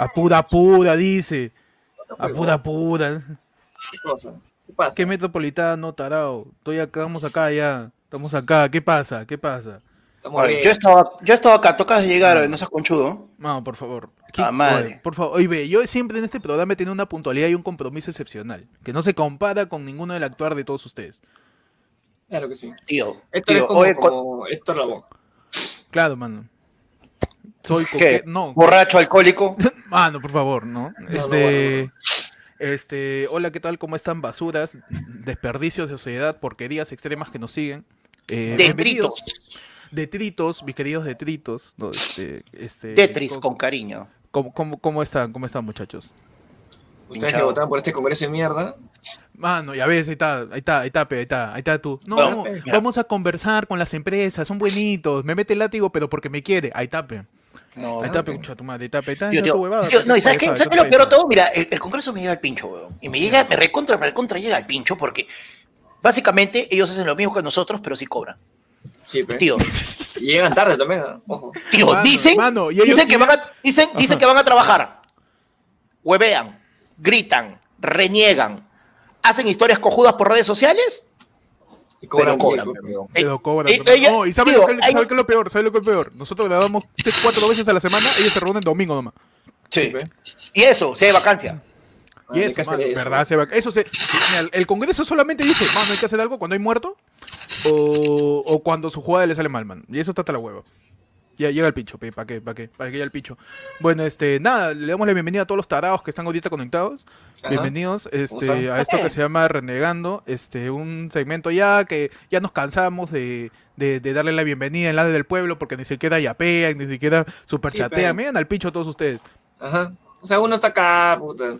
Apura, apura, dice. Apura, apura. ¿Qué cosa? ¿Qué pasa? ¿Qué metropolitano, tarao? Estoy acá, estamos acá ya. Estamos acá. ¿Qué pasa? ¿Qué pasa? Estamos Oye, yo estaba, yo estaba acá, tocas de llegar, no seas conchudo. No, por favor. Ah, madre. Oye, por favor. Oye, ve, yo siempre en este programa he tenido una puntualidad y un compromiso excepcional. Que no se compara con ninguno del actuar de todos ustedes. Claro que sí. Tío, Esto tío, es como, oye, como Héctor Lavoe. Claro, mano. Soy. No. Borracho, alcohólico. Mano, por favor, ¿no? no, Este. Este, hola, ¿qué tal? ¿Cómo están? Basuras, desperdicios de sociedad, porquerías extremas que nos siguen. Eh. Detritos. Detritos, mis queridos detritos. ¿no? Este, este, Tetris, ¿cómo- con cariño. ¿Cómo, cómo, cómo están? ¿Cómo están, muchachos? Ustedes que votaron por este congreso de mierda. Mano, ya ves, ahí está, ahí está, ahí está, pe, ahí está, ahí está tú. No, Bueno, mira. vamos a conversar con las empresas, son buenitos. Me mete el látigo, pero porque me quiere. Ahí está, pe. No, Ahí está, pe, mucha tu madre, ahí está, pe. Ahí está, Tío, tío, huevada, tío, no, ¿y sabes qué? ¿Sabes qué lo peor de todo? Mira, el, el Congreso me llega al pincho, weón. Y me llega, me recontra, me recontra llega al pincho porque básicamente ellos hacen lo mismo que nosotros, pero sí cobran. Sí, pe. Tío, Y llegan tarde también, ¿no? Ojo. tío, Mano, dicen, mano, y dicen que van a, dicen, dicen que van a trabajar. Huevean, gritan, reniegan, hacen historias cojudas por redes sociales, Y pero cobran cobran. bien, weón. Pero Eh, cobran, eh, pero- ella- no, y ¿sabe, tío, lo, que, hay- sabe qué es lo peor? ¿Sabe lo que es lo peor? Nosotros grabamos cuatro veces a la semana, ellos se reúnen domingo nomás. Sí. Sí. Y eso, se de vacancia. Y eso, mano, eso, ¿verdad? Se va- Eso se, el Congreso solamente dice, mano, hay que hacer algo cuando hay muerto o, o cuando su jugada le sale mal, man. Y eso está hasta la hueva. Ya llega el pincho, ¿para qué? ¿Para qué? ¿Para qué llega el pincho? Bueno, este, nada, le damos la bienvenida a todos los tarados que están ahorita conectados. Ajá. Bienvenidos ¿Cómo este, a esto que se llama Renegando, este, un segmento ya que ya nos cansamos de, de, de darle la bienvenida en la del pueblo porque ni siquiera yapean, ni siquiera superchatean. pero- Miren al pincho todos ustedes. Ajá. O sea, uno está acá, puta.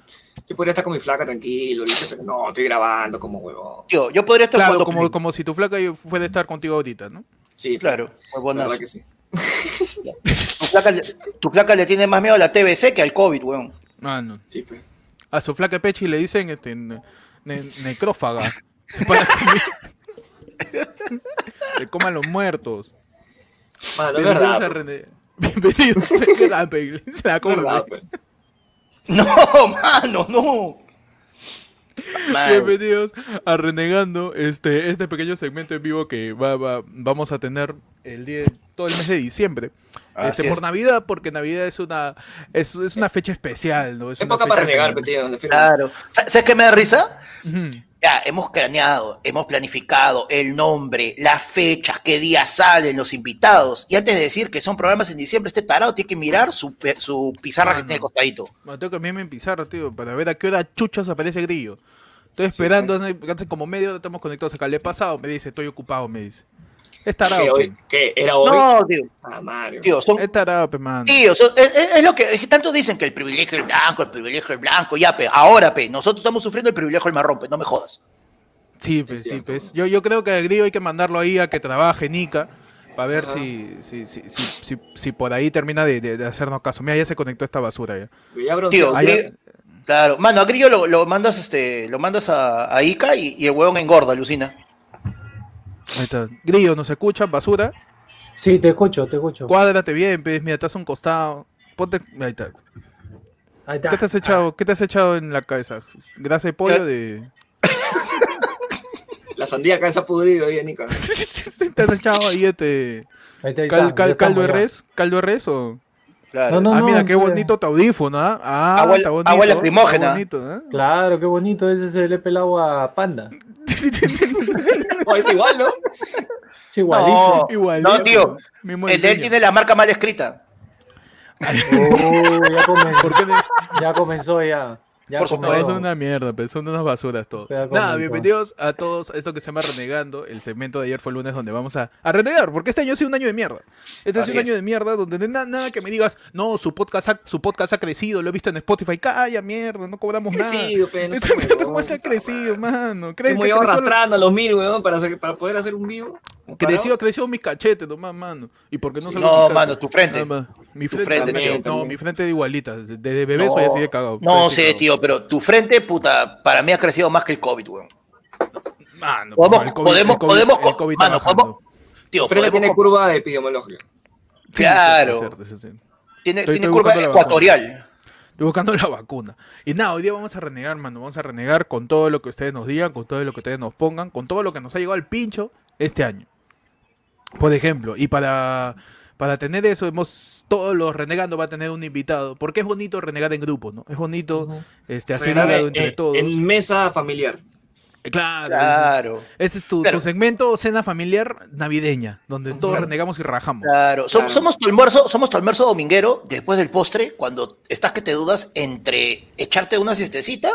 Yo podría estar con mi flaca tranquilo, ¿viste? pero no, estoy grabando como huevón. Tío, yo podría estar Claro, jugando como, como si tu flaca fuera a estar contigo ahorita, ¿no? Sí, Claro, la huevonazo. que sí. Tu flaca, le- tu flaca le tiene más miedo a la TBC que al COVID, weón. Ah, no. Sí, pe. A su flaca Pechi le dicen este, ne- ne- necrófaga. Se para comer. Le coman los muertos. Mano, Bienvenidos verdad. a. René. Bienvenidos. La, se la comen, verdad, pe. pe. No, mano, no. Bienvenidos a Renegando, este, este pequeño segmento en vivo que va, va- vamos a tener el día, todo el mes de diciembre. Así Este, por es. Navidad, porque Navidad es una, es, es una fecha especial, ¿no? Es una Época para renegar. Claro. Sa- ¿Sabes qué me da risa? Ujú. Ya, hemos craneado, hemos planificado el nombre, las fechas, qué día salen los invitados. Y antes de decir que son programas en diciembre, este tarado tiene que mirar su, su pizarra que tiene al costadito. Bueno, tengo que cambiarme en pizarra, tío, para ver a qué hora chuchas aparece Grillo. Estoy esperando, hace, hace como media hora estamos conectados acá. Le he pasado, me dice, estoy ocupado, me dice. Es tarado, ¿Qué, pe. hoy? ¿Qué? ¿Era hoy? No, tío, Ah, Mario. tío, son, Es tarado, pe, mano. Tío, es, lo que es que tanto dicen que el privilegio es blanco, el privilegio es blanco, ya, pe, ahora, pe, nosotros estamos sufriendo el privilegio del marrón, pe, no me jodas. Sí, pues, Es sí, pues. Yo, yo creo que a Grillo hay que mandarlo ahí a que trabaje Nica para ver si, si, si, si, si, si por ahí termina de, de- de hacernos caso. Mira, ya se conectó esta basura ya. Tío, claro, mano, a Grillo lo, lo mandas, este, lo mandas a, a Ica y, y el huevón engorda, alucina. Ahí está. Grillo, ¿nos escucha? Basura. Sí, te escucho, te escucho. Cuádrate bien, pues. Mira, estás a un costado. Ponte. Ahí está. Ahí está. ¿Qué te has echado, ¿qué te has echado en la cabeza? ¿Grasa de pollo de.? La sandía acá ha pudrido ahí, Nica. ¿Te has echado ahí este. Ahí está, ahí cal- está, cal- ya caldo de res? ¿Caldo de res o.? Claro. No, no, ah, mira, qué bonito tu audífono, ¿ah? Ah, Agua- está bonito. agua lacrimógena. bonito, ¿ah? Claro, qué bonito, ese se le pelado a Panda. No, es igual, ¿no? Es igualito. No, Igualito. no, tío, el de él tiene la marca mal escrita. Oh, ya, comenzó, ¿Por qué le- ya comenzó ya. Ya Por No, comenzó. son una mierda, pero son unas basuras todo. Pero Nada, bienvenidos a todos a esto que se llama Renegando. El segmento de ayer fue el lunes donde vamos a, a renegar, porque este año ha sido un año de mierda. Este ha sido un es. año de mierda donde na- nada que me digas, no, su podcast, ha, su podcast ha crecido, lo he visto en Spotify. Calla, mierda, no cobramos nada. Crecido, pe, no Este huevón, ¿Cómo está puta crecido, mano? ¿Crees que creció, arrastrando a los mil, weón, para, hacer- para poder hacer un vivo. Creció, creció mis cachetes nomás, mano? ¿Y por qué no Sí. solo No, mano, tu frente. Mi Tu frente, frente, también, no, mi frente igualita. Desde bebé soy así de cagado. No sé, cagado. tío, pero tu frente, puta, para mí ha crecido más que el COVID, weón. Mano, Podemos, el COVID- podemos, el COVID- podemos, el COVID mano, podemos, tío, Frente podemos- tiene curva de epidemiología. Sí, claro, sí, sí, sí, sí, sí. tiene, Estoy- tiene estoy curva ecuatorial. Estoy buscando la vacuna. Y nada, hoy día vamos a renegar, mano. Vamos a renegar con todo lo que ustedes nos digan, con todo lo que ustedes nos pongan, con todo lo que nos ha llegado al pincho este año. Por ejemplo, y para, para tener eso, hemos todos los renegando va a tener un invitado. Porque es bonito renegar en grupo, ¿no? Es bonito Ujú. este, hacer Renegar hígado en- entre en- todos. En mesa familiar. Claro. Claro, Ese es, ese es tu, Claro. tu segmento cena familiar navideña, donde todos Claro. renegamos y rajamos. claro. Som- Claro. Somos tu almuerzo, somos tu almuerzo dominguero después del postre, cuando estás que te dudas entre echarte una siestecita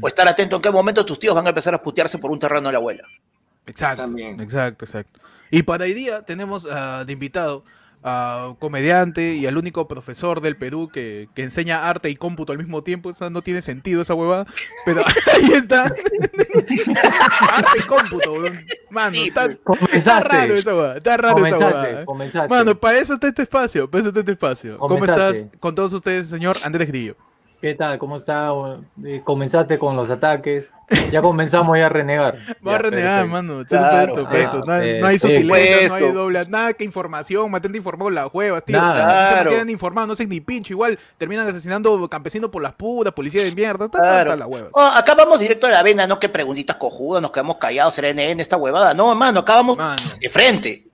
o estar atento en qué momento tus tíos van a empezar a putearse por un terreno de la abuela. Exacto, También. exacto, exacto. Y para hoy día tenemos ah, de invitado a un comediante y al único profesor del Perú que, que enseña arte y cómputo al mismo tiempo. Esa no tiene sentido esa huevada. Pero ahí está. arte y cómputo, weón. Mano, Sí, está, está raro esa huevada. Está raro esa Comenzaste, huevada. comenzaste. Mano, para eso está este espacio. Para eso está este espacio. ¿Cómo estás con todos ustedes, señor Andrés Grillo? ¿Qué tal? ¿Cómo está? Eh, comenzaste con los ataques. Ya comenzamos ya a renegar. Va a renegar, perfecto. mano. Claro, ah, No, hay- no hay perfecto. sutileza, no hay doble, nada que información, mantente informado las huevas, tío. Nada. Se quedan informados, no sé ni pincho, igual terminan asesinando campesinos por las puras, policía de mierda, está, está, Claro. está la hueva. Oh, acá vamos directo a la vena, no que preguntitas cojudas, nos quedamos callados, NN esta huevada. No, mano, acá vamos Mano, de frente.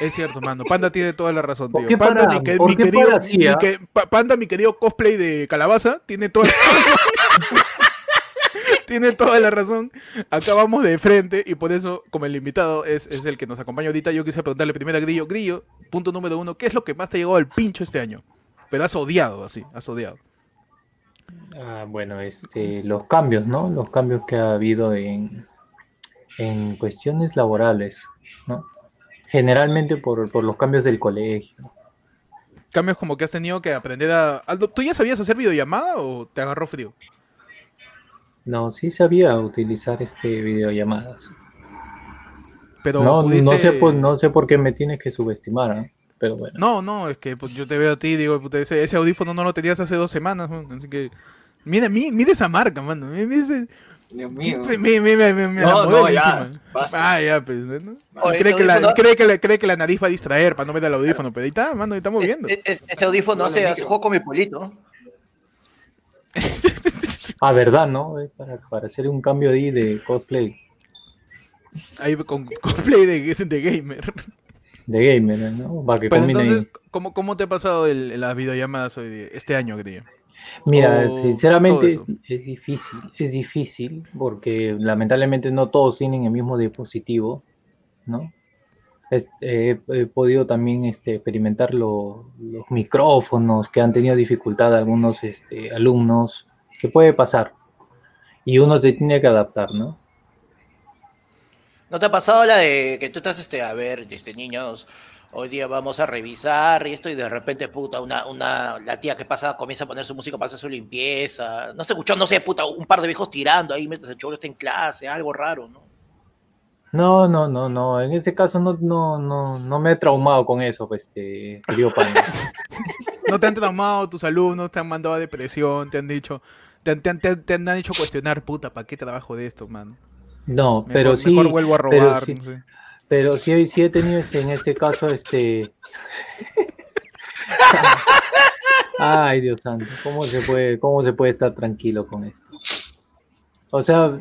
Es cierto, mano. Panda tiene toda la razón, ¿Por tío. qué Panda, mi, que- por mi qué querido, mi que- Panda, mi querido cosplay de calabaza, tiene toda la Tiene toda la razón. Acá vamos de frente y por eso, como el invitado es, es el que nos acompaña ahorita, yo quise preguntarle primero a Grillo. Grillo, punto número uno, ¿qué es lo que más te ha llegado al pincho este año? Pero has odiado, así, has odiado. Ah, bueno, este, los cambios, ¿no? Los cambios que ha habido en, en cuestiones laborales, ¿no? Generalmente por, por los cambios del colegio. Cambios como que has tenido que aprender a... Aldo, ¿Tú ya sabías hacer videollamada o te agarró frío? No, sí sabía utilizar este videollamadas. Pero No, pudiste... no, sé por, no sé por qué me tienes que subestimar, ¿ah? pero bueno. No, no, es que pues, yo te veo a ti y digo, puta, ese, ese audífono no lo tenías hace dos semanas, ¿no? así que... Mira, mi- mira esa marca, mano. Mira, mira ese- Dios mío. mira No, la no, ya. Ah, ya, pues. ¿no? Oye, cree, ese que la, cree, que la, cree que la nariz va a distraer para no ver el audífono, pero ahí está, mano, ahí estamos viendo. Es- es- Este audífono No, hace, la hace micro. juego con mi polito. Ah, verdad, ¿no? Para, para hacer un cambio ahí de cosplay, Ahí con cosplay de, de gamer. de gamer, ¿no? Para que Pero combine. entonces, ¿cómo, ¿cómo te ha pasado el, las videollamadas hoy día, este año, creo? Mira, o sinceramente es, es difícil, es difícil porque lamentablemente no todos tienen el mismo dispositivo, ¿no? Eh, he podido también este, experimentar lo- los micrófonos que han tenido dificultad algunos este, alumnos, que puede pasar. Y uno te tiene que adaptar, ¿no? ¿No te ha pasado la de que tú estás, este, a ver, este, niños, hoy día vamos a revisar y esto y de repente, puta, una, una, la tía que pasa comienza a poner su música para hacer su limpieza, no se escuchó, no sé, puta, un par de viejos tirando ahí mientras el chulo está en clase, algo raro, ¿no? No, no, no, no. En este caso no, no, no, no me he traumado con eso, pues, este, querido pana. ¿No te han traumado tus alumnos? ¿Te han mandado a depresión? ¿Te han dicho... Te han, te han- te han- te han hecho cuestionar, puta, ¿para qué trabajo de esto, man? No, Mejor, pero sí. mejor vuelvo a pero robar, sí- no sé. Pero sí, he- sí he tenido este, en este caso, este. Ay, Dios santo, ¿cómo se puede, cómo se puede estar tranquilo con esto? O sea,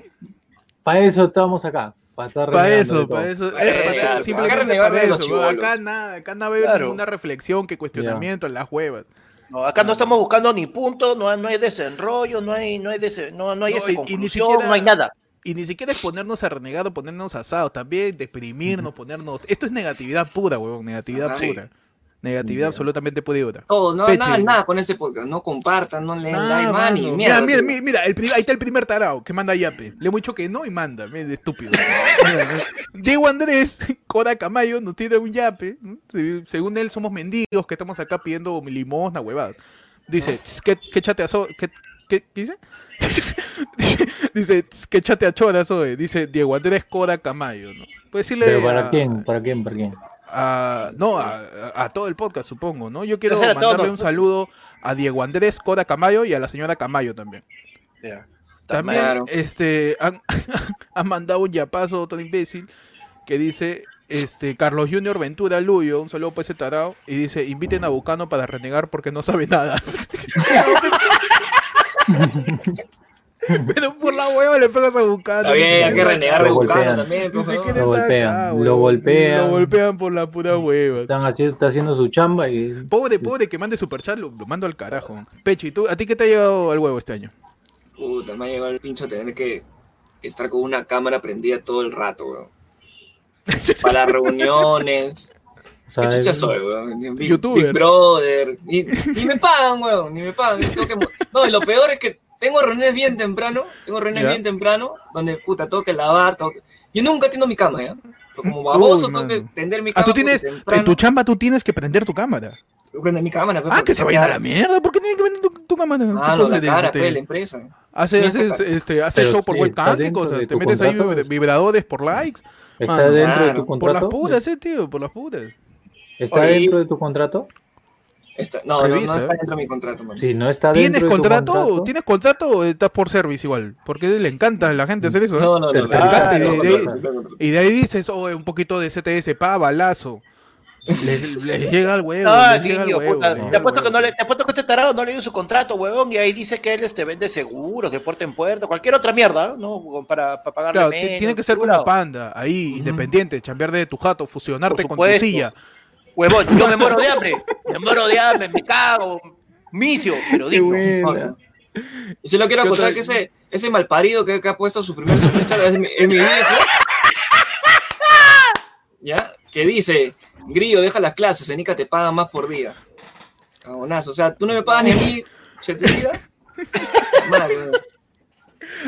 para eso estamos acá, para estar Para eso, para eso. Para eh, para- renegar, simplemente para eso. chibolos. Acá nada, acá no haber Claro. ninguna reflexión que cuestionamiento en las huevas. No, acá no estamos buscando ni punto, no, hay- no hay desenrollo, no hay, no hay, dese- no, no hay No, este y- y ni siquiera- no hay nada. Y ni siquiera es ponernos a renegar o ponernos asados, también deprimirnos, ponernos... Esto es negatividad pura, huevón, negatividad Ajá. pura. Negatividad absolutamente pura. Todo, no, Peche. nada, nada con este podcast. No compartan, no leen Ah, like, man, mierda. mira, mira, mira, el ahí está el primer tarao que manda yape. Le hemos dicho que no y manda, mira, de estúpido. Diego Andrés, Cora Camayo, nos tiene un yape. Según él, somos mendigos que estamos acá pidiendo limosna, huevadas. Dice, "Tss, ¿qué, qué chate aso- ¿Qué, qué, qué dice? dice, dice, "Tss, ¿qué chate a choras hoy? Dice Diego Andrés Cora Camayo, ¿no? Puedes decirle Pero para a- quién, para quién, para quién. a- no, a, todo el podcast, supongo, ¿no? Yo quiero mandarle todos. un saludo a Diego Andrés Coda Camayo y a la señora Camayo también. También, Claro. este, han, han mandado un yapazo, otro imbécil, que dice, este, Carlos Junior Ventura Luyo, un saludo para ese tarao, y dice, inviten a Bucano para renegar porque no sabe nada. Pero por la hueva le pegas a. Está bien, hay que renegar de también. Por favor. Lo golpean, acá, lo golpean. Lo golpean por la pura hueva. Están haciendo, está haciendo su chamba y Pobre, pobre que mande superchat, lo, lo mando al carajo. Pechi, ¿tú, ¿a ti qué te ha llegado al huevo este año? Puta, me ha llegado el pincho tener que estar con una cámara prendida todo el rato, weón. Para las reuniones. O sea, ¿Qué chucha soy, weón? Big, Youtuber. Big Brother. Ni, ni me pagan, weón, ni me pagan. Tengo que No, y lo peor es que tengo reuniones bien temprano. Tengo reuniones Ya. bien temprano. Donde, puta, tengo que lavar. Tengo que... Yo nunca atiendo mi cama, ¿ya? Pero como baboso, Uy, tengo que tender mi Ah, cama. tú puta, tienes, en tu chamba tú tienes que prender tu cámara. Que prender mi cámara. pe, Ah, que se vayan a la mierda. ¿Por qué tienen que prender tu, tu cámara? Ah, ¿Qué no, cosa la cara, pe, la empresa. Haces, Ni haces, este, haces show por webcam, ¿qué cosa? de Te metes ahí contrato. vibra- vibradores por likes. está dentro de tu Por las contrato. putas, eh, tío, por las putas. Está Sí. dentro de tu contrato. Está- no, no, está dentro de mi contrato, man. Si no está dentro ¿Tienes de tu contrato? contrato, ¿Tienes contrato o estás por service igual? Porque le encanta a la gente hacer eso. No, no, no. no, Perfecto. no, Ah, no, de- no, de- no, no, no, no. Y de ahí dices, oh, un poquito de CTS, pa, balazo. Les, les llega al huevo. No, les llega al tío, huevo, puta, les llega te apuesto que no le, te apuesto que este tarado no le dio su contrato, huevón, y ahí dice que él este vende seguros de puerta en puerta, cualquier otra mierda, ¿no? Para, para pagarle Claro, menos, tiene que ser como seguro. panda, ahí, independiente, chambear de tu jato, fusionarte con tu silla. Huevón, yo me muero de hambre, me muero de hambre, me cago, micio, pero digo. Y solo quiero contar soy- que ese, ese malparido que, que ha puesto su primer superchat es mi, es mi viejo. ¿Ya? Que dice, Grillo, deja las clases, Enica te paga más por día. Cagonazo. O sea, tú no me pagas ni a mí, che, tu vida. Madre, weón.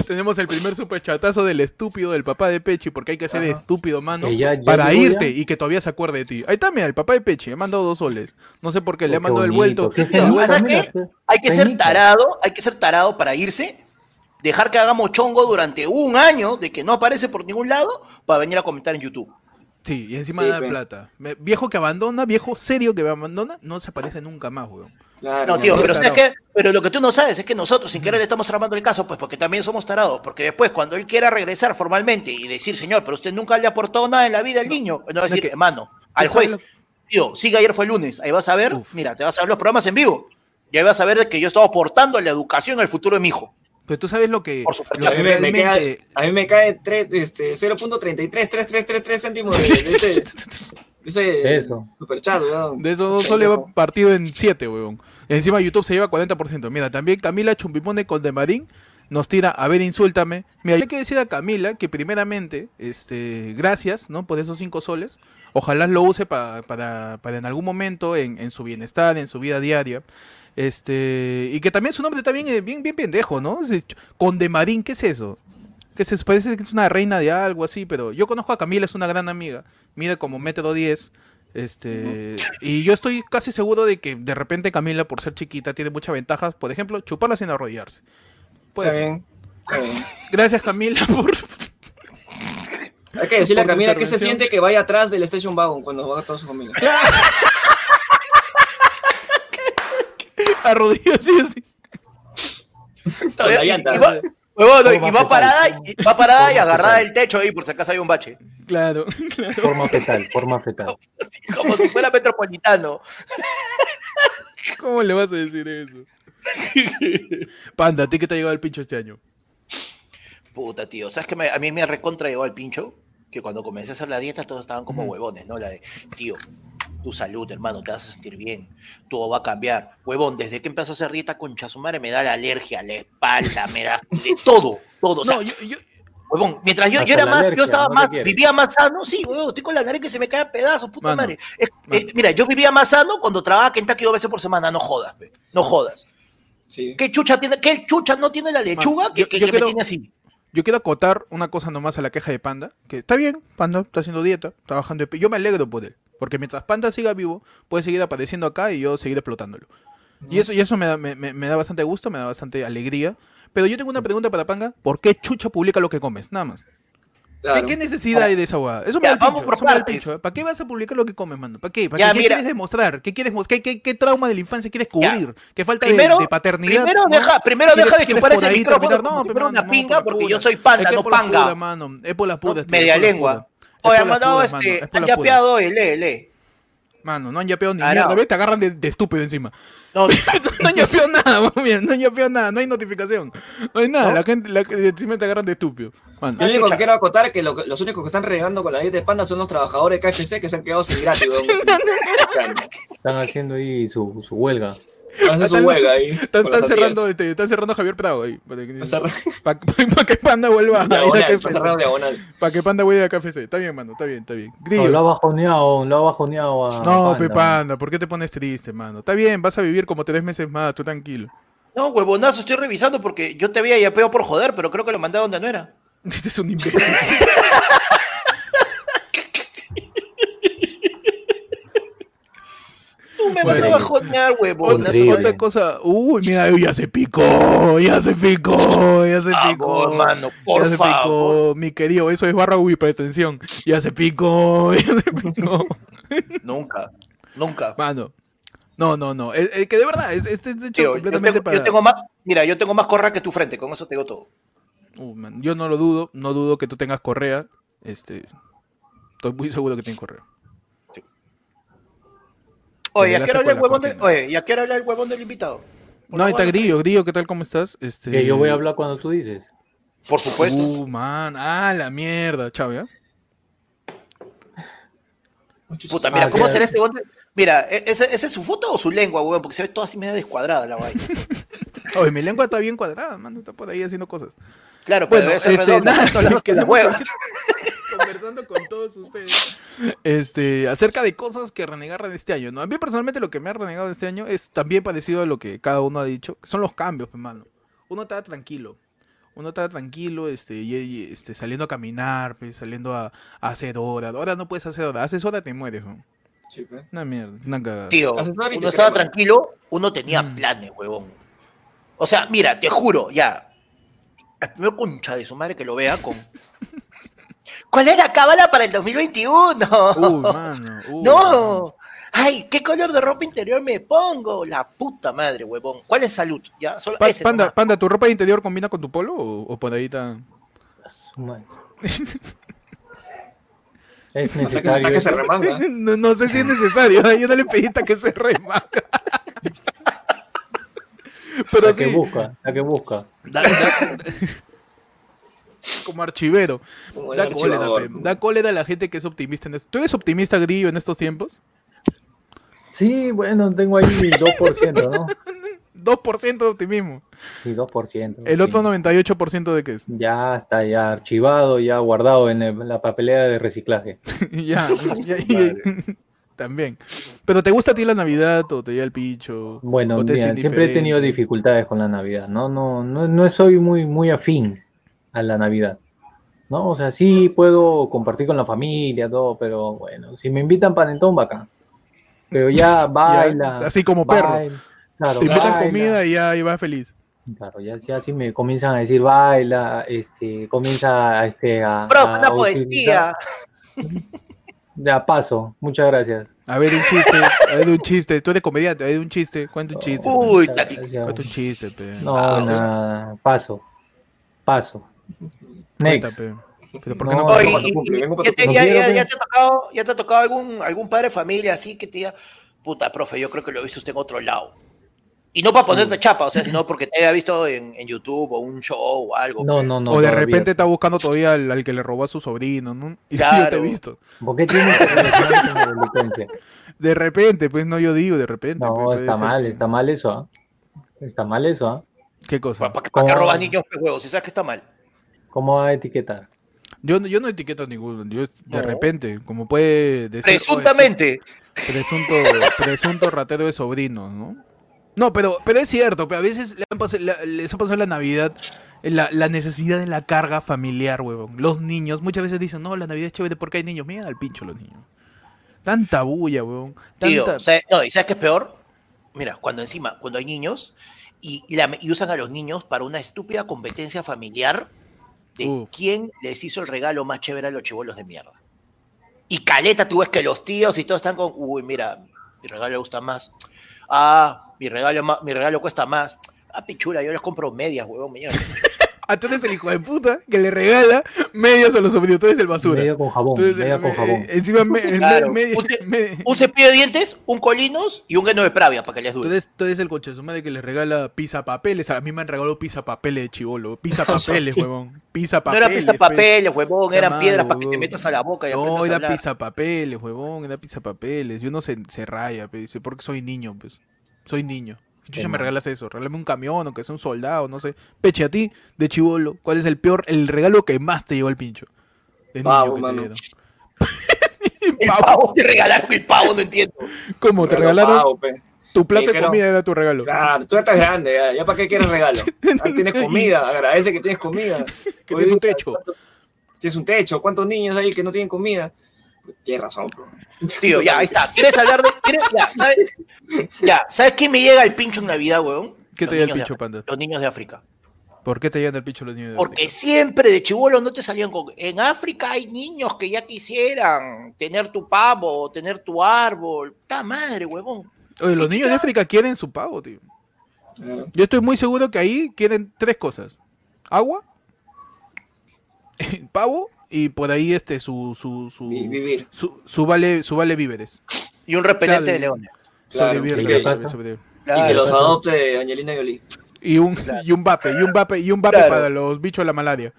Tenemos el primer superchatazo del estúpido del papá de Pechi, porque hay que ser Ajá. estúpido, mano, Que ya- ya para irte ya. y que todavía se acuerde de ti. Ahí está, mira, el papá de Pechi, le ha mandado dos soles. No sé por qué, le ha mandado el vuelto. ¿Qué el feliz, vuelto- ¿Sabes mira, qué? qué hay que ser tarado, hay que ser tarado para irse, dejar que hagamos chongo durante un año de que no aparece por ningún lado, para venir a comentar en YouTube. Sí, y encima Sí, dar pe. plata. Me- viejo que abandona, viejo serio que abandona, no se aparece nunca más, weón. Claro, No, tío, pero. ¿sabes qué? Pero lo que tú no sabes es que nosotros sin querer le estamos armando el caso, pues porque también somos tarados. Porque después, cuando él quiera regresar formalmente y decir, señor, pero usted nunca le aportó nada en la vida al niño, no va a No, decir, que- hermano, al ¿tú juez, tío, sigue ayer fue el lunes, ahí vas a ver, Uf. mira, te vas a ver los programas en vivo. Y ahí vas a ver de que yo estaba aportando la educación al futuro de mi hijo. Pero tú sabes lo que, Por supuesto. lo a que mí me, me cae, a mí me cae tres- este, 0.333333 céntimos de, de de ese Eso. superchat, weón. De esos dos soles va partido en 7, weón. Encima YouTube se lleva 40%. Mira, también Camila Chumpimone con Demarín nos tira, a ver, insúltame. Mira, yo hay que decir a Camila que primeramente, este, gracias, ¿no? Por esos 5 soles. Ojalá lo use pa- para, para en algún momento, en, en su bienestar, en su vida diaria. Este, y que también su nombre está bien, eh, bien, bien pendejo, ¿no? Con Demarín, ¿qué es eso? Que se parece que es una reina de algo así, pero yo conozco a Camila, es una gran amiga. Mide como metro 10. Este, y yo estoy casi seguro de que de repente Camila, por ser chiquita, tiene muchas ventajas. Por ejemplo, chuparla sin arrodillarse. Puede Está ser. bien, está bien. Gracias, Camila, por. Hay que decirle a Camila que se siente que vaya atrás del Station Wagon cuando va toda su familia. arrodillarse así. Con la Y- llanta. y va- huevón, y va parada, y, va parada y agarrada fetal. del techo ahí, por si acaso hay un bache. Claro. Forma fetal, forma fetal. Como si fuera metropolitano. ¿Cómo le vas a decir eso? Panda, ¿a ti qué te ha llegado el pincho este año? Puta, tío. ¿Sabes que me- a mí me recontra llegó al pincho? Que cuando comencé a hacer la dieta todos estaban como huevones, ¿no? La de, tío, tu salud, hermano, te vas a sentir bien. Todo va a cambiar. Huevón, desde que empezó a hacer dieta con madre me da la alergia, la espalda, me da de todo, todo. O sea, No, yo, yo- huevón, mientras yo, era más, alergia, yo estaba no más, vivía más sano, sí, huevón, estoy con la nariz que se me cae a pedazos, puta Mano, madre. Es- eh, mira, yo vivía más sano cuando trabajaba Kentucky dos veces por semana, no jodas, no jodas. Sí. ¿Qué chucha tiene, qué chucha no tiene la lechuga Mano, que, yo- que- yo que me quiero- tiene así? yo quiero acotar una cosa nomás a la queja de Panda. Que está bien, Panda está haciendo dieta, trabajando. de Yo me alegro por él. Porque mientras Panda siga vivo, puede seguir apareciendo acá y yo seguir explotándolo. Y eso, y eso me, da, me, da bastante gusto, me da bastante alegría. Pero yo tengo una pregunta para Panga. ¿Por qué Chucha publica lo que comes? Nada más. Claro. qué necesidad hay de esa hueá? Eso me Ya, da el vamos pincho. por me da pincho. ¿eh? ¿Para qué vas a publicar lo que comes, mano? ¿Para qué? ¿Para Ya, qué? ¿Qué mira. quieres demostrar? ¿Qué quieres ¿Qué, qué, qué trauma de la infancia quieres cubrir? ¿Qué falta de- Primero, de, paternidad? primero ¿no? deja, primero ¿Quieres- deja de chupar ese micrófono No, mano, una no, pinga, por porque yo soy panda, Es que no por panga. puras, mano. Es por es por Media lengua. Oye, por han mandado este, es han yapeado el lee, lee. Mano, no han yapeado ni Ah, mierda. Te agarran de, de estúpido encima. No, No han yapeado nada, muy bien. No han yapeado nada. No hay notificación. No hay nada. ¿No? La gente la, encima te agarran de estúpido. Mano. Yo lo único que quiero acotar es que lo- los únicos que están regando con la dieta de panda son los trabajadores de KFC que se han quedado sin gratis, weón. Están haciendo ahí su, su huelga. Hacen su Están- huelga ahí. Están, las están cerrando, este, están cerrando a Javier Prado ahí. Para que, Están cerrando- pa- pa que Panda vuelva a. Para que Panda vuelva a KFC. Está bien, mano. Está bien, está bien. No, Grillo. lo ha bajoneado, lo ha bajoneado a No, Panda. pe Panda, ¿por qué te pones triste, mano? Está bien, vas a vivir como tres meses más, tú tranquilo. no, huevonazo, estoy revisando porque yo te había yapeado por joder, pero creo que lo mandé a donde no era. Este es un imbécil. Me vas a bajonear. Horrible. Otra cosa, uy, mira, ya se picó, ya se picó, ya se picó. Vamos, mano, por ya se favor. picó, mi querido, eso es barra uy, pretensión. Ya se picó, ya se picó. Nunca, nunca. Mano, no, no, no, es, es que de verdad, es, este es hecho Tío, yo, tengo, para... yo tengo más, mira, yo tengo más correa que tu frente, con eso te digo todo. Uh, man, yo no lo dudo, no dudo que tú tengas correa, este... Estoy muy seguro que tienes correa. Oye, Te ¿a qué hora el la huevón de, cortina. oye, ¿y a qué hora habla el huevón del invitado? Por No, ahí está Grillo, Grillo, ¿qué tal? ¿Cómo estás? Este... Que yo voy a hablar cuando tú dices. Por supuesto. Uh, man, ah, la mierda, chao, ¿ya? Puta, mira, Ah, ¿cómo será este huevón? de- Mira, ¿e- ¿ese, ¿ese es su foto o su lengua, huevón? Porque se ve toda así media descuadrada la vaina. Oye, mi lengua está bien cuadrada, mano, está por ahí haciendo cosas. Claro, pero Bueno, ser este, redonda, nada, que estamos huevas. Conversando con todos ustedes este, acerca de cosas que renegar de este año, ¿no? A mí personalmente lo que me ha renegado de este año es también parecido a lo que cada uno ha dicho, que son los cambios, hermano. Uno está tranquilo, uno está tranquilo, este, y, y, este, saliendo a caminar, pues, saliendo a, a hacer horas. Ahora no puedes hacer horas, haces horas te mueres, ¿no? Sí, pe. Una mierda, una cagada. Tío, uno estaba tranquilo, uno tenía Mm. planes, huevón. O sea, mira, te juro, ya. El primer concha de su madre que lo vea con. ¿Cuál es la cábala para el 2021? Uy, mano. uy, mano. no. Ay, ¿qué color de ropa interior me pongo? La puta madre, huevón. ¿Cuál es salud? Ya, solo Pa- ese panda, nomás. panda, ¿tu ropa interior combina con tu polo o, o madre. Es necesario. que se remanga. No, no sé si es necesario. Yo no le pedí hasta que se remanga. Pero La sí, que busca, la que busca. da- da- como archivero. Como Da cólera, da cólera a la gente que es optimista. En esto. ¿Tú eres optimista, Grillo, en estos tiempos? Sí, bueno, tengo ahí 2%, ¿no? 2% de optimismo. Sí, 2%. El otro sí. 98% de qué es. Ya está ya archivado, ya guardado en, el- la papelera de reciclaje. ya, ya- ya- también. Pero ¿te gusta a ti la Navidad o te llega el picho? Bueno, mira, siempre he tenido dificultades con la Navidad, ¿no? No, no, no soy muy, muy afín a la Navidad, ¿no? O sea, sí puedo compartir con la familia, todo, pero bueno, si me invitan panetón, bacán. Pero ya baila. así como perro. baila, Claro, Te invitan baila. comida y ya y vas feliz. Claro, ya, ya sí me comienzan a decir baila, este, comienza a, este, a, Bro, a una poesía. Ya paso, muchas gracias. A ver, un chiste, a ver, un chiste. Tú eres comediante, a ver, un chiste. Cuenta un chiste. Uy. Cuenta un chiste, pe. No, Paso. nada, paso, paso. Next. pe. Pero ¿por qué No, no, y- cumple, vengo ya ya- No ya- te ha tocado, ya te ha tocado algún, algún padre de familia así que te diga, puta, profe, yo creo que lo he visto usted en otro lado. Y no para ponerte chapa, o sea, sino porque te haya visto en, en YouTube o un show o algo. No, no, no. o de todavía. repente está buscando todavía al, al que le robó a su sobrino, ¿no? Y yo te Claro. he visto. ¿Por qué tiene que? De repente, pues no yo digo, de repente. No, pues, está ser. mal, está mal eso, ¿ah? Está mal eso, ¿ah? ¿Qué cosa? ¿Para, para qué ¿Cómo? robas niños, pe, huevos? Si sabes que está mal. ¿Cómo va a etiquetar? Yo, no- yo no etiqueto a ninguno. Yo, de No. repente, como puede decir. Presuntamente. "Oye, Presunto, presunto ratero de sobrinos, ¿no? No, pero, pero es cierto, pero a veces le han pas- la- les ha pasado en la Navidad la, la necesidad de la carga familiar, huevón. Los niños muchas veces dicen, no, la Navidad es chévere porque hay niños. Mira al pincho los niños. Tanta bulla, huevón. Tío, Tanta... o sea, no, ¿y sabes qué es peor? Mira, cuando encima, cuando hay niños y, la- y usan a los niños para una estúpida competencia familiar, de Uf. quién les hizo el regalo más chévere a los chivolos de mierda. Y caleta, tú ves que los tíos y todos están con, uy, mira, mi regalo gusta más. Ah, mi regalo, mi regalo cuesta más. Ah, pichula, yo les compro medias, huevón, mierda. Ah, eres el hijo de puta que le regala medias a los sobrinos. Tú eres el basura. Media con jabón, el- con eh, jabón. Encima, me- Claro. me- me- Un cepillo de dientes, un colinos y un gueno de pravia para que les dure. eres, tú eres el coche de su madre que le regala pizza papeles. A mí me han regalado pizza papeles de chivolo. Pizza papeles, huevón. Pizza No papeles. era pizza pe. papeles, huevón, Esa eran piedras para que te huevón. metas a la boca y No, a era hablar. pizza papeles, huevón. Era pizza papeles. Yo no se, se raya, dice, porque soy niño, pues. Soy niño. Chucha, me regalas eso. Regálame un camión o que sea un soldado, no sé. Peche, a ti, de chivolo, ¿cuál es el peor, el regalo que más te llevó el pincho? De niño Pavo, que te mano. El Pavo. pavo, te regalaron el pavo, no entiendo. ¿Cómo? ¿Te Regalo regalaron pavo, pe. tu plato de comida era tu regalo? Claro, tú estás grande, ya, ya para qué quieres regalo. Ah, tienes comida, agradece que tienes comida. Que tienes un techo. ¿cuánto- Tienes un techo, ¿cuántos niños hay que no tienen comida? Tienes razón, bro. Tío, ya, ahí está. ¿Quieres hablar de.? quieres- Ya, ¿sabes? Ya, ¿sabes quién me llega el pincho en Navidad, weón? ¿Qué te llega el pincho, panda? Los niños de África. ¿Por qué te llegan el pincho los niños de Porque siempre de chivolo no te salían con. En África hay niños que ya quisieran tener tu pavo, tener tu árbol. ¡Ta madre, huevón! Oye, los niños de África quieren su pavo, tío. Claro. Yo estoy muy seguro que ahí quieren tres cosas. Agua, pavo y por ahí este su su su, Vi- vivir. su, su vale su vale víveres. Y un repelente Claro, de leones. Claro, Sobrevivir, y claro, que- sobrevivir, sobrevivir. y que Claro, los claro. adopte Angelina Jolie. Y un y un vape, y un vape, y un vape Claro. para los bichos de la malaria.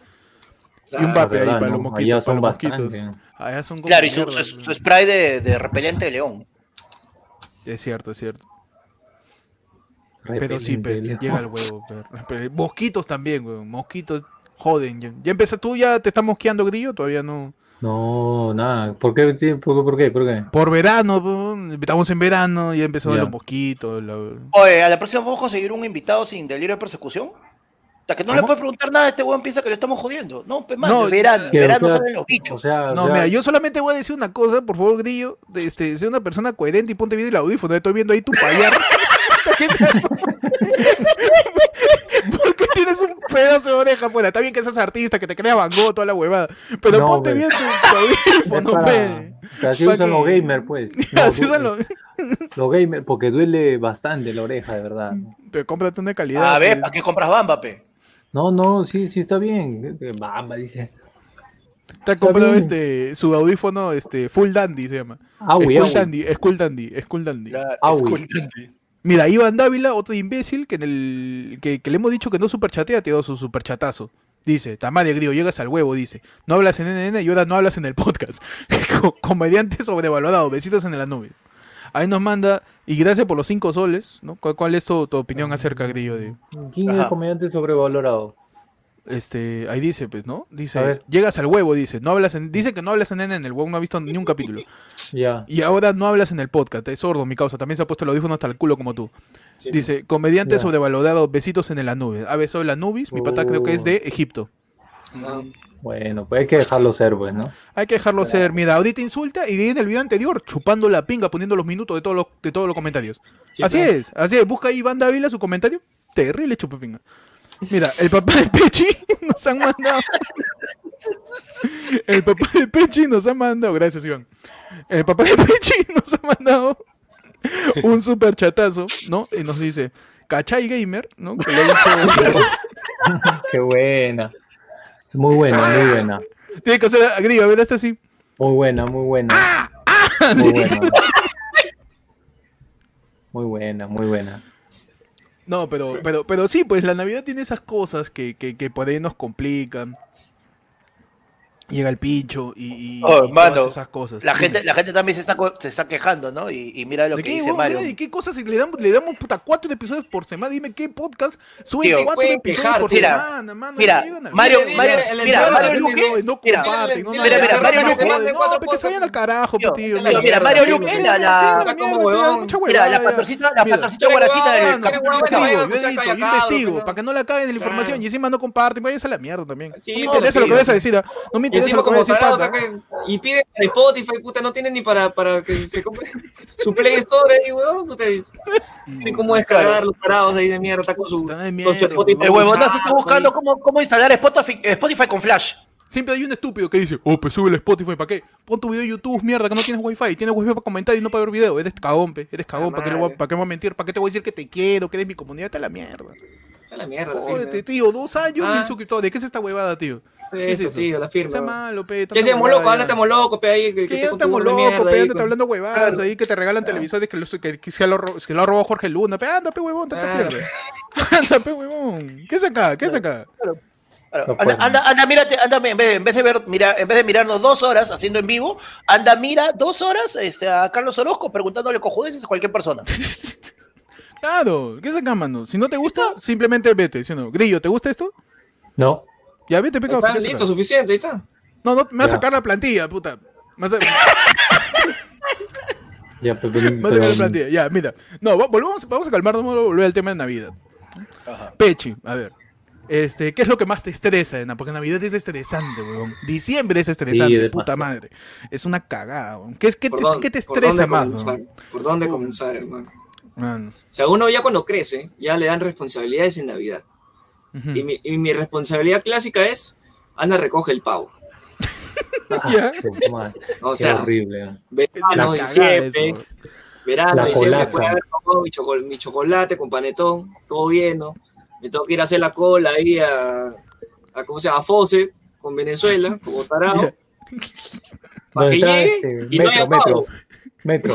Y un Claro. vape ahí para ¿no? los mosquitos. Allá para son los mosquitos. Allá son como Claro, y su, spray de, de repelente de león. Es cierto, es cierto. Pero sí, pe, llega el huevo. pe. Pero mosquitos también, weón. Mosquitos joden. Ya, ya empezó, tú ya te estás mosqueando grillo, todavía no. No, nada. ¿Por qué? ¿Por, por qué? ¿Por qué? Por verano, estamos en verano, ya empezaron Ya. los mosquitos. la- Oye, a la próxima vamos a conseguir un invitado sin delirio de persecución. O sea, que no le ¿Cómo? puede preguntar nada, este weón piensa que lo estamos jodiendo. No, pues mano, No, verano, Que, verano o sea, salen los O bichos. sea, No, o sea, mira, yo solamente voy a decir una cosa, por favor, Grillo. de Este, sé una persona coherente y ponte bien el audífono. Estoy viendo ahí tu payar. ¿Qué es eso? ¿Por qué tienes un pedazo de oreja afuera? Está bien que seas artista, que te creas Van Gogh, toda la huevada. Pero No, ponte pues. bien tu, audífono, pe. así usan los gamers, pues. No, Así usan los... los gamers, porque duele bastante la oreja, de verdad. Te cómprate una de calidad. A ver, pe. ¿para qué compras bamba, pe? No, no, sí, sí está bien. Bamba, dice. Te ha comprado este, su audífono este, Full Dandy, se llama. Aui, Skull aui. Dandy, Skull Dandy, Skull Dandy. Aui. Escultante. Mira, Iván Dávila, otro imbécil que, en el, que, que le hemos dicho que no superchatea, te dio su superchatazo. Dice, Tamaria Grillo, llegas al huevo, dice. No hablas en NN y ahora no hablas en el podcast. Co- Comediante sobrevalorado, besitos en la nube. Ahí nos manda, y gracias por los cinco soles, ¿no? ¿Cuál, cuál es tu, tu opinión acerca, Grillo? De, ¿Quién es el comediante sobrevalorado? Este, ahí dice, pues, ¿no? Dice, llegas al huevo, dice. No hablas en, dice que no hablas en NN, el huevo no ha visto ni un capítulo. Ya. Y ahora no hablas en el podcast, es sordo mi causa, también se ha puesto el audífono hasta el culo como tú. Sí. Dice, comediante Ya. sobrevalorado, besitos en la nube. A ver, soy la nubis, mi pata creo que es de Egipto. Ajá. Bueno, pues hay que dejarlo ser, pues, ¿no? Hay que dejarlo ser. Mira, ahorita insulta y en el video anterior chupando la pinga, poniendo los minutos de todos los, de todos los comentarios. Sí, así es, así es. Busca ahí Iván Dávila su comentario. Terrible chupa pinga. Mira, el papá de Pechi nos han mandado. El papá de Pechi nos ha mandado. Gracias, Iván. El papá de Pechi nos ha mandado un super chatazo, ¿no? Y nos dice, ¿cachai gamer? ¿No? Que lo dicho- Qué buena. Muy buena, muy buena. Tiene que hacer grillo, a ver, esta sí. Muy buena, muy buena. Muy buena. Muy buena, muy buena. No, pero, pero, pero sí, pues la Navidad tiene esas cosas que, que, que por ahí nos complican. Llega el pincho y, y, Oh, y mano, todas esas cosas. La gente, la gente también se está, co- se está quejando, ¿no? Y, y mira lo ¿De que qué, dice huevón? Mario. Mira, ¿De qué cosas le damos, le damos puta cuatro episodios por semana? Dime qué podcast sube Tío, cuatro episodios quejar, por mira, semana, mano. mira, no Mario- Mario- mira, Mario Luque- no, comparten, no, mira, Mario no, Luque- que se vayan al carajo, Tío, mira, mira, Mario Luque. Mira, la patrocita, la patrocita guaracita del yo edito, yo investigo, para que no la caguen en la información y encima no comparten, váyanse a la mierda también. Sí, no me interesa lo que vayas a decir, no me Y encima como tarado, que- y piden para Spotify, puta, no tienen ni para, para que se compre su Play Store ahí, weón, puta. Ni cómo descargar los tarados ahí de mierda, está con su, con su Spotify. El huevonazo está chato buscando cómo, cómo instalar Spotify, Spotify con Flash. Siempre hay un estúpido que dice, oh, pues sube el Spotify, ¿para qué? Pon tu video de YouTube, mierda, que no tienes wifi. Tienes wifi para comentar y no para ver video. Eres cagón, pe. Eres cagón. ¿Para qué, voy a- madre. ¿Para qué me voy a mentir? ¿Para qué te voy a decir que te quiero? Que eres mi comunidad? Está la mierda. Esa es la mierda, Jódete, tío. Dos años Ah. mil suscriptores. ¿Qué es esta huevada, tío? Sí, ¿Qué es esto, eso? tío, la firme. Sea malo, pe. ¿Qué tanta hacemos, huevada loco? Ahora ya. estamos locos, pe, ahí. Que, Que ya te estamos de locos, pe, con- hablando huevadas Claro. ahí que te regalan televisores que, los- que, que se, lo, lo ha robado Jorge Luna. Pe, anda, pe, huevón, te Claro. Anda, pe, huevón. ¿Qué es acá? ¿Qué es acá? Claro, No anda, anda, anda, mírate, anda, en vez, en vez de ver, mira, en vez de mirarnos dos horas haciendo en vivo, anda, mira dos horas este, a Carlos Orozco preguntándole cojudeces a cualquier persona. Claro, ¿qué es acá, mano? Si no te gusta, simplemente vete. ¿sí o no? Grillo, ¿te gusta esto? No, Ya vete, pecado. está, listo, suficiente, ahí está. No, no, me va a sacar la plantilla, puta. Me va a, ya, pero, sacar pero- la plantilla. Ya, mira. No, va- volvamos, vamos a calmarnos, vamos a volver al tema de Navidad. Ajá. Pechi, a ver. Este, ¿qué es lo que más te estresa, Ena? Porque Navidad es estresante, weón. Diciembre es estresante, Sí, puta madre. Es una cagada, weón. ¿Qué, es, qué, ¿Por te, dónde- qué te por estresa dónde más, comenzar? ¿Por dónde comenzar, hermano? Mano. O sea, uno ya cuando crece, ya le dan responsabilidades en Navidad. Ujú. Y, mi, y mi responsabilidad clásica es, Ana recoge el pavo. Ah, O qué sea, horrible. Verano, diciembre, eso. verano, La diciembre, colaza. fue a haber tomado mi, chocol- mi chocolate con panetón, todo bien, ¿no? Me tengo que ir a hacer la cola ahí a, a ¿cómo se llama? A Fose, con Venezuela, como tarado, para que ¿Dónde está, llegue este, y no haya metro, metro, metro.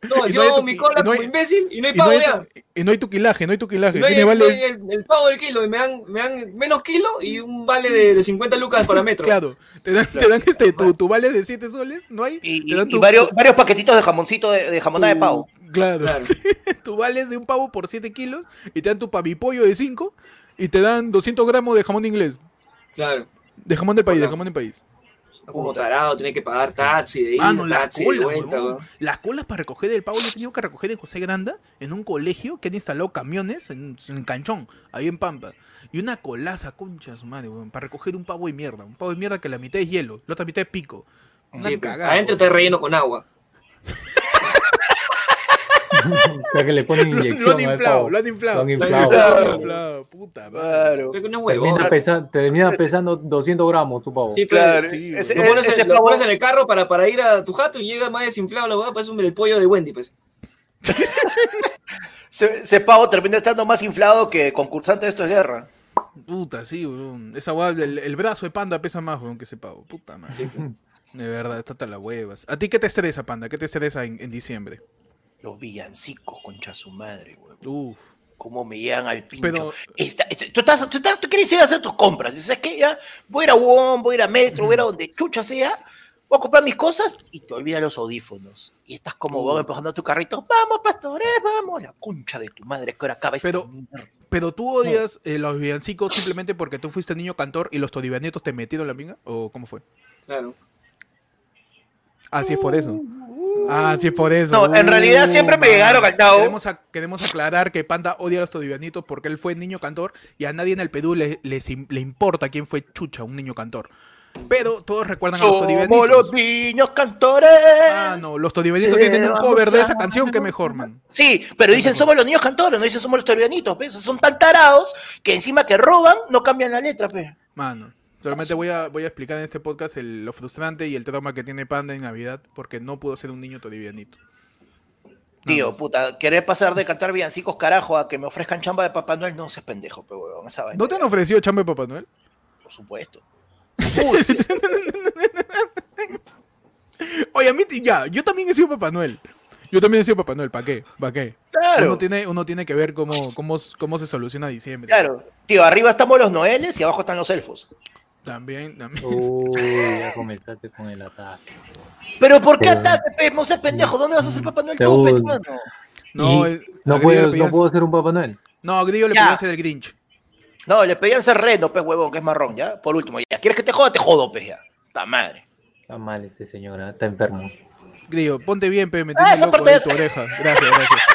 No, Y yo hay hago tu- mi cola no hay- como imbécil y no hay Y no, pavo hay, ya. y no hay tu quilaje, no hay tu quilaje. No hay, hay el, el pavo del kilo, y me dan, me dan menos kilo y un vale de, de 50 lucas para metro. Claro, te dan, te dan este, tu, tu vale de 7 soles, ¿no hay? Y, varios, varios paquetitos de jamoncito de, de jamonada de pavo. Claro. Claro. tu vale es de un pavo por 7 kilos y te dan tu pavipollo de 5 y te dan 200 gramos de jamón inglés. Claro. De jamón de país, de jamón de país. Como tarado, tiene que pagar taxi de Mano, la taxi de cola, vuelta, weón. Las colas para recoger el pavo yo he tenido que recoger en José Granda, en un colegio que han instalado camiones en, en Canchón, ahí en Pampa. Y una colaza, concha su madre, para recoger un pavo de mierda. Un pavo de mierda que la mitad es hielo, la otra mitad es pico. Una Sí, cagada, adentro está relleno con agua. o sea que le ponen Lo, inyección lo han inflado, lo han inflado. Lo han Lo inflado. han inflado, puta madre. Claro. Creo que no es Termina, huevo. pesa- termina pesando 200 gramos tu pavo. Sí, pero Claro. Sí, ese, lo pones, ese en, lo pavo- pones en el carro para, para ir a tu jato y llega más desinflado la hueá, parece un- el pollo de Wendy, pues. ese- ese pavo termina estando más inflado que concursante de esto es guerra. Puta, sí, weón. Esa weá, el, el brazo de panda pesa más, weón, que ese pavo. Puta madre. Sí, pues. De verdad, está hasta las huevas. ¿A ti qué te estresa, panda? ¿Qué te estresa en, en diciembre? Los villancicos, concha su madre, güey. Uf. Cómo me llegan al pincho. Pero- Esta- esta- tú, estás, tú, estás- tú quieres ir a hacer tus compras. Dices que ya voy a ir a WOM, voy a ir a Metro, voy a ir a donde chucha sea. Voy a comprar mis cosas y te olvidas los audífonos. Y estás como vos empujando tu carrito. Vamos, pastores, vamos. La concha de tu madre que ahora acaba Pero-. ¿Pero tú odias eh, los villancicos simplemente porque tú fuiste niño cantor y los todivanietos te metieron la minga? ¿O cómo fue? Claro. Ah, sí es por eso. Ah, sí es por eso. No, en realidad siempre me llegaron al nabo. Queremos, a- queremos aclarar que Panda odia a los todivanietos porque él fue niño cantor y a nadie en el Perú le, importa quién fue Chucha, un niño cantor. Pero todos recuerdan a los Somos todivanietos. los niños cantores. Ah, no, los todivanietos tienen un cover de esa canción que mejor, man. Sí, pero dicen somos los niños cantores, no dicen somos los torianitos, ¿ves? Son tan tarados que encima que roban, no cambian la letra, pe. Mano, solamente voy a, voy a explicar en este podcast el- lo frustrante y el trauma que tiene Panda en Navidad porque no pudo ser un niño todivianito. Tío, puta, querer pasar de cantar villancicos carajo a que me ofrezcan chamba de Papá Noel, no seas pendejo, pe, weón, esa vaina. ¿No te han ofrecido chamba de Papá Noel? Por supuesto. Oye, a mí, ya, yo también he sido Papá Noel. Yo también he sido Papá Noel, ¿para qué? ¿Para qué? Claro. Uno tiene, uno tiene que ver cómo, cómo, cómo se soluciona diciembre. Claro. Tío, arriba estamos los noeles y abajo están los elfos. También, también. Uy, ya comenzaste con el ataque. Pero ¿por qué ataque, pe? No seas pendejo, ¿dónde vas a ser Papá Noel tú, Según- pe? No, Y no, Grillo puedo, le no puedo ser un Papá Noel. No, a Grillo le Ya. pedían ser el Grinch. No, le pedían ser reno, pe, huevón, que es marrón, ¿ya? Por último, ya. ¿Quieres que te joda? Te jodo, pe, ya. ¡Ta madre! Está mal este señor, ¿ah? está enfermo. Grillo, ponte bien, pe, me Ah, tienes esa loco parte ahí es- tu oreja. Gracias, gracias.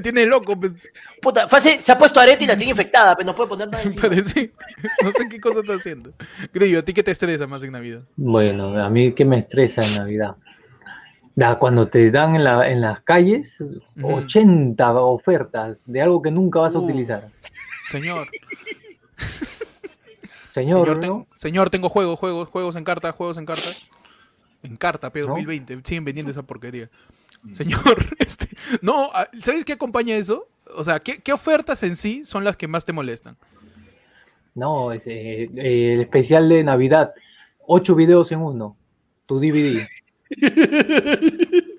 Me tiene loco. pues. Puta, fácil, se ha puesto arete y la tiene infectada, pero no puede poner nada encima. Parece. No sé qué cosa está haciendo. Grillo, ¿a ti qué te estresa más en Navidad? Bueno, a mí que me estresa en Navidad. Da, cuando te dan en, la, en las calles 80 ofertas de algo que nunca vas a Uh. utilizar. Señor. Señor, Señor, ¿no? tengo, señor, tengo juegos, juegos, juegos en carta, juegos en carta. En carta, P ¿No? 2020. Siguen vendiendo esa porquería. Señor, este, no, ah, ¿sabes qué acompaña eso? O sea, ¿qué, qué ofertas en sí son las que más te molestan? No, es, eh, eh, el especial de Navidad. Ocho videos en uno. Tu DVD.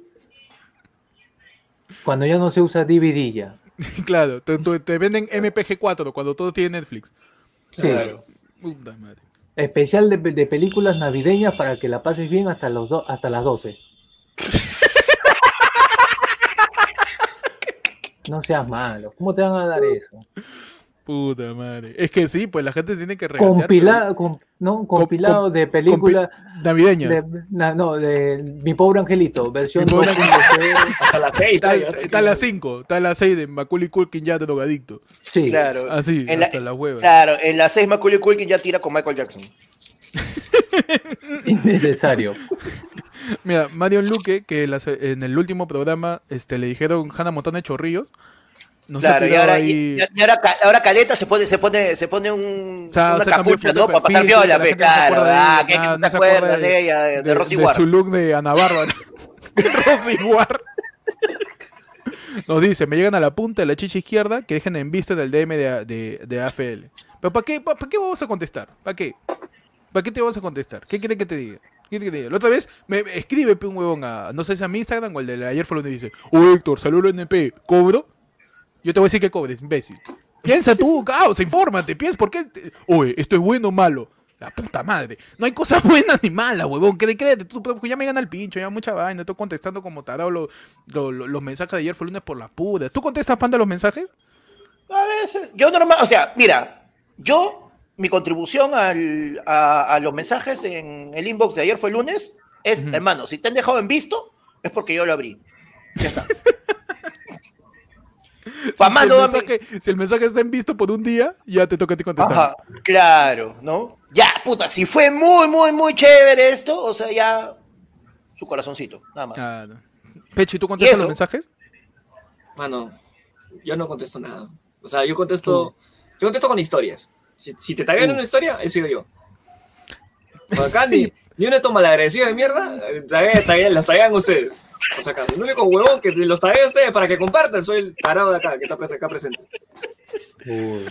Cuando ya no se usa DVD ya. claro, te, te- te venden MPG4 cuando todo tiene Netflix. Sí. Claro. Puta madre. Especial de, de películas navideñas para que la pases bien hasta, los do- hasta las 12. No seas malo. ¿Cómo te van a dar eso? Puta madre. Es que sí, pues la gente tiene que regatear. Compilado, com- no, compilado de película compi- Navideña. de, na- no, de Mi Pobre Angelito, versión Pobre 2.0. Hasta las seis. Está, ya, está a las 5, está a las 6 de Macaulay Culkin ya drogadicto. Sí, Claro. Así, En hasta la hueva. Claro, en la 6 Macaulay Culkin ya tira con Michael Jackson. innecesario. Mira, Mario Luque, que en el último programa este, le dijeron Hannah Montana de Chorrillos. Nos Claro, y ahora, ahí- y, y ahora, Ca- ahora Caleta se pone, se pone, se pone un, O sea, una foto ¿no? Para pasar viola, pe, no claro. Ah, que no te acuerda acuerdas de- de ella, de, de, de, Rosy de War. su look de Ana Bárbara. De Rosy War. Nos dice, me llegan a la punta de la chicha izquierda que dejen en visto en el DM de, de, de AFL. Pero ¿para qué, pa- ¿para qué vamos a contestar? ¿Para qué? ¿Para qué te vamos a contestar? ¿Qué quiere que te diga? La otra vez me me escribe un huevón a, no sé si a mi Instagram o el de ayer fue lunes y dice, oh Héctor, saludo NP, ¿cobro? Yo te voy a decir que cobres, imbécil. Piensa tú, caos, infórmate, piensa, ¿por qué? te- Oye, ¿esto es bueno o malo? La puta madre. No hay cosas buenas ni malas, huevón. Créete, créete, tú, tú, ya me gana el pincho, ya mucha vaina. Estoy contestando como tarado lo- lo- lo- los mensajes de ayer fue lunes por la puta. ¿Tú contestas, panda, los mensajes? A veces, yo normal, o sea, mira, yo, mi contribución al- a, a los mensajes en el inbox de ayer fue el lunes, es, Ujú. hermano, si te han dejado en visto, es porque yo lo abrí. Ya está. Si, Famá el mensaje, si el mensaje está en visto por un día, ya te toca a ti contestar. Ajá, claro, ¿no? Ya, puta, si fue muy, muy, muy chévere esto, o sea, ya su corazoncito, nada más. Claro. Pechi, ¿tú contestas los mensajes? Mano, yo no contesto nada. O sea, yo contesto, yo contesto con historias. Si, si te taguean una historia, he sido yo. Acá ni, ni una toma la agresiva de mierda, eh, taguea- taguea- las taguean ustedes. O sea, el único huevón que los taguea a ustedes para que compartan, soy el tarado de acá, que está acá presente. Uy.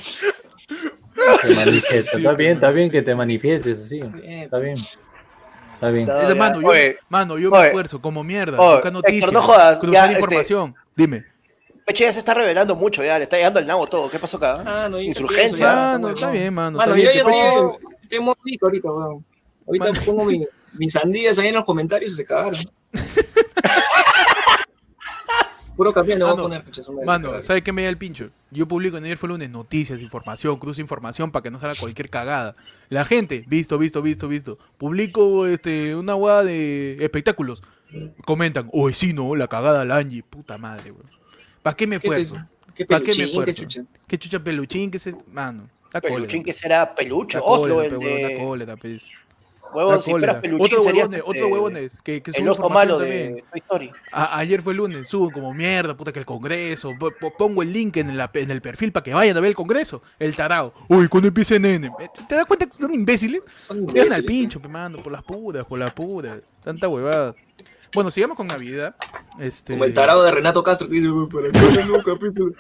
Se manifiesta. Está bien, está bien que te manifiestes, sí. Está bien. Está bien. No, Es de, ya, mano, yo, oye, mano, yo me oye. esfuerzo como mierda, Oye, buscar noticias, Héctor, no jodas, cruzar ya, este- información. Dime. Peche ya se está revelando mucho, ya le está llegando el nabo todo. ¿Qué pasó acá? Ah, no, yo Insurgencia. Mano, weón. está bien, mano. Mano, está yo bien, ya te- estoy, estoy en modo pico ahorita, weón. Ahorita Mano. pongo mi- mis sandías ahí en los comentarios y se cagaron. Puro campeón le voy a Mano, poner, Mano. ¿sabes qué me da el pincho? Yo publico en ayer fue lunes noticias, información, cruzo información para que no salga cualquier cagada. La gente, visto, visto, visto, visto. Publico este, una hueá de espectáculos. Comentan, oye, sí, no, la cagada la Angie. Puta madre, weón. ¿Para qué me ¿Qué te- esfuerzo? qué ¿Para qué me peluchín, qué esfuerzo? chucha? ¿Qué chucha peluchín? ¿Qué este? Mano, da Peluchín que será peluche, Oslo, el de cólera, pues. huevón, Da si fueras peluchín serías, huevones, este, otros huevones que, que el información malo también. de Toy Story. A- ayer fue lunes, subo como mierda, puta que el Congreso. po- po- Pongo el link en, la- en el perfil para que vayan a ver el Congreso. El tarao. Uy, cuando empiece nene. ¿Te, te das cuenta que son imbéciles? Son Llegan al imbéciles, pincho, pe, mano, por las puras, por las puras. Tanta huevada. Bueno, sigamos con Navidad. Este... Como el tarado de Renato Castro que dice, "Uy, ¿para qué el nuevo capítulo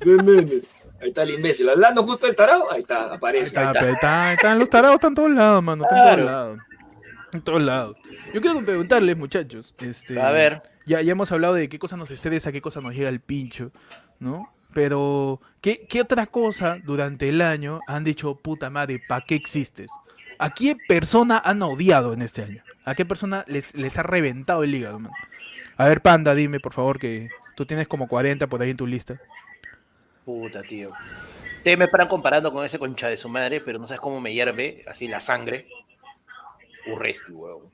de nene? Ahí está el imbécil. Hablando justo del tarado, ahí está, Ahí aparece. está, pe, está- están los tarados, están en todos lados, mano. Están Claro. todos lados. En todos lados. Yo quiero preguntarles, muchachos. Este, A ver. Ya, ya hemos hablado de qué cosa nos estresa, qué cosa nos llega al pincho, ¿no? Pero, ¿qué, qué otra cosa durante el año han dicho, puta madre, ¿para qué existes? ¿A qué persona han odiado en este año? ¿A qué persona les, les ha reventado el hígado, man? A ver, Panda, dime, por favor, que tú tienes como 40 por ahí en tu lista. Puta, tío. Ustedes me paran comparando con ese concha de su madre, pero no sabes cómo me hierve así la sangre. Urresti, huevón.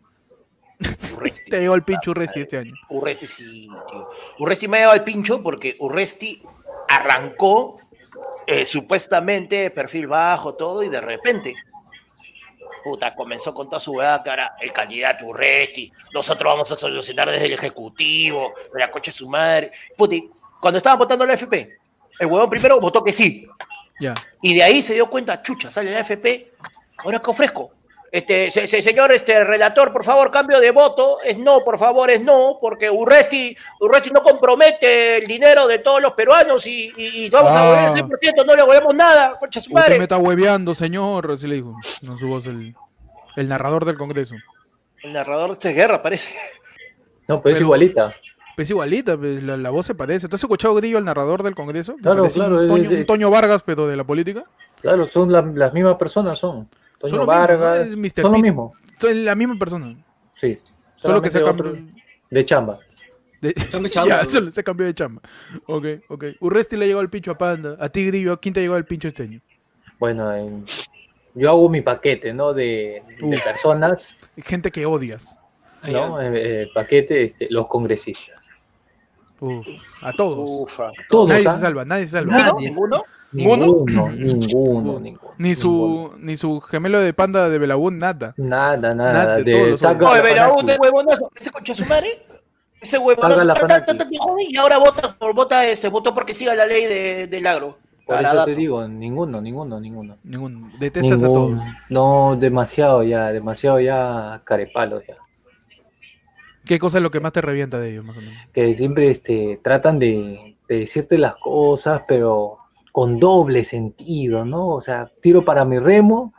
Urresti. Te llegó el pincho Urresti este año. Urresti sí, tío. Urresti me ha llevado al pincho porque Urresti arrancó eh, supuestamente perfil bajo, todo, y de repente, puta, comenzó con toda su ahora el candidato Urresti, nosotros vamos a solucionar desde el Ejecutivo, de la coche de su madre. Puti, cuando estaban votando la FP, el huevón primero votó que sí, Ya. y de ahí se dio cuenta, chucha, sale la FP, ahora que ofrezco. Este, se- se- señor este, relator, por favor, cambio de voto. Es no, por favor, es no, porque Urresti, Urresti no compromete el dinero de todos los peruanos y, y- y vamos a Ah. volver el 100%, no le volvemos nada, concha su Usted me está hueveando, señor. Así le dijo. No su voz el, el narrador del Congreso. El narrador de esta guerra, parece. No, pero es igualita. Pues igualita, pues, la, la voz se parece. ¿Tú has escuchado Grillo al narrador del Congreso? Claro, claro, Un es- Toño, es- un Toño Vargas, pero de la política. Claro, son la- las mismas personas, son. Toño Son lo mismo, Vargas, ¿no? Es Mr. son lo mismo. Es la misma persona. Sí. Solo que se cambió. De chamba. de- Son de chamba, Ya, solo se cambió de chamba. Ok, ok. Urresti le llegó al pincho a Panda. A ti, Grillo, ¿a quién te llegó al pincho este año? Bueno, en- yo hago mi paquete, ¿no? De, de Uf. personas, Gente que odias. ¿no? Eh, eh, paquete, este, los congresistas. Uf, a todos. Ufa. Todos, nadie ¿ah? se salva, nadie se salva. ¿Ninguno? ¿Ninguno? Ninguno, ninguno, ninguno. Ni su, ni su gemelo de panda de Belabún, nada. Nada, nada. Nada, de de todos los saca Oye, fanática. de huevonazo, ese concha su madre. Ese huevonazo y ahora vota por vota este, votó porque siga la ley de, del agro. Por eso Taradazo. te digo, ninguno, ninguno, ninguno. Ningún. Detestas a todos. No, demasiado ya, demasiado ya carepalo ya. ¿Qué cosa es lo que más te revienta de ellos, más o menos? Que siempre este, tratan de, de decirte las cosas, pero con doble sentido, ¿no? O sea, tiro para mi remo,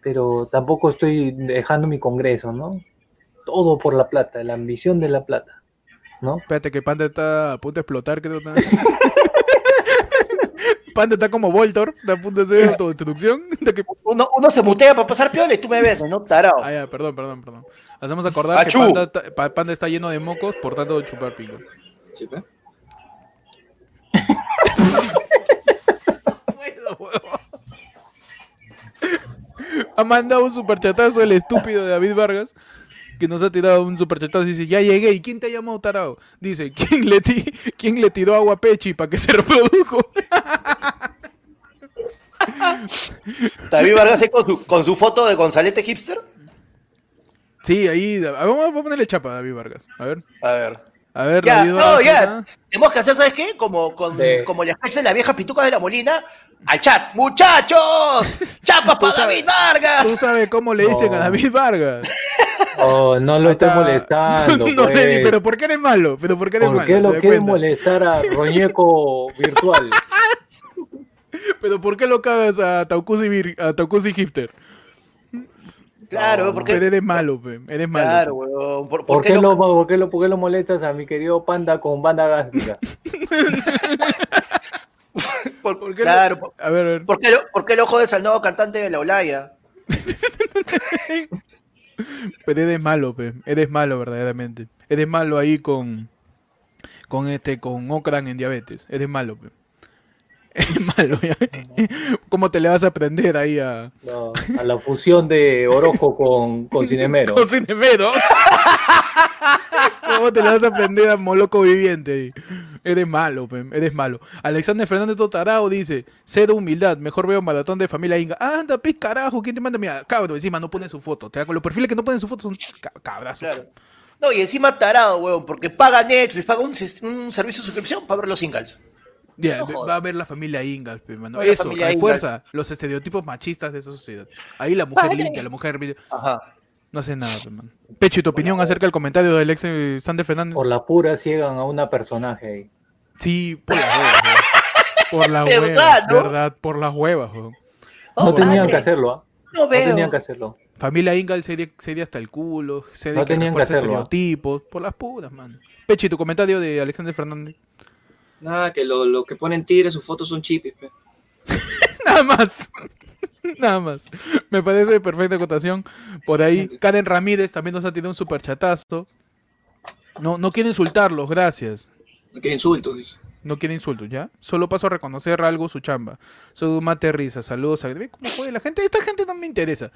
pero tampoco estoy dejando mi congreso, ¿no? Todo por la plata, la ambición de la plata, ¿no? Espérate que Panda está a punto de explotar, creo. ¿no? Panda está como Voltor, está a punto de hacer autodestrucción. De que... Uno, uno se mutea para pasar piola y tú me ves, ¿no? Tarao. Ah, ya, perdón, perdón, perdón. Hacemos acordar que. Panda, está- Pa- Panda está lleno de mocos, por tanto chupar pico. Sí, Ha mandado un superchatazo el estúpido de David Vargas, que nos ha tirado un superchatazo y dice, ya llegué, ¿y quién te ha llamado tarado? Dice, ¿quién le, ti ¿quién le tiró agua a Pechi para que se reprodujo? David Vargas ahí con su, con su foto de Gonzalete hipster. Sí, ahí, a ver, vamos a ponerle chapa a David Vargas. A ver, A ver. a ver, Ya, David no, ya. ¿ah? Tenemos que hacer, ¿sabes qué? Como, con, De- como las de la vieja pituca de la Molina, al chat. ¡Muchachos! ¡Chapa para sabes- David Vargas! Tú sabes cómo le dicen a. David Vargas. Oh, no lo Ahí estoy está. molestando. No, pues. Lenny, pero ¿por qué eres malo? ¿Pero por qué eres ¿Por malo? qué ¿Te lo das quiere cuenta? molestar a Roñeco virtual? ¿Pero por qué lo cagas a Taucusi, vir- a Taucusi Hipster? Claro, No, porque. Pero eres malo, pe, eres malo. Claro, weón. ¿Por, ¿Por, por qué qué lo, lo- por, qué lo, por qué lo molestas a mi querido panda con banda gástrica? por- ¿Por qué claro, lo- A ver, a ver. ¿por qué lo, por qué lo jodes al nuevo cantante de la Olaya? Pero eres malo, pe. Eres malo, verdaderamente. Eres malo ahí con. Con este, con Ocran en diabetes. Eres malo, pe. Eres malo, ya. ¿Cómo te le vas a aprender ahí a. No, a la fusión de Orojo con, con Cinemero. Con Cinemero? ¿Cómo te le vas a aprender a Moloco viviente? Eres malo. Eres malo. Alexander Fernández Totarao dice: Cero humildad, mejor veo maratón de familia Inga. Anda, pis carajo, ¿quién te manda? Mira, cabrón, encima no pone su foto. Te da con los perfiles que no ponen su foto son ca- cabrazos. Claro. No, y encima tarado, weón, porque paga Netflix, paga un, servicio de suscripción para ver los singles. Ya, No va a ver la familia Ingalls, la Eso, refuerza los estereotipos machistas de esa sociedad. Ahí la mujer limpia, la mujer Ajá. No hace nada, pe, mano. Pecho, ¿y tu opinión acerca del comentario del ex eh, Sander Fernández? Por la pura ciegan a una personaje ahí. Sí, por las huevas. Por las ¿Verdad, huevas, no? verdad, por las huevas. Oh, No tenían que hacerlo, ¿ah? No No veo. tenían que hacerlo. Familia Ingalls sería, sería hasta el culo, sería No que tenían que hacerlo, ¿ah? estereotipos, por las puras, man. Pechi, tu comentario de Alexander Fernández. Nada, que lo, lo que ponen tigres, sus fotos son chipis, pe. Nada más. Nada más. Me parece perfecta acotación. Por ahí. Karen Ramírez también nos ha tirado un super chatazo. No, no quiero insultarlos, gracias. No quiere insultos, dice. No quiere insultos, ¿ya? Solo paso a reconocer algo su chamba. Soy un mate risa, saludos a... ¿Ve cómo jode la gente? Esta gente no me interesa.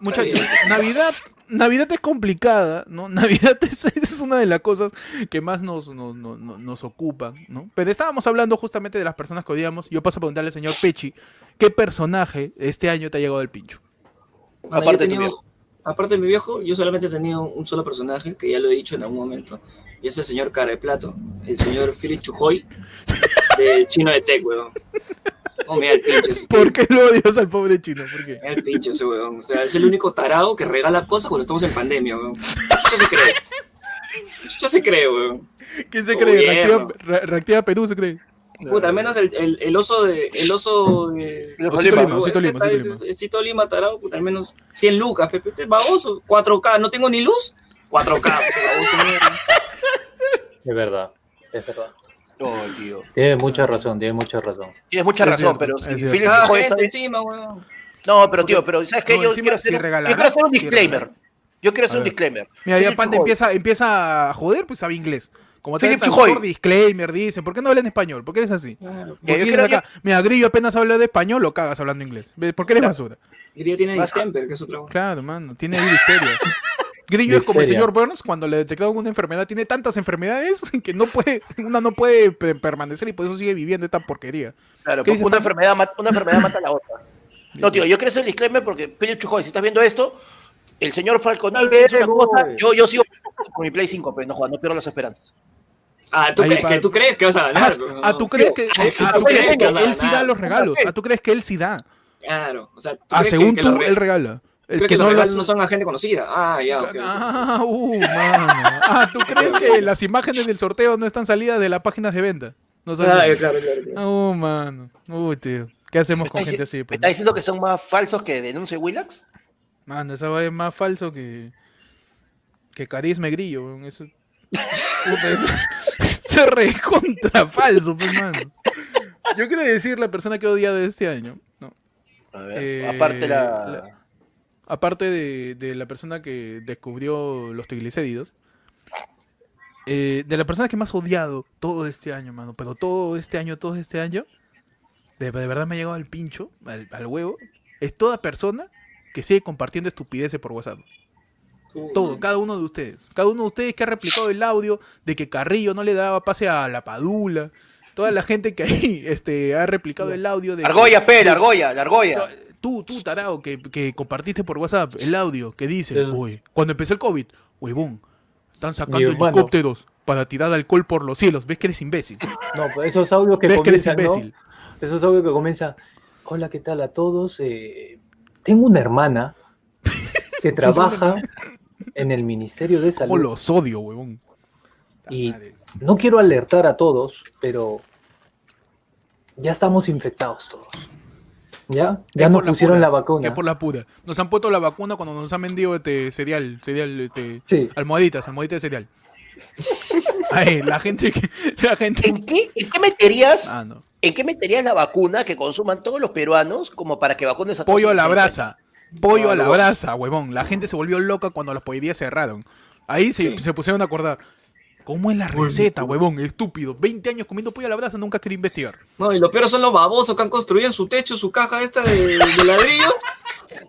Muchachos, Navidad, Navidad es complicada, ¿no? Navidad es, es una de las cosas que más nos, nos, nos, nos ocupan, ¿no? Pero estábamos hablando justamente de las personas que odiamos. Yo paso a preguntarle al señor Pechi, ¿qué personaje este año te ha llegado del pincho? Bueno, Aparte de tu viejo. aparte de mi viejo, yo solamente tenido un solo personaje, que ya lo he dicho en algún momento, y es el señor cara de plato, el señor Philip Chujoy, del chino de Tech, weón. Oh, mira el pinche, ese ¿Por qué lo odias al pobre chino? ¿Por qué? Mira el pinche ese weón. O sea, es el único tarado que regala cosas cuando estamos en pandemia, weón. Chucha se cree. Chucha se cree, weón. ¿Quién se cree? Reactiva, Re- Reactiva Perú se cree. Puta, al menos el, el, el oso de. El oso de. El Osito Lima, tarado, puta, al menos 100 lucas, Pepe. Este es baboso. 4K, no tengo ni luz. 4K, puta, baboso, mierda. Es verdad, es verdad. No, tío. Tiene mucha razón, tiene mucha razón. Tienes mucha Es razón, cierto, pero si. Philip Cada gente encima, weón. No, pero tío, pero ¿sabes qué? No, yo, quiero hacer, yo quiero hacer un disclaimer. Yo quiero hacer un disclaimer. Mira, ya Philip Chujoy. empieza, empieza a joder, pues sabe inglés. Como te Philip Chujoy. disclaimer, dicen. ¿Por qué no hablan español? ¿Por qué eres así? Mira, Grillo apenas habla de español, lo cagas hablando inglés. ¿Por qué eres Claro. basura? Grillo tiene distemper, que es otra weón. Claro, mano. Tiene ahí. Grillo es como el señor Burns cuando le detectaron una enfermedad. Tiene tantas enfermedades que no puede, una no puede pe- permanecer y por eso sigue viviendo esta porquería. Claro, ¿Qué porque dices, una enfermedad, mata, una enfermedad mata a la otra. No, tío, yo quiero hacer el disclaimer porque Philip Chujoy, si estás viendo esto, el señor Falconal Dale, es una cosa. Yo, yo sigo con mi Play 5, pero no jodas, no pierdo las esperanzas. Ah, ¿tú Ahí crees, que, ¿tú crees que vas a Ah, ganar? ah, ¿tú crees que, Ay, ah, ¿tú tú crees crees que que vas a él sí da los regalos? Ah, ¿tú crees que él sí da? Claro, o sea, ¿tú Ah, crees que- según que tú, re- él regala. Es ¿Crees que que los no regalos no son a gente conocida? Ah, ya, ok. ok. Ah, uh, mano. Ah, ¿tú crees que las imágenes del sorteo no están salidas de las páginas de venta? No Ah, salen. claro, claro, claro. Oh, mano. Uy, tío. ¿Qué hacemos ¿Me con gente así? ¿Me pues? estás diciendo que son más falsos que denuncie Willax? Mano, esa va es más falso que. que carisma y grillo, weón. Eso. Se recontra falso, pues, mano. Yo quiero decir la persona que he odiado este año, ¿no? A ver, Eh, aparte la... la- Aparte de, de la persona que descubrió los triglicéridos, eh, de la persona que más he odiado todo este año, mano, pero todo este año, todo este año, de, de verdad me ha llegado al pincho, al, al huevo, es toda persona que sigue compartiendo estupideces por WhatsApp. Todo, cada uno de ustedes. Cada uno de ustedes que ha replicado el audio de que Carrillo no le daba pase a la Padula. Toda la gente que ahí este, ha replicado el audio de... Argolla, P, la argolla, la argolla. Tú, tú, tarao, que, que compartiste por WhatsApp el audio que dice, El- uy, cuando empezó el COVID, huevón, están sacando helicópteros para tirar alcohol por los cielos. ¿Ves que eres imbécil? No, pues esos audios que ¿Ves que eres comienzan, ¿no? imbécil? Esos audios que comienzan. Hola, ¿qué tal a todos? Eh, tengo una hermana que trabaja en el Ministerio de ¿Cómo Salud los odio, huevón? y no quiero alertar a todos, pero ya estamos infectados todos. ¿Ya? Ya Es nos pusieron pura, la vacuna. Es por la pura. Nos han puesto la vacuna cuando nos han vendido este cereal, cereal, este, Sí. almohaditas, almohaditas de cereal. Ay, la gente que, la gente. ¿En qué, en qué meterías, Ah, no. en qué meterías la vacuna que consuman todos los peruanos como para que vacunes a todos Pollo a la brasa. Pollo a la brasa, huevón. La gente se volvió loca cuando las pollerías cerraron. Ahí se, Sí. se pusieron a acordar. ¿Cómo es la receta, huevón? Estúpido. 20 años comiendo pollo a la brasa, nunca quería investigar. No, y lo peor son los babosos que han construido en su techo su caja esta de, de ladrillos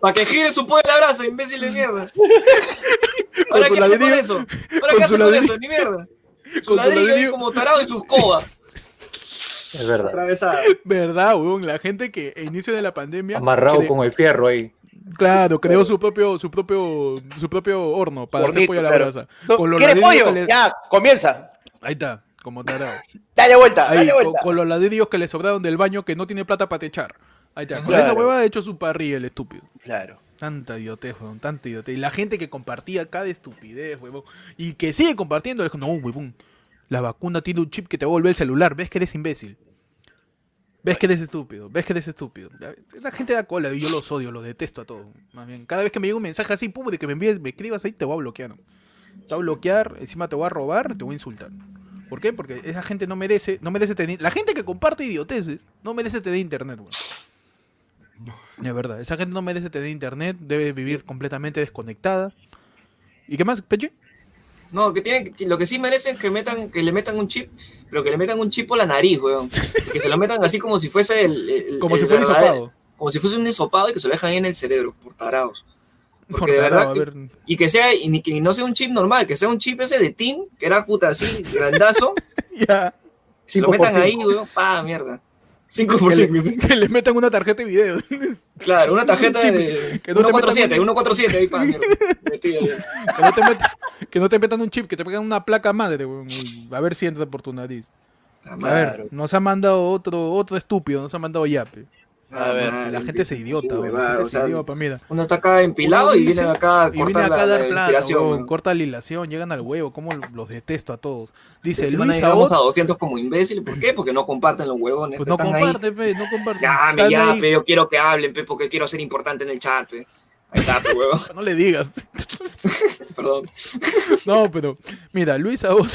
para que gire su pollo a la brasa, imbécil de mierda. ¿Ahora su qué hace con ladrillo- eso? ¿Ahora con qué su hace con ladrillo- eso? Ni mierda. Su su ladrillo ahí ladrillo- como tarado y sus cobas Es verdad. atravesadas. ¿Verdad, huevón? La gente que a inicio de la pandemia. Amarrado con el fierro ahí. Claro, creó su propio, su propio, su propio horno para hacer pollo a la claro. brasa. No, Con los ¿Quieres pollo? le- Ya, comienza. Ahí está, como tarado. Dale vuelta, Ahí, dale con, vuelta. con los ladrillos que le sobraron del baño que no tiene plata para techar. Ahí está. Con Claro. esa hueva ha hecho su parrilla el estúpido. Claro. Tanta idiotez, huevón, tanta idiotez. Y la gente que compartía cada estupidez, huevón. Y que sigue compartiendo, le dijo, no, huevón. La vacuna tiene un chip que te va a volver el celular. ¿Ves que eres imbécil? ¿Ves que eres estúpido? ¿Ves que eres estúpido? La gente da cola y yo los odio, los detesto a todos. Más bien, cada vez que me llega un mensaje así, pum, de que me envíes, me escribas ahí, te voy a bloquear. Te voy a bloquear, encima te voy a robar, te voy a insultar. ¿Por qué? Porque esa gente no merece, no merece tener. La gente que comparte idioteces no merece tener internet, weón. Es verdad, esa gente no merece tener internet, debe vivir completamente desconectada. ¿Y qué más, Peche? No, que tienen, lo que sí merecen es que metan, que le metan un chip, pero que le metan un chip por la nariz, weón. Y que se lo metan así como si fuese el, el- Como el si fuera verdadero- hisopado. Como si fuese un hisopado y que se lo dejan ahí en el cerebro, por tarados. Porque Por de tarado, verdad que-. Y que sea, y ni- que no sea un chip normal, que sea un chip ese de Team, que era puta así, grandazo. Ya. si lo metan ahí, weón, pa, mierda. 5 por Que 5. le, que le metan una tarjeta de video. Claro, una tarjeta de que no te 147, metan un- 147 ahí, pa, mierda. Metida ahí. que, no te metan, que no te metan un chip, que te pegan una placa madre, A ver si entra por tu nariz. A ver, nos ha mandado otro, otro estúpido, nos ha mandado Yape. A ver, madre, La gente se idiota, la gente o se sea, idiota, mira. Uno está acá empilado y viene acá a Y viene cortar acá la, a dar la plata, weón, corta la hilación, llegan al huevo, como los detesto a todos. Dice Encima Luis Abot, a 200 como imbéciles. ¿Por qué? Porque no comparten los huevones. pues no están ahí. comparte, pe, no comparte. Ya, me ya, pe, yo quiero que hablen, pe, porque quiero ser importante en el chat, pe. Ahí está. No le digas. Perdón. No, pero, mira, Luis Abot,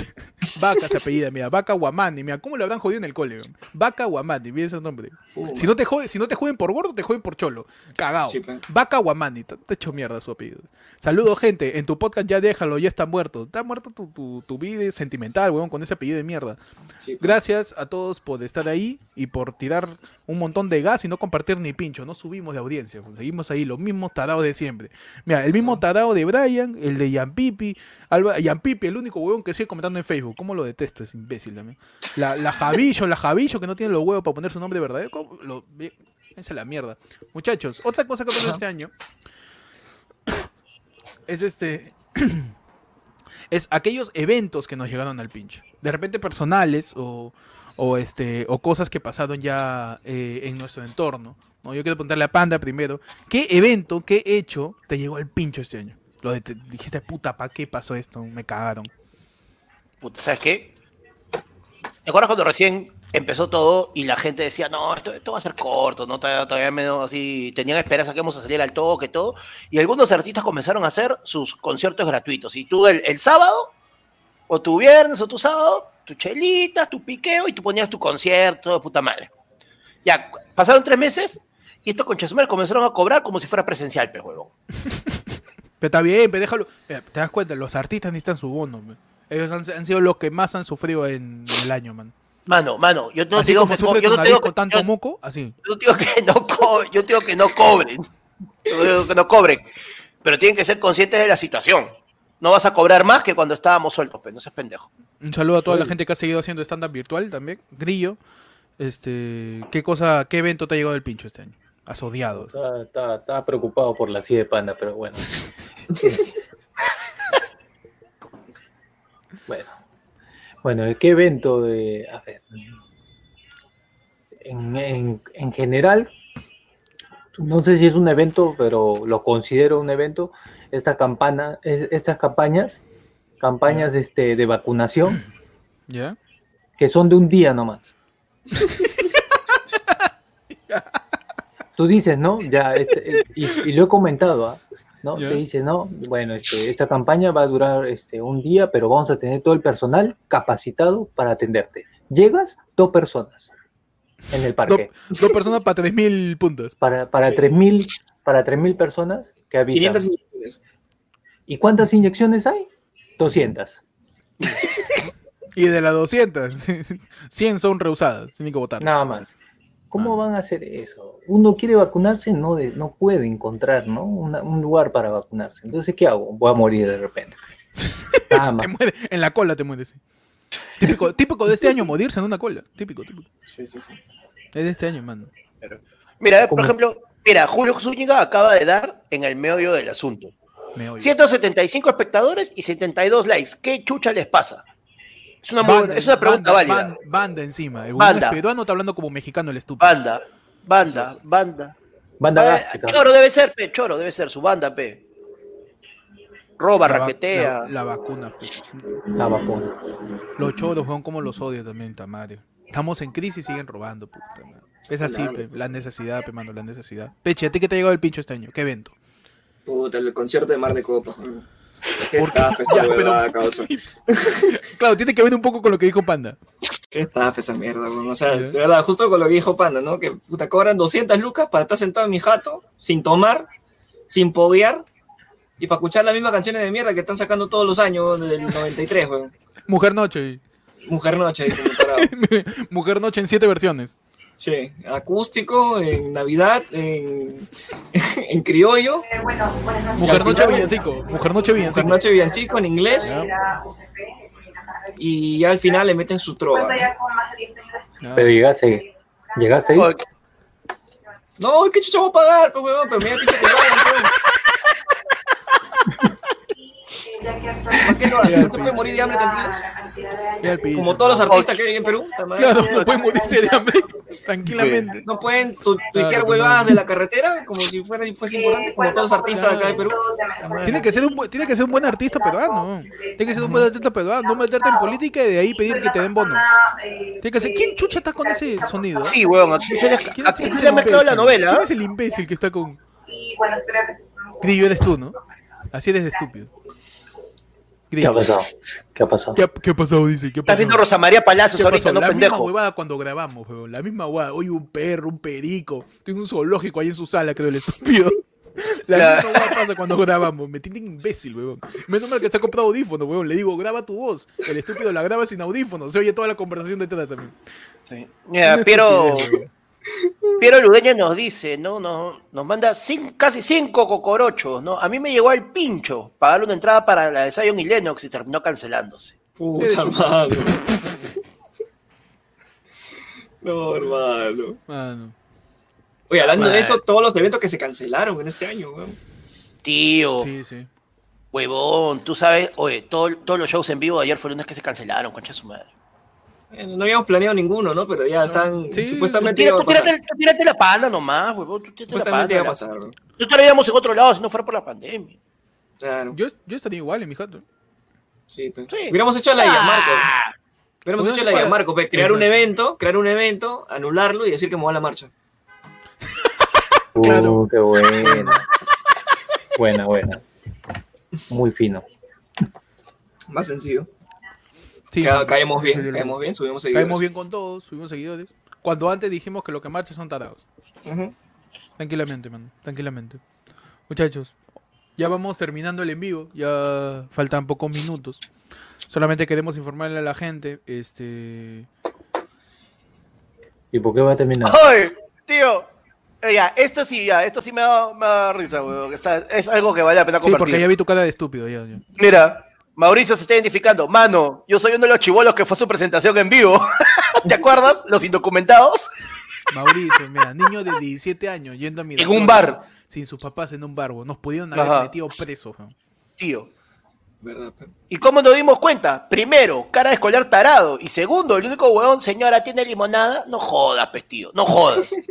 Vaca se apellida, mira, Vaca Guamani, mira, ¿cómo lo habrán jodido en el cole? Vaca Guamani, mira ese nombre. Uh, Si no, te joden, si no te joden por gordo, te joden por cholo. Cagao. Sí. Vaca Guamani, te hecho mierda su apellido. Saludos, gente. En tu podcast ya déjalo, ya está muerto. Está muerto tu, tu, tu vida sentimental, weón, con ese apellido de mierda. sí. Gracias a todos por estar ahí y por tirar un montón de gas y no compartir ni pincho. No subimos de audiencia. Seguimos ahí, los mismos tarados de siempre. Mira, el mismo tarado de Brian, el de Yampipi. Alba, Yampipi, el único huevón que sigue comentando en Facebook. ¿Cómo lo detesto? Es imbécil también. La, la Javillo, la Javillo que no tiene los huevos para poner su nombre verdadero. ¿cómo? Lo, esa es la mierda. Muchachos, otra cosa que pasó este año es este. es aquellos eventos que nos llegaron al pincho. De repente personales o, o este o cosas que pasaron ya eh, en nuestro entorno. ¿no? Yo quiero preguntarle a Panda primero, ¿qué evento, qué hecho te llegó al pincho este año? Lo de te- dijiste, puta, ¿para qué pasó esto? Me cagaron. Puta, ¿sabes qué? ¿Te acuerdas cuando recién empezó todo y la gente decía, no, esto, esto va a ser corto, no todavía, menos así, tenían esperanza que íbamos a salir al toque, todo, y algunos artistas comenzaron a hacer sus conciertos gratuitos, y tú el, el sábado, o tu viernes, o tu sábado, tu chelita, tu piqueo, y tú ponías tu concierto, de puta madre. Ya, pasaron tres meses, y estos conchasumeros comenzaron a cobrar como si fuera presencial, pe huevón. Pero está bien, pero déjalo. Mira, te das cuenta, los artistas necesitan su bono. man. Ellos han, han sido los que más han sufrido en el año, man. Mano, mano, yo no así digo como que, yo no digo con que- tanto yo- moco, así. Yo digo que no, co- yo digo que no cobren. Yo digo que no cobren. Pero tienen que ser conscientes de la situación. No vas a cobrar más que cuando estábamos sueltos, pues no seas pendejo. Un saludo a toda la gente que ha seguido haciendo stand-up virtual también. Grillo, este, ¿qué cosa, qué evento te ha llegado del pincho este año? Has odiado. Estaba preocupado por la silla de panda, pero bueno. bueno. Bueno, ¿qué evento? de- a ver. En, en- en general, no sé si es un evento, pero lo considero un evento. Esta campana, es- estas campañas, campañas este, de vacunación, ¿Ya? que son de un día nomás. Tú dices, ¿no? Ya, este, eh, y, y lo he comentado, ¿ah? ¿no? Te dice, no, bueno, este, esta campaña va a durar este, un día, pero vamos a tener todo el personal capacitado para atenderte. Llegas, dos personas en el parque, Dos personas para 3.000 puntos. para, para Sí. 3.000 para 3.000 personas que habitan. 500 inyecciones. ¿Y cuántas inyecciones hay? 200. Y de las 200, 100 son rehusadas. Tienen que votar. Nada más. ¿Cómo Ah. van a hacer eso? Uno quiere vacunarse, no, de, no puede encontrar ¿no? Una- un lugar para vacunarse. Entonces, ¿qué hago? Voy a morir de repente. Nada más. Te muere, en la cola te mueres. sí. Típico, típico de este año morirse en una cola. Típico, típico. Sí, sí, sí. Es de este año, mano. Mira, por ejemplo, mira, Julio Zúñiga acaba de dar en el meollo del asunto. Me oye. 175 espectadores y 72 likes. ¿Qué chucha les pasa? Es una, muy buena- es una pregunta banda, válida. ban- banda encima. El Banda. peruano está hablando como mexicano el estúpido. Banda, banda, banda. Banda gástrica. choro debe ser, pe, choro debe ser, su banda, pe. Roba, La va- raquetea. La, la vacuna. pues. La vacuna. Los choros, weón, como los odio también, tamario. Estamos en crisis y siguen robando, puta madre. Es así, pe, la necesidad, pe, mano, la necesidad. Peche, ¿a ti qué te ha llegado el pincho este año? ¿Qué evento? Puta, el concierto de Mar de Copas. Qué estafa esta Ya, pero- huevada, causa. Claro, tiene que ver un poco con lo que dijo Panda. Qué estafa esa mierda, weón. O sea, de verdad, justo con lo que dijo Panda, ¿no? Que puta, cobran 200 lucas para estar sentado en mi jato, sin tomar, sin poguear, y para escuchar las mismas canciones de mierda que están sacando todos los años weón, desde el 93, weón. Mujer Noche. Mujer Noche. Mujer Noche en siete versiones. Sí, acústico, en Navidad, en, en criollo, Mujer al Noche final- Villancico. Mujer Noche Villancico. noche villancico, en inglés, Ya. y ya al final le meten su trova. Pero llegaste, llegaste ahí. Oye, No, ¿qué chucha voy a pagar? Pues, weón, pero me da pinche que. ¿Por qué no hacen? ¿No se puede morir de hambre tranquilo? Como todos los artistas que hay en Perú. Claro, no pueden morirse de hambre tranquilamente. No pueden tu- tuitear huevadas de la carretera como si fuera fuese importante, como todos los artistas de acá de Perú. Tiene que, ser un, bu- tiene que ser un buen artista peruano. Tiene que ser un buen artista peruano. No meterte en política y de ahí pedir que te den bono. Tiene que ser. ¿Quién chucha está con ese sonido? Sí, weón, aquí se le, ¿Quién aquí quién se es le ha mezclado la novela. ¿Quién ¿ah? es el imbécil que está con. Grillo, eres tú, ¿no? Así eres de estúpido. ¿Qué ha pasado? ¿Qué ha pasado? ¿Qué ha, qué ha pasado? Dice. ¿Qué ha Estás pasado? viendo Rosa María Palacios ¿Qué ahorita, pasó? no la misma pendejo. huevada cuando grabamos, weón. La misma huevada. Oye, un perro, un perico. Tiene un zoológico ahí en su sala, creo, el estúpido. La La- misma huevada pasa cuando grabamos. Me tiene imbécil, weón. Menos mal que se ha comprado audífonos, weón. Le digo, graba tu voz. El estúpido la graba sin audífonos. Se oye toda la conversación detrás también. Sí. Mira, Una Piero, Ludeña nos dice, ¿no? Nos, nos manda casi cinco cocorochos, ¿no? A mí me llegó al pincho pagarle una entrada para la de Zion y Lennox y terminó cancelándose. Puta madre. No, hermano. Mano. Oye, hablando de eso, todos los eventos que se cancelaron en este año, weón. Tío, Sí, sí. huevón, tú sabes, oye, todo- todos los shows en vivo de ayer fueron unos que se cancelaron, concha de su madre. Eh, No habíamos planeado ninguno, ¿no? Pero ya están. Sí, supuestamente Tira- iba a tírate, tírate la panda nomás, huevón, tírate la Supuestamente iba a pasar, ¿no? Tú estaríamos en otro lado si no fuera por la pandemia. Claro. Yo, yo estaría igual en mi jato. Sí, pues. Sí. Hubiéramos hecho la. Ah, Hubiéramos Hubiéramos hecho la Yamarco, pues, crear un evento, crear un evento, anularlo y decir que me voy a la marcha. Uh, Claro. qué buena. Buena, buena. Muy fino. Más sencillo. Sí, Ca- caemos bien, Sí, caemos bien, subimos seguidores. Caemos bien con todos, subimos seguidores. Cuando antes dijimos que lo que marcha son tarados. Tranquilamente, man. Tranquilamente. Muchachos, ya vamos terminando el en vivo. Ya faltan pocos minutos. Solamente queremos informarle a la gente. Este. ¿Y por qué va a terminar? Tío. eh, Ya, esto sí, ya, esto sí me da, me da risa, weón. Es algo que vale la pena Sí, compartir. porque ya vi tu cara de estúpido. Ya, ya. Mira, Mauricio se está identificando. Mano, yo soy uno de los chivolos que fue a su presentación en vivo. ¿Te acuerdas? Los indocumentados. Mauricio, mira, niño de 17 años yendo a mi En un bar. Sin sus papás en un bar. weón. Nos pudieron haber Ajá. metido presos. Tío. ¿Verdad? ¿Y cómo nos dimos cuenta? Primero, cara de escolar tarado. Y segundo, el único huevón, señora, ¿tiene limonada? No jodas, pues, tío. No jodas.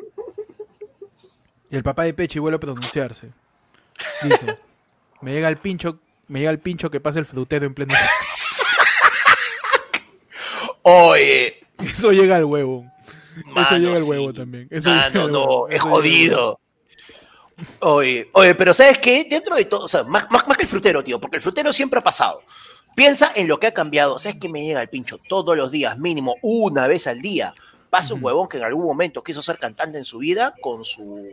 Y el papá de Pechi vuelve a pronunciarse. Dice: Me llega el pincho. Me llega el pincho que pasa el frutero en pleno. Oye, Eso llega al huevo. Eso llega al sí. huevo también. Eso al no, huevo. es jodido. Oye, oye, pero ¿sabes qué? Dentro de todo, o sea, más, más, más que el frutero, tío, porque el frutero siempre ha pasado. Piensa en lo que ha cambiado. ¿Sabes qué me llega el pincho todos los días, mínimo una vez al día? Pasa un huevón que en algún momento quiso ser cantante en su vida con su,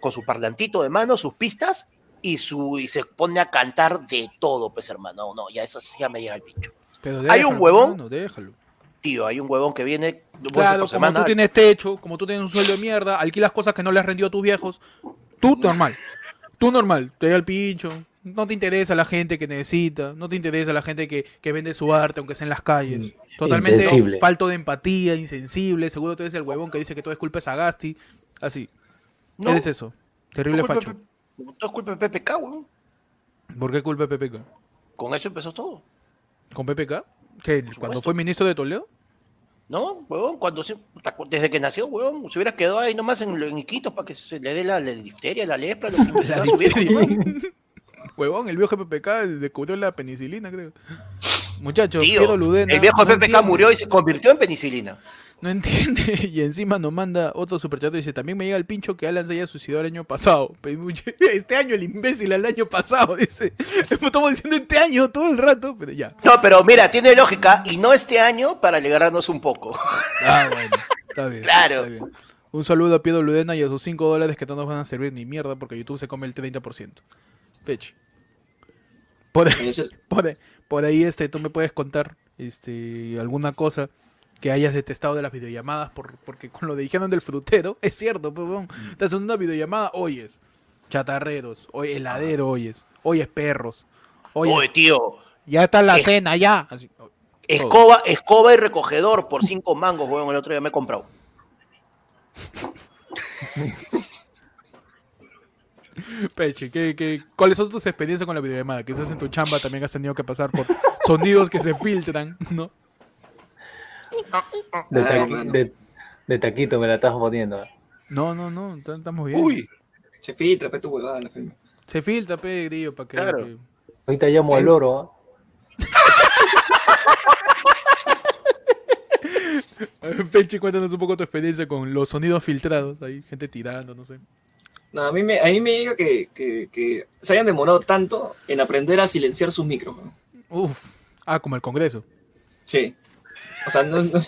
con su parlantito de mano, sus pistas, y, su, y se pone a cantar de todo, pues hermano. No, no, ya eso sí ya me llega el pincho. Pero Hay un déjalo, huevón déjalo. Tío, hay un huevón que viene Claro, como semana. tú tienes techo, como tú tienes un sueldo de mierda, alquilas cosas que no le has rendido a tus viejos, tú normal. Tú normal, te da el pincho. No te interesa la gente que necesita, no te interesa la gente que, que vende su arte, aunque sea en las calles. Totalmente Insensible. falto de empatía, insensible. Seguro tú eres el huevón que dice que todo es culpa de Sagasti. Así. No, Eres eso. Terrible facho. Todo es culpa de PPK, huevón. ¿Por qué culpa de PPK? Con eso empezó todo. ¿Con PPK? ¿Qué? ¿Cuando fue ministro de Toledo? ¿No, huevón? Cuando se- desde que nació, huevón, se hubiera quedado ahí nomás en, en Iquitos para que se le dé la, la difteria, la lepra, lo que investigaba su viejo, difteria. huevón. Huevón, el viejo PPK descubrió la penicilina, creo. Muchachos, Tío, Ludena. el viejo no PPK murió y se convirtió en penicilina. No entiende. Y encima nos manda otro superchat y dice, también me llega el pincho que Alan se haya suicidado el año pasado. Mucho- Este año el imbécil al año pasado, dice. Estamos diciendo este año todo el rato, pero ya. No, pero mira, tiene lógica, y no este año para alegrarnos un poco. Ah, bueno. Está bien. Claro. está bien. Un saludo a Piero Ludena y a sus 5 dólares que no nos van a servir ni mierda porque YouTube se come el 30%. Pech. Por, el- por, por ahí este, tú me puedes contar este, alguna cosa que hayas detestado de las videollamadas por, porque con lo de dijeron del frutero, es cierto, pues, weón. Estás en una videollamada, oyes chatarreros, oyes heladero, oyes, oyes perros, oyes, Oye, tío, ya está la es- cena, ya. Así, escoba, escoba y recogedor por cinco mangos, weón, el otro día me he comprado. Peche, ¿qué, qué, cuáles son tus experiencias con la videollamada? Quizás en tu chamba también has tenido que pasar por sonidos que se filtran, ¿no? De, Ay, taqui- mano. de- de taquito me la estás poniendo. No, no, no, está- estamos bien. Uy, Se filtra, pe tu huevada la firma. Se filtra, pe, grillo, para que... Claro. que- Ahorita llamo al oro. ¿ah? Peche, cuéntanos un poco tu experiencia con los sonidos filtrados. Hay gente tirando, no sé. No, a mí me, a mí me llega que, que, que se hayan demorado tanto en aprender a silenciar sus micros. ¿no? Uf. Ah, como el Congreso. Sí. O sea, no, no-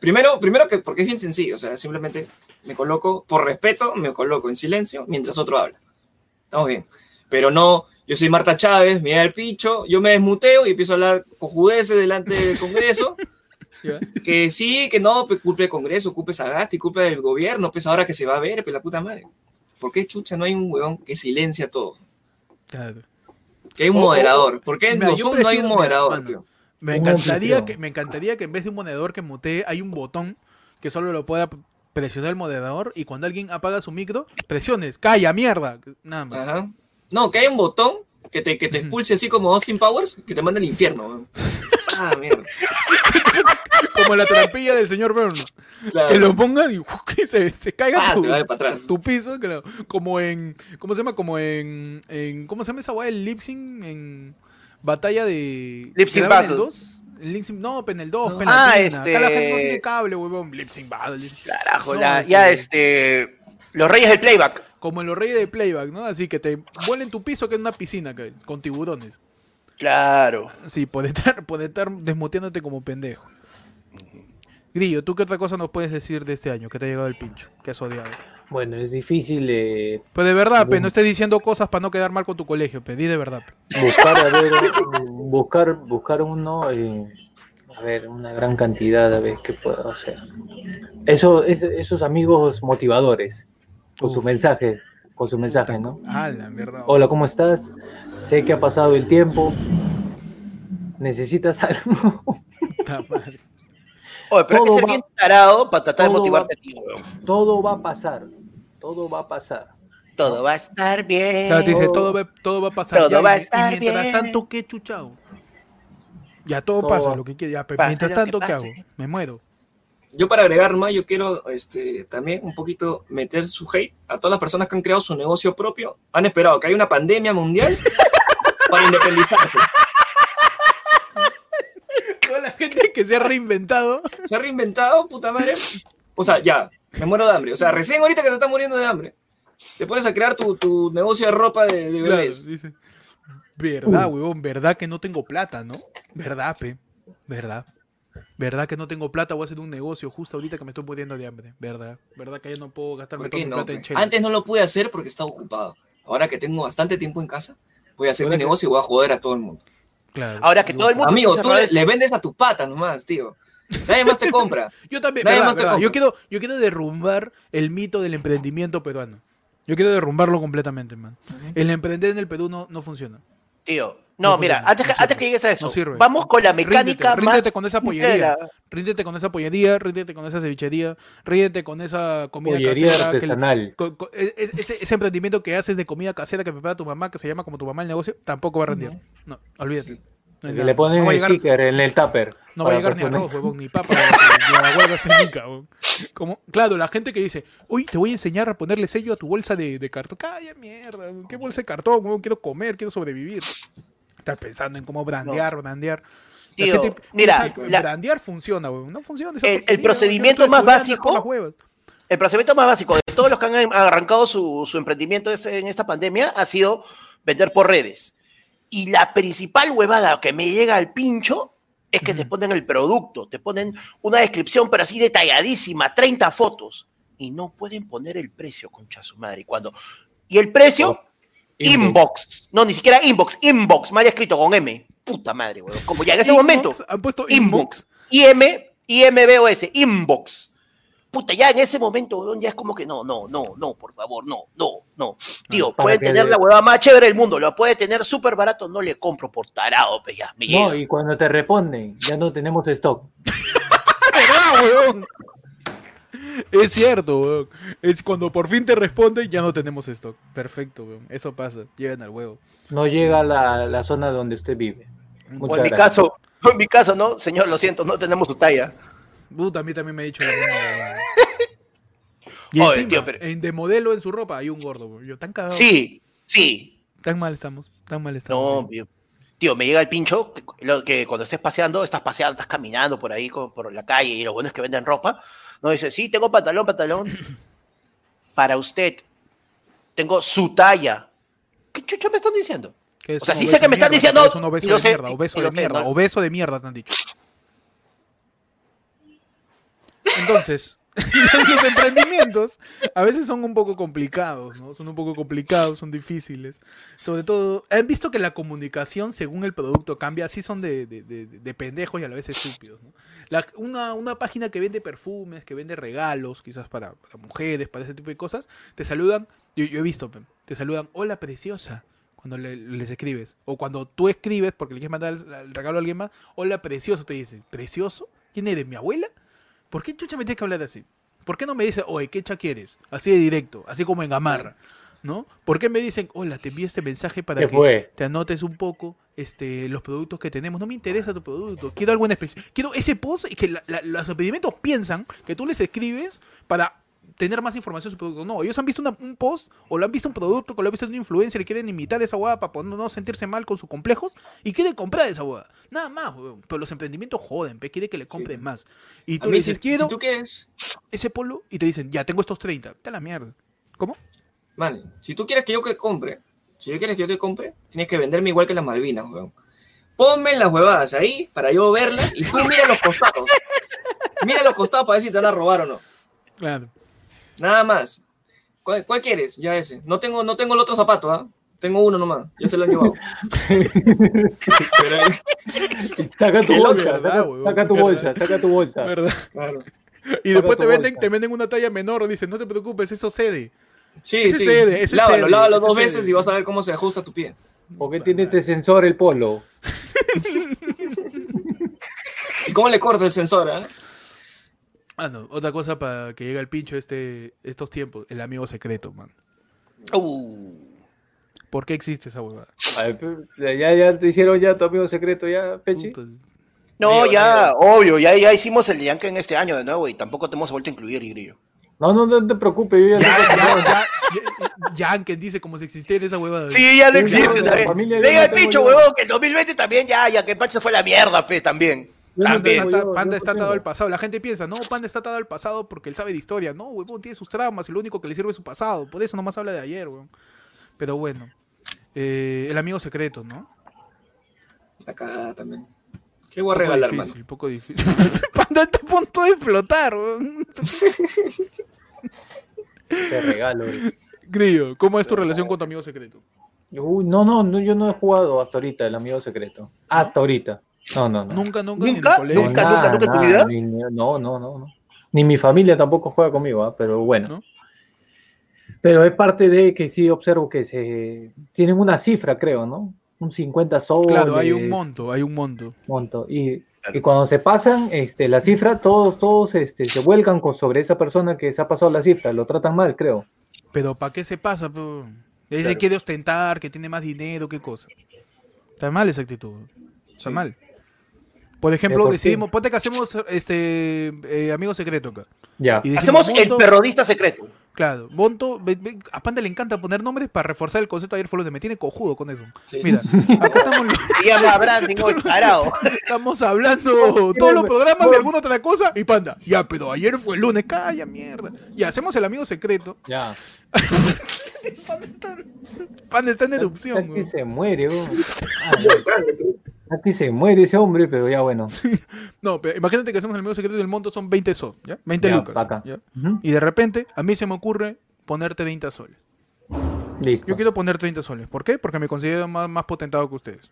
primero, primero que porque es bien sencillo. O sea, simplemente me coloco, por respeto, me coloco en silencio mientras otro habla. Estamos bien. Pero no, yo soy Marta Chávez, me da el picho, yo me desmuteo y empiezo a hablar cojudeces delante del Congreso. Que sí, que no, pues culpa del Congreso, culpa de Sagasti, culpa del gobierno, pues ahora que se va a ver, pues la puta madre. ¿Por qué chucha no hay un huevón que silencia todo? Claro. Que hay un O- o- moderador. ¿Por qué en Zoom no hay un moderador, tío? Me encantaría, que, me encantaría que en vez de un moderador que mutee, hay un botón que solo lo pueda presionar el moderador y cuando alguien apaga su micro, presiones, calla, mierda. Nada más. Ajá. No, que hay un botón que te, que te expulse así como Austin Powers, que te manda al infierno. weón. Ah, mierda. Como la trampilla del señor Burns. Claro. Que lo pongan y que se, se caiga Ah, tu, se va de para atrás. tu piso. claro. Como en. ¿Cómo se llama? Como en. en ¿Cómo se llama esa weá? El lip sync en. Batalla de. Lip sync ¿que daban en el battle. 2? El lip sync- no, en el 2, No. en Ah, latina. Acá la este- gente no tiene cable, huevón. Lip sync battle. Carajo, No, la- este- ya este. Los reyes del playback. Como en los reyes de playback, ¿no? Así que te vuelen tu piso que es una piscina que- con tiburones. Claro. Sí, por estar, por estar desmuteándote como pendejo. Grillo, ¿tú qué otra cosa nos puedes decir de este año que te ha llegado el pincho? Que has odiado. Bueno, es difícil eh, Pues de verdad, pe, no estés diciendo cosas para no quedar mal con tu colegio, pe, di de verdad. pe. buscar, a ver, buscar, buscar uno, eh, a ver, una gran cantidad, a ver qué puedo hacer. Eso, es- esos amigos motivadores, con su Uf. mensaje, con su mensaje, ¿no? Ah, la mierda. Hola, ¿cómo estás? Sé que ha pasado el tiempo. ¿Necesitas algo? Puta madre. Oye, pero hay que Todo ser va- bien tarado para tratar de todo motivarte a ti, weón. Todo va a pasar. Todo va a pasar. Todo va a estar bien. Claro, te dice, todo va, todo va a pasar. Todo ya, va a y- y estar mientras bien. tanto, ¿qué chuchado? Ya todo, Todo pasa, va- lo que quiera. Mientras tanto, ¿qué hago? Me muero. Yo para agregar más, yo quiero este, también un poquito meter su hate a todas las personas que han creado su negocio propio. Han esperado que haya una pandemia mundial para independizarse. Gente que se ha reinventado. Se ha reinventado, puta madre. O sea, ya, me muero de hambre. O sea, recién ahorita que te estás muriendo de hambre, te pones a crear tu, tu negocio de ropa de, de Claro, bebés. dice. Verdad, huevón, verdad que no tengo plata, ¿no? Verdad, pe. Verdad. Verdad que no tengo plata, voy a hacer un negocio justo ahorita que me estoy muriendo de hambre. Verdad. Verdad que yo no puedo gastarme ¿Por toda qué mi no? plata en chelas. Antes no lo pude hacer porque estaba ocupado. Ahora que tengo bastante tiempo en casa, voy a hacer mi negocio y voy a joder a todo el mundo. Claro. Ahora que todo el mundo Amigo, tú le, vendes a tu pata nomás, tío. Nadie más te compra. Yo también, Nadie verdad, más te compra. Yo quiero, yo quiero derrumbar el mito del emprendimiento peruano. Yo quiero derrumbarlo completamente, man. El emprender en el Perú no, no funciona. Tío, No no, mira, antes, que, no antes que llegues a eso, no sirve. vamos con la mecánica ríndete, más. ríndete con esa pollería. Ríndete con esa pollería, ríndete con esa cevichería, ríndete con esa comida Pollería casera. que artesanal. co- e- ese, ese emprendimiento que haces de comida casera que prepara tu mamá, que se llama como tu mamá el negocio, tampoco va a rendir. No, olvídate. No, hay Que nada. le no a el llegar, sticker en el tupper. no va a llegar ni arroz, huevón, ni papa, ni a la huelga cenica, huevón. Como, claro, la gente que dice, uy, te voy a enseñar a ponerle sello a tu bolsa de, de cartón. Calla mierda, ¿qué bolsa de cartón? huevón? Quiero comer, quiero sobrevivir. Estar pensando en cómo brandear, brandear. La Tío, gente mira, piensa la- brandear funciona, huevón. No funciona. El- el procedimiento más básico-. El procedimiento más básico de todos los que han arrancado su, su emprendimiento en esta pandemia ha sido vender por redes. Y la principal huevada que me llega al pincho es que te ponen el producto, te ponen una descripción, pero así detalladísima, 30 fotos. Y no pueden poner el precio, concha su madre. Y Cuando, y el precio, Inbox. No, ni siquiera inbox, inbox, mal escrito con M. Puta madre, weón. Como ya en ese Inbox, momento, Han puesto inbox. IM, IMBOS, inbox. Puta, ya en ese momento, weón, ya es como que no, no, no, no, por favor, no, no, no. Tío, para puede que- tener la huevada más chévere del mundo, lo puede tener súper barato, no le compro por tarado, pues ya, me No, llega. y cuando te responden, ya no tenemos stock. ¿Verdad, weón? Es cierto, weón. Es cuando por fin te responden, ya no tenemos stock. Perfecto, weón. Eso pasa. Llegan al huevo. No llega a la, la zona donde usted vive. O Muchas en mi gracias. caso, en mi caso, no, señor, lo siento, no tenemos su talla. Puta, a mí también me ha dicho la misma weón. Y Oye, encima, tío, pero- en, de modelo en su ropa hay un gordo, weón. Yo tan cagado. Sí, sí. Tan mal estamos. Tan mal No, estamos. tío, tío, me llega el pincho que, lo que cuando estés paseando, estás paseando, estás caminando por ahí, con- por la calle, y lo bueno es que venden ropa. No dice, sí, tengo pantalón, pantalón. Para usted, tengo su talla. ¿Qué chucha me están diciendo? Es o sea, sí sé que me están diciendo- Es un obeso de sé, mierda, obeso de mierda, obeso de mierda, te han dicho. Entonces, los emprendimientos a veces son un poco complicados, ¿no? Son un poco complicados, son difíciles. Sobre todo, han visto que la comunicación según el producto cambia, así son de, de- de- de pendejos y a la vez estúpidos, ¿no? La- una, una página que vende perfumes, que vende regalos, quizás para, para mujeres, para ese tipo de cosas, te saludan, yo, yo he visto, te saludan, hola preciosa, cuando le- les escribes. O cuando tú escribes, porque le quieres mandar el, el regalo a alguien más, hola precioso, te dice, ¿precioso? ¿Quién eres, mi abuela? ¿Por qué chucha me tienes que hablar así? ¿Por qué no me dice, oye, qué cha quieres? Así de directo, así como en Gamarra, ¿no? ¿Por qué me dicen, hola, te envié este mensaje para ¿Qué que fue? te anotes un poco este, los productos que tenemos? No me interesa tu producto, quiero algo en especial. Quiero ese post y que la- la- los impedimentos piensan que tú les escribes para tener más información sobre su producto. No, ellos han visto una- un post o lo han visto un producto, o lo han visto en una influencer y quieren imitar esa hueá para poder no sentirse mal con sus complejos y quieren comprar esa hueá. Nada más, weón. Pero los emprendimientos joden, pe, quiere que le compren más. Y tú le dices, si, quiero si tú quieres, ese polo y te dicen, ya tengo estos 30. Está la mierda. ¿Cómo? man, si tú quieres que yo te compre, si tú quieres que yo te compre, tienes que venderme igual que las Malvinas, weón. Ponme las huevadas ahí para yo verlas y tú mira los costados. Mira los costados para ver si te van a robar o no. Claro. Nada más. ¿Cuál, cuál quieres? Ya ese. No tengo, no tengo el otro zapato, ¿ah? Tengo uno nomás. Ya se lo han llevado. Pero, Saca tu bolsa, saca, ¿verdad, huevón? saca tu ¿Verdad? bolsa, saca tu bolsa. ¿Verdad? claro. Y después te venden, bolsa. te venden una talla menor, dicen, no te preocupes, eso cede. Sí, Ese sí. cede, ese lávalo, cede, lávalo ese dos cede. veces y vas a ver cómo se ajusta tu pie. ¿Por qué tiene este sensor el polo? ¿Y cómo le corto el sensor, ah? Ah, no, otra cosa para que llegue al pincho este, estos tiempos, el amigo secreto, man. Uh, ¿Por qué existe esa huevada? Pe- ya, ya te hicieron ya tu amigo secreto, ya, Pechi. Puta, no, ya, obvio, ya, ya hicimos el Yankee en este año de nuevo y tampoco te hemos vuelto a incluir, y grillo. No, no, no te preocupes, yo ya, Ya, tengo- ya, ya, dice como si existiera esa huevada. Sí, ya no existe. Venga el pincho, huevón, que el 2020 también ya, ya que Pache se fue a la mierda, pe, también. También. Panda, yo, Panda yo está no atado al pasado. La gente piensa, no, Panda está atado al pasado porque él sabe de historia. No, huevón, tiene sus traumas y lo único que le sirve es su pasado. Por eso nomás habla de ayer, huevón. Pero bueno. Eh, el amigo secreto, ¿no? Cagada también. ¿Qué voy a regalar, difícil, mano? Un poco difícil. Panda está a punto de explotar, huevón. Te regalo. Grillo, ¿cómo es tu relación con tu amigo secreto? Uy, no, no, no, yo no he jugado hasta ahorita el amigo secreto. Hasta ahorita. No, no, no. Nunca, nunca, ¿Nunca? ¿Nunca, Nada, nunca, nunca tu vida? ni- no, no, no, no. Ni mi familia tampoco juega conmigo, ¿ah? pero bueno. ¿No? Pero es parte de que sí observo que se tienen una cifra, creo, ¿no? Un 50 soles. Claro, hay un monto, hay un monto. monto. Y, y cuando se pasan este, la cifra, todos, todos este, se vuelcan con, sobre esa persona que se ha pasado la cifra. Lo tratan mal, creo. Pero ¿para qué se pasa? Él se Claro. quiere ostentar, que tiene más dinero, qué cosa. Está mal esa actitud. Está Sí. mal. Por ejemplo, ¿por qué? decidimos, ponte que hacemos este eh, amigo secreto acá. Ya. Y decimos, Hacemos el perrodista secreto. Claro, ve- a Panda le encanta poner nombres para reforzar el concepto de ayer fue lo de me tiene cojudo con eso. Sí, Mira, sí, sí, sí. acá estamos, estamos hablando todos los programas de alguna otra cosa y Panda, ya, pero ayer fue el lunes, calla mierda. Y hacemos el amigo secreto. Ya. Panda está, Panda está en erupción. Güey. se muere, Aquí se muere ese hombre, pero ya bueno. No, pero imagínate que hacemos el amigo secreto y el monto son 20 soles, ¿ya? 20 Ya, lucas. Y de repente, a mí se me ocurre ponerte 30 soles. Listo. Yo quiero poner 30 soles. ¿Por qué? Porque me considero más, más potentado que ustedes.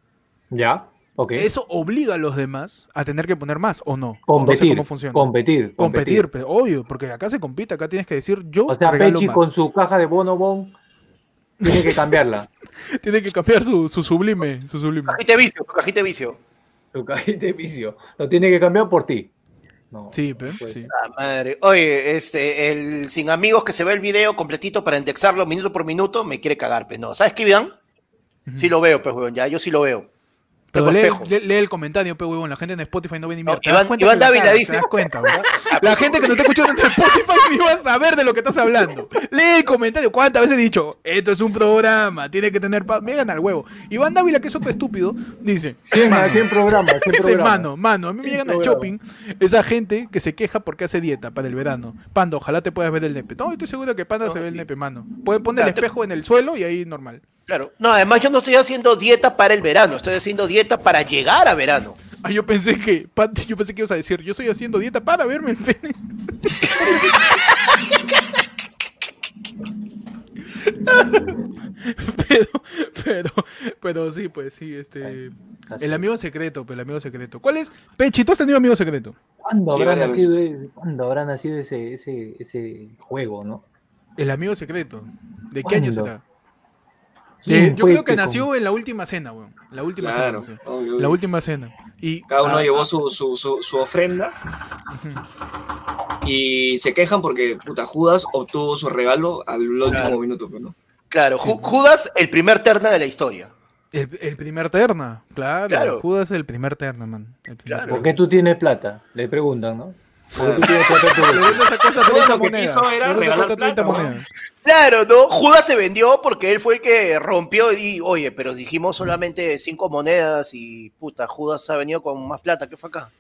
Ya. Ok. eso obliga a los demás a tener que poner más, ¿o no? O no sé competir. cómo funciona. Competir. Competir, pero obvio, porque acá se compite, acá tienes que decir yo O sea, Pechi más. con su caja de bonobon tiene que cambiarla. Tiene que cambiar su, su sublime, su sublime. Cajita de vicio, tu cajita de vicio. Su cajita de vicio. Lo tiene que cambiar por ti. No. Sí, pe, Pues, sí. Ah, madre. Oye, este, el sin amigos que se ve el video completito para indexarlo minuto por minuto, me quiere cagar, pues no. ¿Sabes qué, Iván? Sí lo veo, pues, weón, ya, yo sí lo veo. Pero lee, lee- lee el comentario, pe huevón. La gente en Spotify no ve ni No, mierda. ¿Te Iván- Iván Dávila dice- ¿Te das cuenta? La gente que no está escuchando en Spotify ni va a saber de lo que estás hablando. Lee el comentario. ¿Cuántas veces he dicho? Esto es un programa, tiene que tener paz. Me gana el huevo. Iván Dávila, que es otro estúpido, dice. 100, "Mano, 100 programas, 100 Dice, mano, mano, a mí me llegan al programa. shopping esa gente que se queja porque hace dieta para el verano. Panda, ojalá te puedas ver el nepe. No, estoy seguro que Panda se ve el nepe, mano. Pueden poner el espejo en el suelo y ahí normal. Claro. No, además yo no estoy haciendo dieta para el verano, estoy haciendo dieta para llegar a verano. Ah, yo pensé que, yo pensé que ibas a decir, yo estoy haciendo dieta para verme el pene. pero, pero, pero sí, pues sí, este. Así El amigo secreto, pues el amigo secreto. ¿Cuál es? Pechi, ¿tú has tenido amigo secreto? ¿Cuándo Sí, habrá nacido, ese- ¿cuándo habrá nacido ese, ese, ese juego, no? El amigo secreto. ¿De qué año será? ¿Quién De- yo creo que con- nació en la última cena, weón. La última Claro, cena. obvio, La última cena. Y Cada uno ah, llevó su, su, su, su ofrenda y se quejan porque puta, Judas obtuvo su regalo al último Claro. minuto. pues, ¿no? Claro, Ju- Judas, el primer terna de la historia. El, el primer terna, claro. Claro. Judas es el primer terna, man. El primer Claro. ¿Por qué tú tienes plata? Le preguntan, ¿no? ¿Por qué tú tienes plata en tu Le bolsa? vendo esa cosa Todo 30 lo que monedas. quiso era Le vendo esa regalar cosa 30 plata, monedas. Claro, ¿no? Judas se vendió porque él fue el que rompió y, oye, pero dijimos solamente cinco monedas y, puta, Judas ha venido con más plata. ¿Qué fue acá?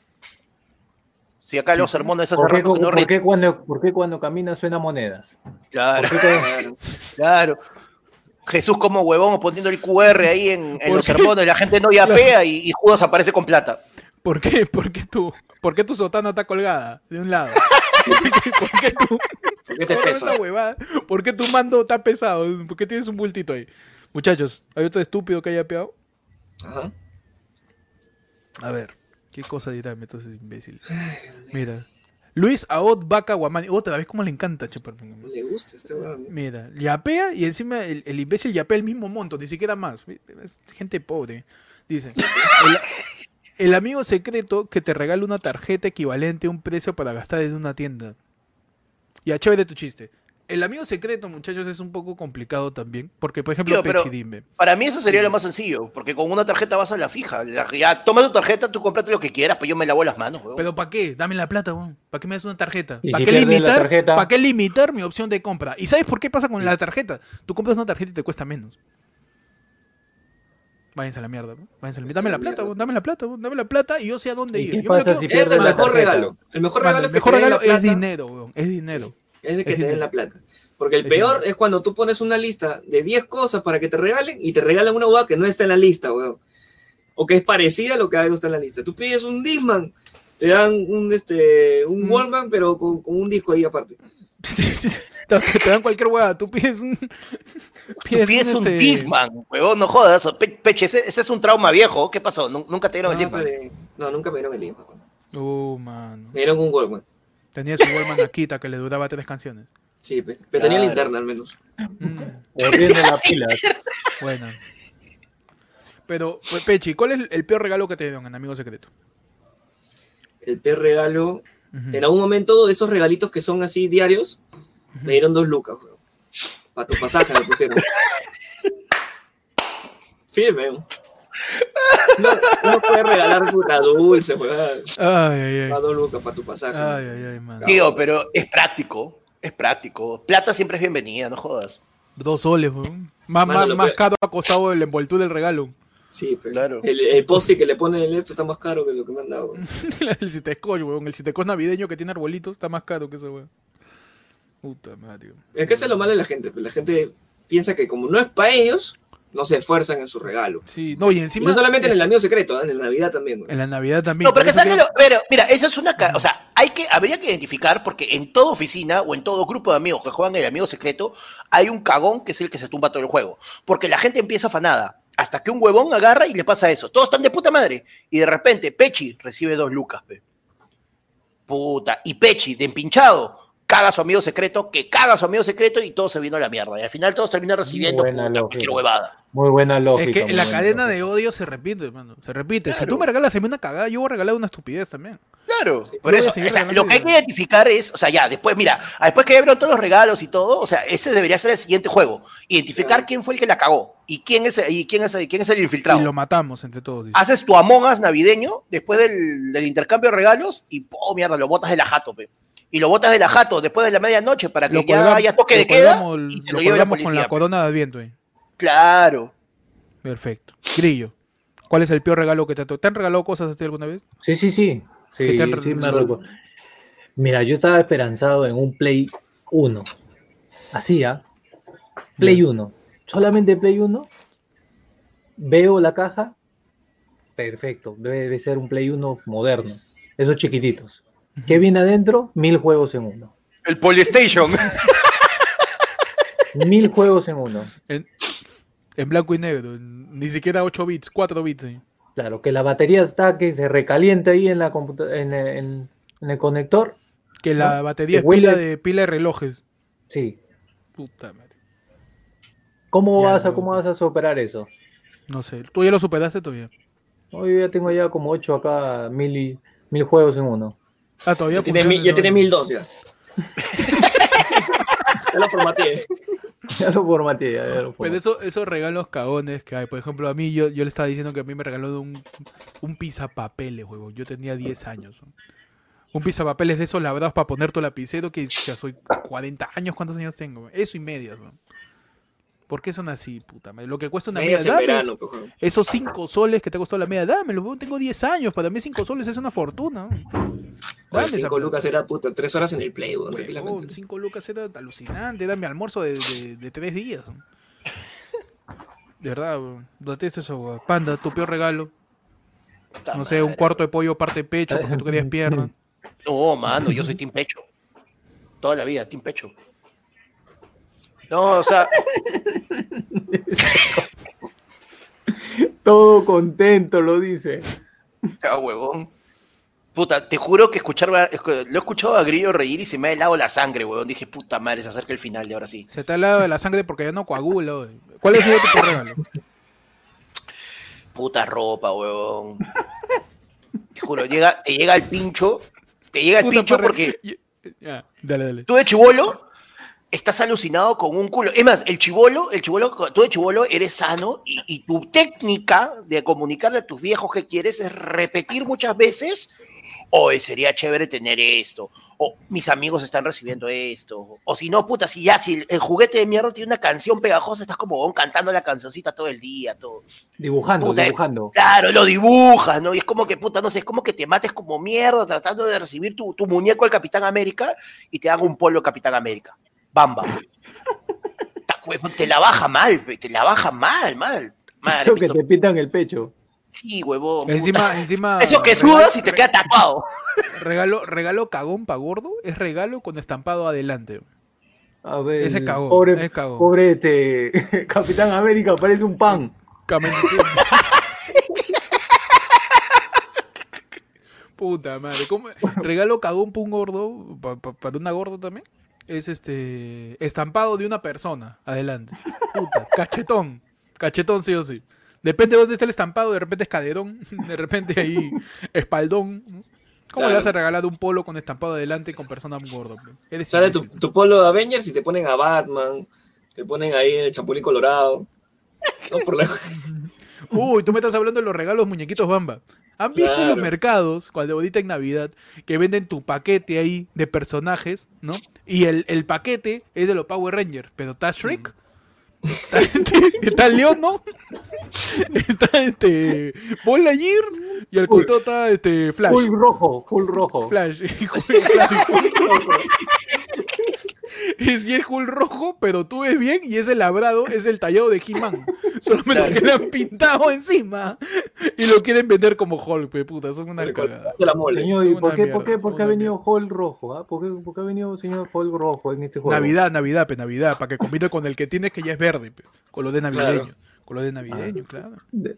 Si acá los sermones ¿Por qué, no por qué cuando, ¿Por qué cuando camina suena monedas? Claro, ¿Por qué cuando- Claro. claro. Jesús como huevón poniendo el QR ahí en, en ¿Por los sermones, la gente no yapea y, y Judas aparece con plata. ¿Por qué? ¿Por qué tu, por qué tu sotana está colgada de un lado? ¿Por qué tu, ¿Por qué te pesa? ¿Por qué tu mando está pesado? ¿Por qué tienes un bultito ahí? Muchachos, ¿hay otro estúpido que haya peado? Ajá. A ver, ¿qué cosa dirá entonces imbécil? Mira. Luis Aot Vaca Guamani. Otra vez, ¿cómo le encanta, chupar? No le gusta este weón. Mira, yapea y encima el, el imbécil yapea el mismo monto, ni siquiera más. Es gente pobre. Dice, el, el amigo secreto que te regala una tarjeta equivalente a un precio para gastar en una tienda. Ya, chévere tu chiste. El amigo secreto, muchachos, es un poco complicado también. Porque, por ejemplo, Tío, pero- Pechi, dime. Para mí eso sería lo más sencillo, porque con una tarjeta vas a la fija. La- ya, toma tu tarjeta, tú comprate lo que quieras, pues yo me lavo las manos. Pero ¿para qué? Dame la plata, weón. ¿Para qué me das una tarjeta? ¿Para si qué limitar? tarjeta- ¿Para qué limitar mi opción de compra? ¿Y sabes por qué pasa con la tarjeta? Tú compras una tarjeta y te cuesta menos. Váyanse a la mierda, ¿no? Váyanse a la mierda. Dame la plata, weón, dame la plata, dame la plata y yo sé a dónde ¿Y ir. Yo me lo pasa quedo- si Es el mejor tarjeta? regalo. El mejor regalo el que mejor regalo es dinero, weón. Es dinero. es el que Es te den la plata. Porque el Es peor dinero. es cuando tú pones una lista de 10 cosas para que te regalen y te regalan una hueá que no está en la lista, weón. O que es parecida a lo que hay está en la lista. Tú pides un Disman, te dan un, este, un Mm. Wallman, pero con, con un disco ahí aparte. te, te dan cualquier hueá. Tú pides un. Tú pides un este, Disman, huevón, no jodas. Pe- Peche, ese, ese es un trauma viejo. ¿Qué pasó? Nu- Nunca te dieron No, el Disman. pero- no, nunca me dieron el Disman. weón. Oh, mano. Me dieron un Wallman. Tenía su Wallman Akita que le duraba tres canciones. Sí, pe- pero tenía Claro. linterna al menos. Mm, la pila. buena. Pero, pues, Pechi, ¿cuál es el peor regalo que te dieron en Amigo Secreto? El peor regalo. En algún momento, de esos regalitos que son así diarios, me dieron dos lucas, weón. Para tu pasaje me pusieron. Firme. No, no puedes regalar puta dulce, weón. Ay, ay, ay. Pa' dos lucas para tu pasaje. Ay, ay, ay, mano. Tío, pero es práctico. Es práctico. Plata siempre es bienvenida, no jodas. Dos soles, weón. Más, Mano, más, más que- caro ha costado el envoltura del regalo. Sí, pero Claro. el, el post que le pone el esto está más caro que lo que me han dado. el citescoch, weón. El citescoch navideño que tiene arbolitos está más caro que eso, weón. Puta madre. Es que eso es lo malo de la gente. pues, La gente piensa que como no es para ellos, no se esfuerzan en su regalo. Sí, no, y Y encima. no solamente en el amigo secreto, ¿eh? en la Navidad también. weón. En la Navidad también. No, pero que por eso sabes lo- pero, mira, esa es una, o sea, hay que, habría que identificar porque en toda oficina o en todo grupo de amigos que juegan el amigo secreto hay un cagón que es el que se tumba todo el juego, porque la gente empieza afanada. Hasta que un huevón agarra y le pasa eso. Todos están de puta madre. Y de repente, Pechi recibe dos lucas, pe. Puta. Y Pechi, de empinchado, caga a su amigo secreto, que caga a su amigo secreto y todo se vino a la mierda. Y al final todos terminan recibiendo buena puta, lógica. cualquier huevada. Muy buena lógica. Es que la cadena lógica. de odio se repite, hermano. Se repite. Si tú me regalas a mí una cagada, yo voy a regalar una estupidez también. Claro, Sí, por eso, o sea, lo que hay que identificar es, o sea, ya, después, mira, después que abrieron todos los regalos y todo, o sea, ese debería ser el siguiente juego. Identificar Claro. quién fue el que la cagó y quién es, y quién es, quién es el infiltrado. Y lo matamos entre todos. dice. Haces tu Among Us navideño después del, del intercambio de regalos y, oh, mierda, lo botas de la jato, pe. Y lo botas de la jato después de la medianoche para que Lo ya colgamos- haya toque de queda y se lo lo lleve la colgamos con la pe. corona de Adviento. ahí. Claro. Perfecto. Grillo. ¿Cuál es el peor regalo que te ha tocado? ¿Te han regalado cosas a ti alguna vez? Sí, sí, sí. Sí, ¿Qué te han- sí me. Mira, yo estaba esperanzado en un Play 1. Así, ¿ah? Play 1. Solamente Play 1. Veo la caja. Perfecto. Debe, debe ser un Play 1 moderno. Esos chiquititos. ¿Qué viene adentro? Mil juegos en uno. El Polystation. Mil juegos en uno. En, en blanco y negro. ni siquiera 8 bits, 4 bits. sí. Claro, que la batería está que se recalienta ahí en, la computa- en, el- en- en el conector. Que la ¿No? batería Que es pila de, pila de relojes. Sí. Puta madre. ¿Cómo, Ya, vas a. ¿Cómo vas a superar eso? No sé. ¿Tú ya lo superaste todavía? No, yo ya tengo ya como ocho acá, mil, y- mil juegos en uno. Ah, todavía Ya tiene, mil- ya tiene vaina. mil dos ya. ya lo formateé. Ya lo formateé, ya, ya lo Pues eso, esos regalos cagones que hay. Por ejemplo, a mí yo, yo le estaba diciendo que a mí me regaló un, un pizapapeles, huevón. Yo tenía 10 años. Un pizapapeles de esos labrados para poner tu lapicero que ya soy 40 años. ¿Cuántos años tengo? Eso y medio. ¿no? ¿Por qué son así, puta? Lo que cuesta una media, Medias en dame verano, weón. esos 5 soles que te ha costado la media, dámelo, huevón. Tengo 10 años. Para mí 5 soles es una fortuna. ¿no? Oye, Dame esa cinco plata. lucas era puta, tres horas en el play, weón, Huevón, tranquilamente. 5 lucas era alucinante. Era mi almuerzo de, de, de 3 días. De verdad. Date eso, weón. Panda, tu peor regalo. No sé, un cuarto de pollo parte pecho porque tú querías pierna. No, mano, yo soy Team Pecho. Toda la vida, Team Pecho. No, o sea, Todo contento lo dice. ah, huevón. Puta, te juro que escuchar, lo he escuchado a Grillo reír y se me ha helado la sangre, huevón. Dije, puta madre, se acerca el final de ahora sí. Se te ha lado de la sangre porque ya no coagula. weón. ¿Cuál es tu regalo? Puta ropa, huevón. Te juro, llega, te llega el pincho, te llega el Puta, pincho porque Ya, dale, dale. tú de chivolo estás alucinado con un culo. Es más, el chivolo, el chivolo, tú de chivolo eres sano y, y tu técnica de comunicarle a tus viejos que quieres es repetir muchas veces, o sería chévere tener esto, o mis amigos están recibiendo esto, o si no, puta, si ya, si el, el juguete de mierda tiene una canción pegajosa, estás como cantando la cancioncita todo el día, todo. Dibujando, Puta, dibujando. Claro, lo dibujas, ¿no? Y es como que, puta, no sé, es como que te mates como mierda tratando de recibir tu, tu muñeco al Capitán América y te hagan un polo Capitán América. Bamba. Te la baja mal, te la baja mal, mal. Madre, Eso que te pitan el pecho. Sí, huevón. puta. Encima, encima. Eso que regalo- sudas y te queda tapado. Regalo, regalo cagón pa' gordo es regalo con estampado adelante. A ver, Ese cagón, pobre, ese cagón. pobre este Capitán América, parece un pan. Puta madre. ¿cómo? Regalo cagón para un gordo, pa- pa- para una gordo también. Es este estampado de una persona. Adelante. Puta, cachetón. Cachetón sí o sí. Depende de dónde esté el estampado, de repente es caderón, de repente ahí espaldón. ¿Cómo le vas a regalar un polo con estampado adelante con persona gordo? Sale tu, polo de Avengers y te ponen a Batman, te ponen ahí el chapulín colorado. No por la... Uy, tú me estás hablando de los regalos muñequitos Bamba. ¿Han visto Claro. los mercados, cuando ahorita en Navidad, que venden tu paquete ahí de personajes, ¿no? Y el, el paquete es de los Power Rangers, pero está Shrek, está, este, está León, ¿no? está este Paul Lightyear y el Full. costado está este Flash. Full rojo, full rojo. Flash. Flash. Y es Hulk rojo, pero tú ves bien y ese labrado es el tallado de He-Man. Solamente que le han pintado encima y lo quieren vender como Hulk, pe, puta, son una cagada. Se la mole. Señor, ¿y por qué, mierda, por qué, por qué ha venido Hall rojo? ah? ¿Por, qué, por qué ha venido señor Hall rojo en este juego? Navidad, Navidad, pe, Navidad, para que combine con el que tienes que ya es verde, pe, con lo de navideño. Claro. Con colores navideños, claro. De-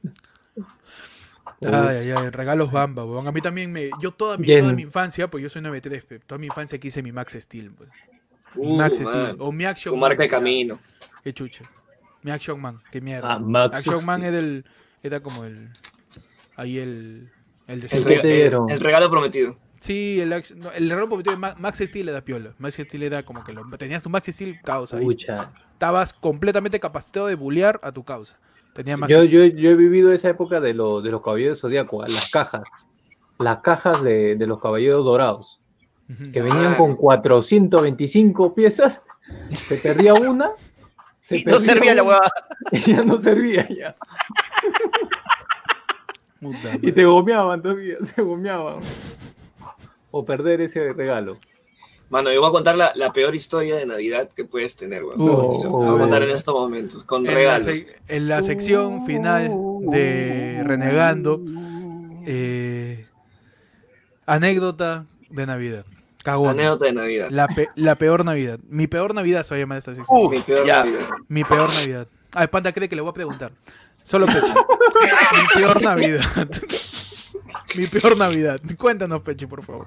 Ay, ay, ay, regalos bamba, weón. A mí también me. Yo toda mi, Bien. toda mi infancia, pues yo soy 93, pe, toda mi infancia quise mi Max Steel, pues. Uh, Max man. Steel. O mi Action Tu Man, marca de camino. Qué chucha. Mi Action Man, qué mierda. Ah, Max Action Man Steel. era el. Era como el. Ahí el. El de El, regalo prometido. Sí, el, action- no, el error prometido de Max Steel era piola. Max Steel era como que lo, tenías tu Max Steel causa. ahí estabas completamente capacitado de bullear a tu causa. Tenía Max Yo, yo, yo he vivido esa época de, lo, de los caballeros zodiaco, las cajas. Las cajas de, de los caballeros dorados. Que venían Ah. con 425 piezas. Se perdía una. Se Y no perdía servía la una, huevada. y ya no servía ya. Puta Y te gomeaban todavía, se gomeaban. O perder ese regalo. Mano, yo voy a contar la, la peor historia de Navidad que puedes tener, weón. Lo voy a contar en estos momentos, con en, la regalos. sec- en la sección final de Renegando, eh, anécdota de Navidad. Cagón. Anécdota de Navidad. La, pe- la peor Navidad. Mi peor Navidad se va a llamar esta sección. Uh, Mi peor ya. Navidad. Mi peor Navidad. Ay, Panda cree que le voy a preguntar. Solo Pechi. Mi peor Navidad. Mi peor Navidad. Cuéntanos, Pechi, por favor.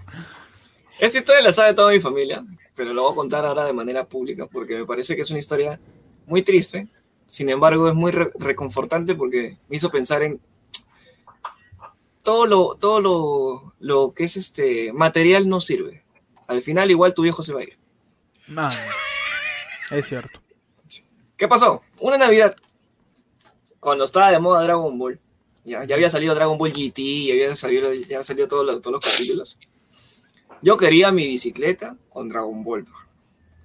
Esta historia la sabe toda mi familia, pero la voy a contar ahora de manera pública porque me parece que es una historia muy triste. Sin embargo, es muy re- reconfortante porque me hizo pensar en todo lo, todo lo, lo que es este material no sirve. Al final, igual tu viejo se va a ir. Man, es cierto. ¿Qué pasó? Una Navidad, cuando estaba de moda Dragon Ball, ya, ya había salido Dragon Ball GT, ya había salido, ya habían salido todos los, todos los capítulos. Yo quería mi bicicleta con Dragon Ball,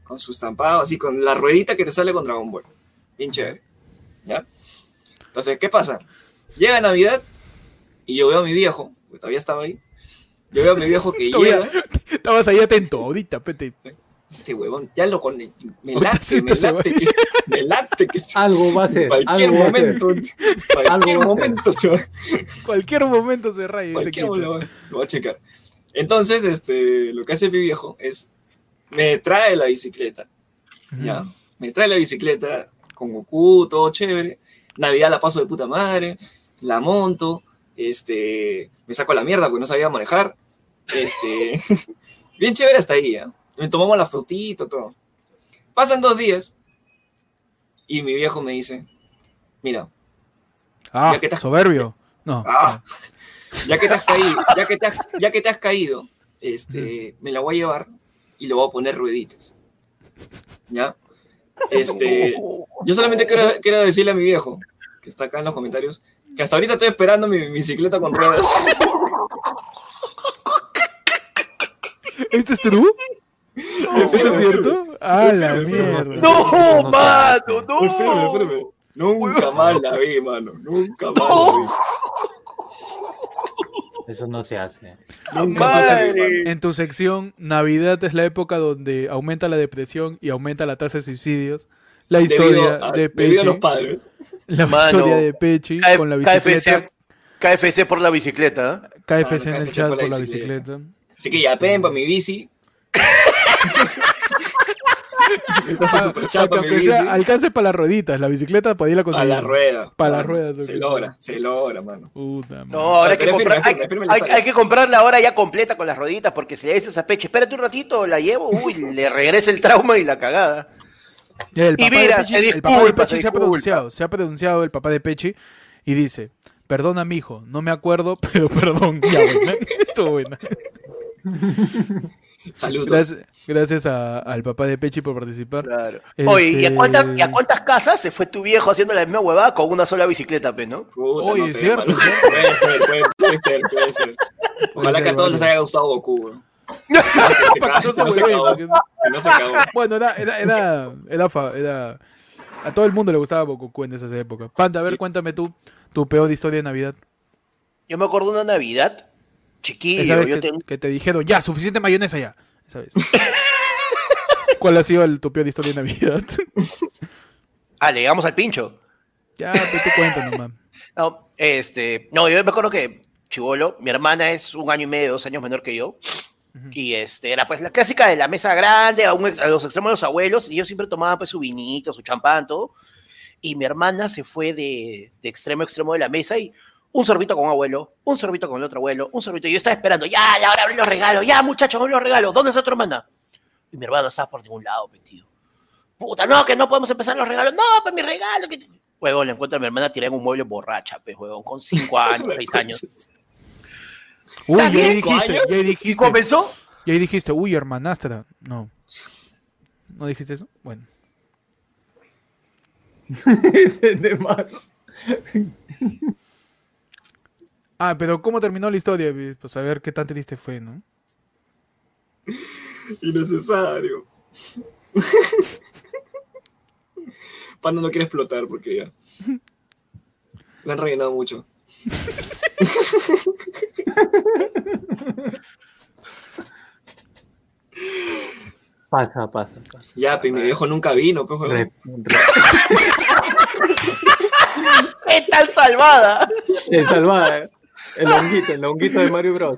con su estampado, así, con la ruedita que te sale con Dragon Ball. Bien chévere. ¿Ya? Entonces, ¿qué pasa? Llega Navidad y yo veo a mi viejo, que todavía estaba ahí. Yo veo a mi viejo que llega. Estabas ahí atento, ahorita, pete. Este huevón, ya lo con. Me late, me late, que, me late que Algo va a ser. cualquier Algo momento, cualquier momento se va, Cualquier momento se raya cualquier momento lo va a checar. Entonces, este, lo que hace mi viejo es, me trae la bicicleta, ¿ya? Me trae la bicicleta con Goku, todo chévere. Navidad la paso de puta madre, la monto, este, me saco la mierda porque no sabía manejar. Este, bien chévere hasta ahí, ¿ya? Me tomamos la fotito, todo. Pasan dos días y mi viejo me dice, mira, Ah, Ya que has- soberbio. No. Ah, ya que te has caído, ya que te has, ya que te has caído, este, me la voy a llevar y le voy a poner rueditas. ¿Ya? Este, yo solamente quiero, quiero decirle a mi viejo, que está acá en los comentarios, que hasta ahorita estoy esperando mi, mi bicicleta con ruedas. ¿Esto es true? ¿Esto es cierto? Ah, la mierda. No, mano, no. firme. Nunca más la vi, mano. Nunca más la vi. Eso no se hace. Nunca más. En tu sección, Navidad es la época donde aumenta la depresión y aumenta la tasa de suicidios. La historia Debido a, de debido a los Pechi. padres. La Mano, historia de Pechi K- con la bicicleta. KFC, KFC por la bicicleta. ¿eh? KFC en el KFC chat por por la la bicicleta. bicicleta. Así que ya para mi bici. Chat pa' para mi bici. alcance para las rueditas. La bicicleta para ir a A conseguir. la rueda. Pa' la mano. rueda, Se logra, se logra, mano. Puta madre. No, ahora hay que, firme, comprar, hay, firme, que comprarla ahora ya completa con las rueditas, porque si le dices a Peche, espérate un ratito, la llevo, uy, le regresa el trauma y la cagada. El Y mira, de el papá de Pechi se ha pronunciado, se ha pronunciado el papá de Pechi y dice, perdona mi hijo, no me acuerdo, pero perdón. Ya, buena. Estuvo buena. Saludos. Gracias, gracias a- al papá de Pechi por participar. Claro. Este- Oye, ¿y a, cuántas, y a cuántas casas se fue tu viejo haciendo la misma huevada con una sola bicicleta, pe, no? Puta, Oye, no es sé, cierto. Puede ser, puede, puede ser, puede ser. Ojalá ser que a todos les haya gustado Goku, no. Bueno, era, era, era, era, fa- era- A todo el mundo le gustaba Boku en esas épocas. Panda, a ver, Sí. cuéntame tú tu peor historia de Navidad. Yo me acuerdo de una Navidad, Esa chiquillo, vez yo que, tengo... que te dijeron, ya, suficiente mayonesa ya. Esa vez. ¿Cuál ha sido el, tu peor historia de Navidad? Ah, le llegamos al pincho. ya, pues tú cuenta nomás. No, este, no, yo me acuerdo que Chivolo, mi hermana es un año y medio, dos años menor que yo. Y este, era pues la clásica de la mesa grande, a, un a los extremos de los abuelos, y yo siempre tomaba pues su vinito, su champán, todo. y mi hermana se fue de, de extremo a extremo de la mesa y un sorbito con un abuelo, un sorbito con el otro abuelo, un sorbito. Y yo estaba esperando, ya, la hora abrir los regalos, ya, muchachos, abrir los regalos. ¿Dónde está tu hermana? Y mi hermano estaba por ningún lado, metido. Puta, no, que no podemos empezar los regalos. No, pues mi regalo. Que... Huevón, le encuentro a mi hermana tirada en un mueble borracha, pues, huevón, con cinco años, seis años. Uy, ya dijiste, ya ahí Y dijiste. comenzó. Y ahí dijiste, uy, hermanastra. No. ¿No dijiste eso? Bueno. de más. Ah, pero ¿cómo terminó la historia? Pues a ver qué tan triste fue, ¿no? Innecesario. Panda no quiere explotar porque ya. Le han rellenado mucho. Pasa, pasa, pasa. Ya, pues mi viejo nunca vino, pues. Re- re- ¿Qué tal salvada? el salvada, el honguito, el honguito de Mario Bros.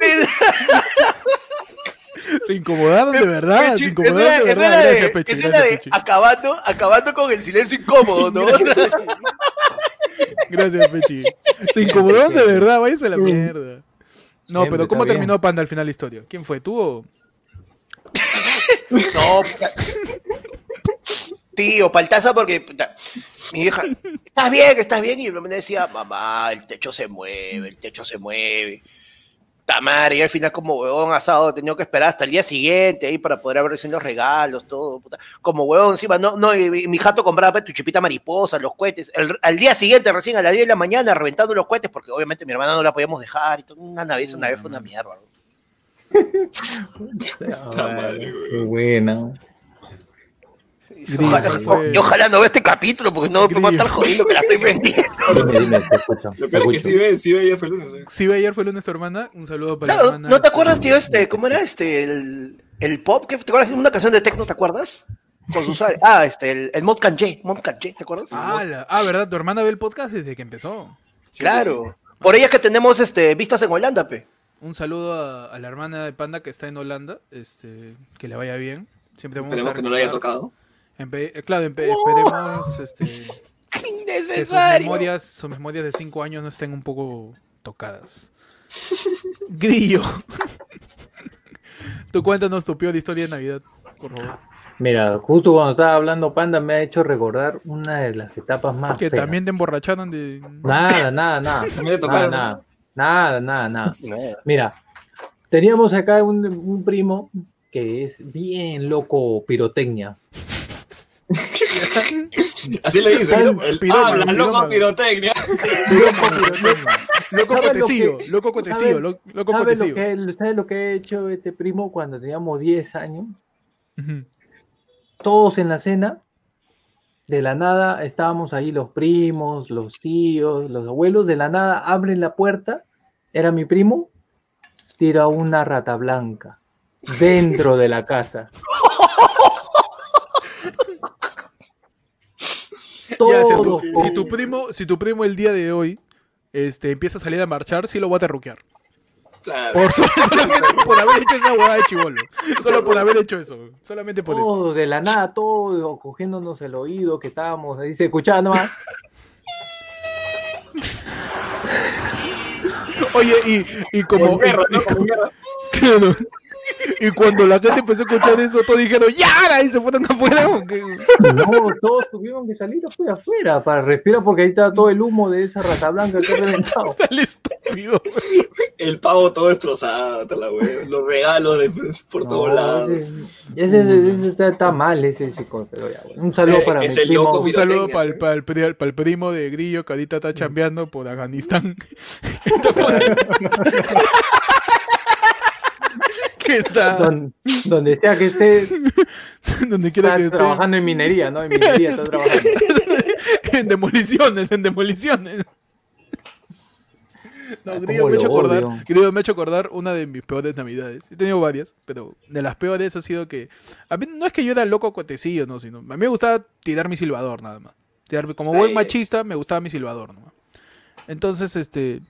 Se incomodaron de verdad. Se incomodaron esa de era- esa verdad. era Gracias, de- Pechi. esa era Gracias, de acabando, acabando con el silencio incómodo, ¿no? Gracias, Pechi. Se incomodaron de verdad. Váyanse a la mierda. No, Siempre pero ¿cómo terminó Panda al final la historia? ¿Quién fue? ¿Tú o...? No. Tío, paltaza porque mi vieja, ¿estás bien? ¿Estás bien? Y me decía, mamá, el techo se mueve, el techo se mueve. Tamar, y al final como huevón asado, tenido que esperar hasta el día siguiente ahí para poder abrir los regalos, todo, puta. Como huevón encima, no, no, y mi, jato compraba pues, tu chipita mariposa, los cohetes. Al día siguiente, recién a las 10 de la mañana, reventando los cohetes, porque obviamente mi hermana no la podíamos dejar y todo. Una Navidad, una vez fue una mierda. Ah, madre, buena. Grillo, Ojalá, y ojalá no vea este capítulo, porque no me va a estar jodiendo que la estoy vendiendo. Lo peor es que sí ve, sí ve ayer fue el lunes. ¿eh? Sí, ayer fue lunes tu hermana. Un saludo para la Claro, hermana. ¿no te acuerdas, tío, este, cómo era este, el, el pop? que ¿Te acuerdas de una canción de techno, te acuerdas? Con sus ah, este, el, el Mod Kanye, ¿te acuerdas? Ah, la- ah, ¿verdad? Tu hermana ve el podcast desde que empezó. Sí, claro. Por ella es que tenemos este, vistas en Holanda, pe. Un saludo a, a la hermana de Panda que está en Holanda. Este, que le vaya bien. Siempre vamos Esperemos a que no lo haya tocado. Empe- eh, claro, empe- esperemos este, que sus memorias, sus memorias de 5 años no estén un poco tocadas. Grillo. Tú cuéntanos tu peor historia de Navidad, por favor. Mira, justo cuando estaba hablando Panda me ha hecho recordar una de las etapas más Que feas. también te emborracharon de... Nada, nada, nada. Tocaron, Nada, nada, nada, nada, nada. Mira, teníamos acá un, un primo que es bien loco pirotecnia. Así le dicen. El habla, loco pirotecnia. Loco ¿Sabes lo cotecillo, loco cotecillo, loco ¿Sabes lo, cotecillo. ¿Sabes lo que ha hecho este primo cuando teníamos 10 años? Todos en la cena, de la nada estábamos ahí los primos, los tíos, los abuelos, de la nada abren la puerta, era mi primo, tira una rata blanca dentro de la casa. Ya, si, tu, Todos si tu primo, si tu primo el día de hoy este, empieza a salir a marchar, sí lo voy a terruquear. Claro. Por, solamente por haber hecho esa huevada de chivolo. Solo por haber hecho eso. Solamente por eso. Todo de la nada, todo cogiéndonos el oído que estábamos ahí, se escuchaba nomás. Oye, y, y como. Como guerra, y- ¿no? Como. Y cuando la gente empezó a escuchar eso, todos dijeron ¡Yara! Y se fueron afuera. No, todos tuvieron que salir afuera, afuera para respirar porque ahí estaba todo el humo de esa rata blanca que ha reventado. Tal estúpido. El pavo todo destrozado, la wea. Los regalos de- por todos lados. Ese, ese- ese está, está mal ese chico, pero ya, bueno. Un saludo para es mi el primo. loco Un saludo el, para, el, para el primo de Grillo que ahorita está chambeando por Afganistán. ¿Qué tal? Don- donde sea que esté, Donde quiera que esté. trabajando en minería, ¿no? En minería está trabajando. en demoliciones, en demoliciones. No, Ah, Grillo me, ha hecho acordar. Grillo me ha hecho acordar una de mis peores navidades. He tenido varias, pero de las peores ha sido que... A mí no es que yo era loco cuatecillo, no, sino... A mí me gustaba tirar mi silbador, nada más. Tirar- como buen machista, me gustaba mi silbador, nomás. Entonces, este...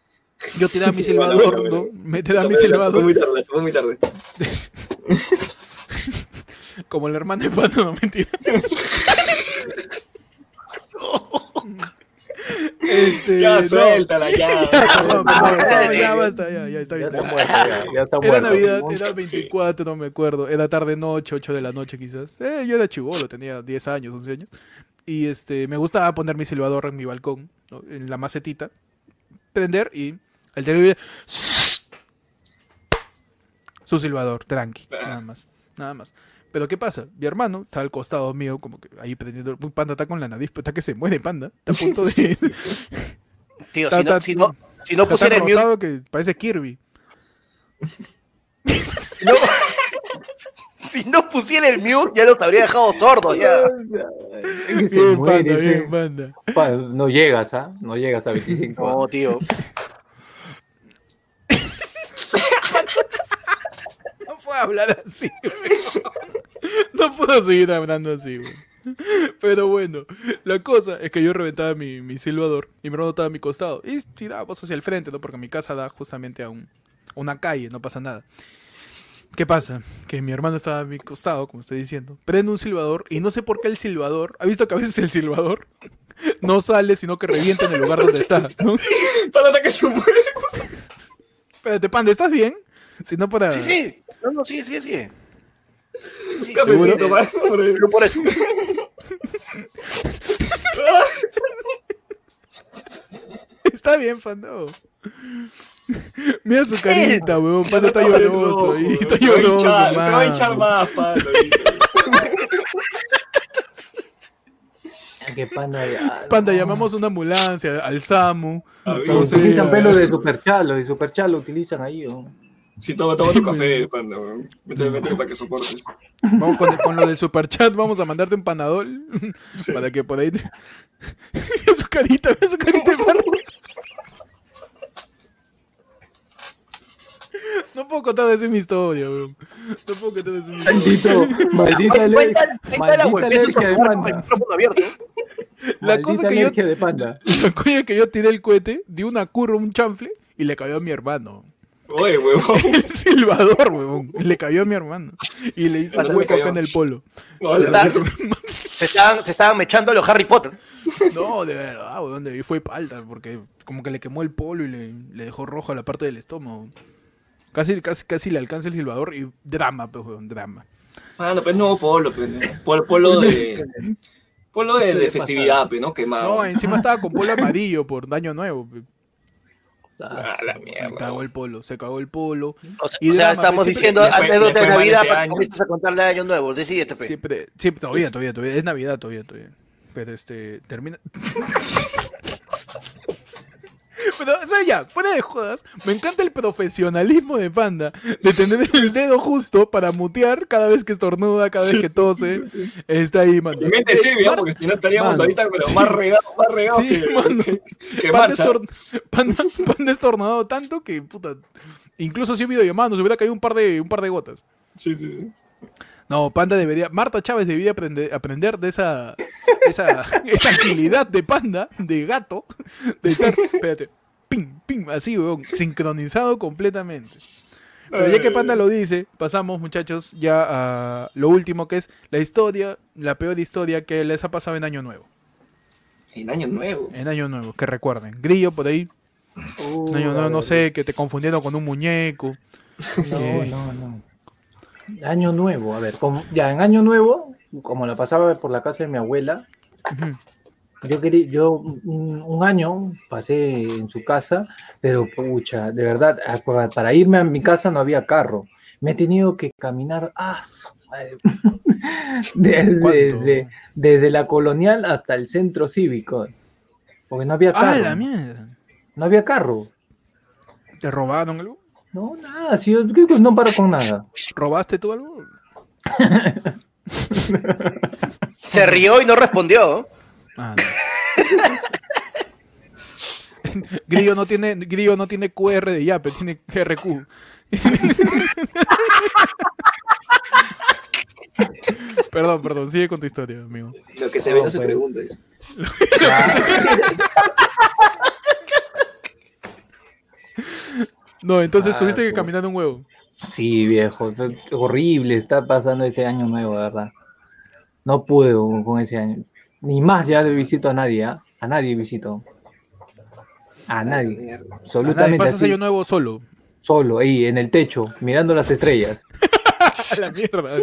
Yo tiraba mi Bueno, silbador, bueno, ¿no? bueno. Me mi Se fue- se fue muy silbador. tarde, fue muy tarde. Como la hermana de Pano, no mentira. este, Ya, no. suéltala, ya. No, no, no, ya basta, ya, ya está Ya bien. está muerto, ya, ya está Era muerto. Navidad, era 24, no me acuerdo. Era tarde noche, 8 de la noche quizás. Eh, yo era chivolo, tenía 10 años, 11 años. Y este, me gustaba poner mi silbador en mi balcón, ¿no? en la macetita, prender y el televisor. Su silbador, tranqui, nada más, nada más. Pero ¿qué pasa? Mi hermano está al costado mío, como que ahí prendiendo. Muy panda está con la nariz, pero está que se muere, panda. Está a punto de. Tío, si no, si no, si no pusiera el mute, que parece Kirby. si no, si no pusiera el mute, ya los habría dejado sordos, ya. Es que se Bien, muere, panda, bien, No llegas, ¿ah? No llegas a 25 No, tío. No puedo hablar así. weón. No puedo seguir hablando así, weón. Pero bueno, la cosa es que yo reventaba mi, mi silbador y mi hermano estaba a mi costado. Y tirábamos hacia el frente, ¿no? Porque mi casa da justamente a, un, a una calle, no pasa nada. ¿Qué pasa? Que mi hermano estaba a mi costado, como estoy diciendo. Prende un silbador y no sé por qué el silbador. ¿Ha visto que a veces el silbador no sale, sino que revienta en el lugar donde está? ¿no? Para que se muere. Espérate, Panda, ¿estás bien? Si no para. Sí, sí. No, no, sigue, sigue, sigue. Sí, Cafecito, más. Pero por eso. Está bien, Pando. Mira su carita, weón. Panda está lloroso. ahí, Está lloroso. hinchar, se va a hinchar más, panda. Que panda ya. Panda, no. llamamos una ambulancia al SAMU. Utilizan pelo de superchalo, de superchalo utilizan ahí. ¿no? Sí, toma, toma tu café, panda. weón. Métele, métele para que soportes. Vamos con, con lo del superchat, vamos a mandarte un panadol. Sí. Para que por ahí. te- Mira su carita, mira su carita de Panda. No puedo contar esa es mi historia, weón. No puedo contar esa es mi historia. Maldito, maldita la maldita eso es alergia de con el panda. micrófono abierto. La Maldita cosa que yo de panda. La cosa que yo tiré el cohete, di una curva, un chanfle y le cayó a mi hermano. Oye, huevón. El silbador, huevón. Le cayó a mi hermano. Y le hizo ¿A un hueco acá en el polo. Oye, Está- Se estaban, se estaban mechando los Harry Potter. No, de verdad, huevón. de- Y fue palta, porque como que le quemó el polo y le, le dejó roja la parte del estómago. Casi, casi, casi le alcanza el silbador y drama, pues, huevón, drama. Mano, pues no, polo, pues. ¿no? Polo, polo de. Polo de, de festividad, pues, ¿no? Quemado. No, encima estaba con polo amarillo por daño nuevo. pe. Ah, la Se cagó el polo, se cagó el polo. O sea, Y o sea, drama, estamos diciendo le de Navidad para que comiences a contarle de Año Nuevo. Decídete, pe. Siempre, siempre, todavía, todavía, todavía. Es Navidad, todavía, todavía. Pero este, termina. Pero, o sea, ya, fuera de jodas, me encanta el profesionalismo de Panda de tener el dedo justo para mutear cada vez que estornuda, cada vez que tose. sí, sí, sí. Está ahí, mano. Mi mente sirve, porque si no estaríamos Mano, ahorita pero sí. más regados, más regados Sí, que, mano. que, que Panda, marcha. estor- Panda, Panda estornudado tanto que, puta. Incluso si he videollamado, nos hubiera caído un par de, un par de gotas. Sí, sí, sí. No, Panda debería, Marta Chávez debería aprender, aprender de esa, esa, esa agilidad de Panda, de gato, de estar, espérate, ping, ping, así, weón, sincronizado completamente. Pero ya que Panda lo dice, pasamos, muchachos, ya a lo último que es la historia, la peor historia que les ha pasado en Año Nuevo. En Año Nuevo. En Año Nuevo, que recuerden. Grillo por ahí, en Año Nuevo, no sé, que te confundieron con un muñeco. No, Eh. no, no. Año nuevo, a ver, como, ya en año nuevo, como la pasaba por la casa de mi abuela, yo quería, yo un, un año pasé en su casa, pero pucha, de verdad, a- para, irme a mi casa no había carro. Me he tenido que caminar ah, desde, ¿Cuánto? desde, desde la colonial hasta el centro cívico. Porque no había ¡Ah, carro. la mierda! no había carro. ¿Te robaron algo? No, nada, si yo creo que no paro con nada. ¿Robaste tú algo? Se rió y no respondió. Ah, no. Grillo no tiene, Grillo no tiene QR de yape, tiene RQ. perdón, perdón, sigue con tu historia, amigo. Lo que se ve No, no se pues. pregunta. No, entonces Ah, tuviste que caminar un huevo. Sí, viejo, horrible está pasando ese año nuevo, de verdad. No pude con ese año. Ni más ya le visito a nadie, ¿ah? A nadie visito. A nadie. Mierda. A nadie Absolutamente pasas así, año nuevo solo. solo, ahí, en el techo, mirando las estrellas. A la mierda.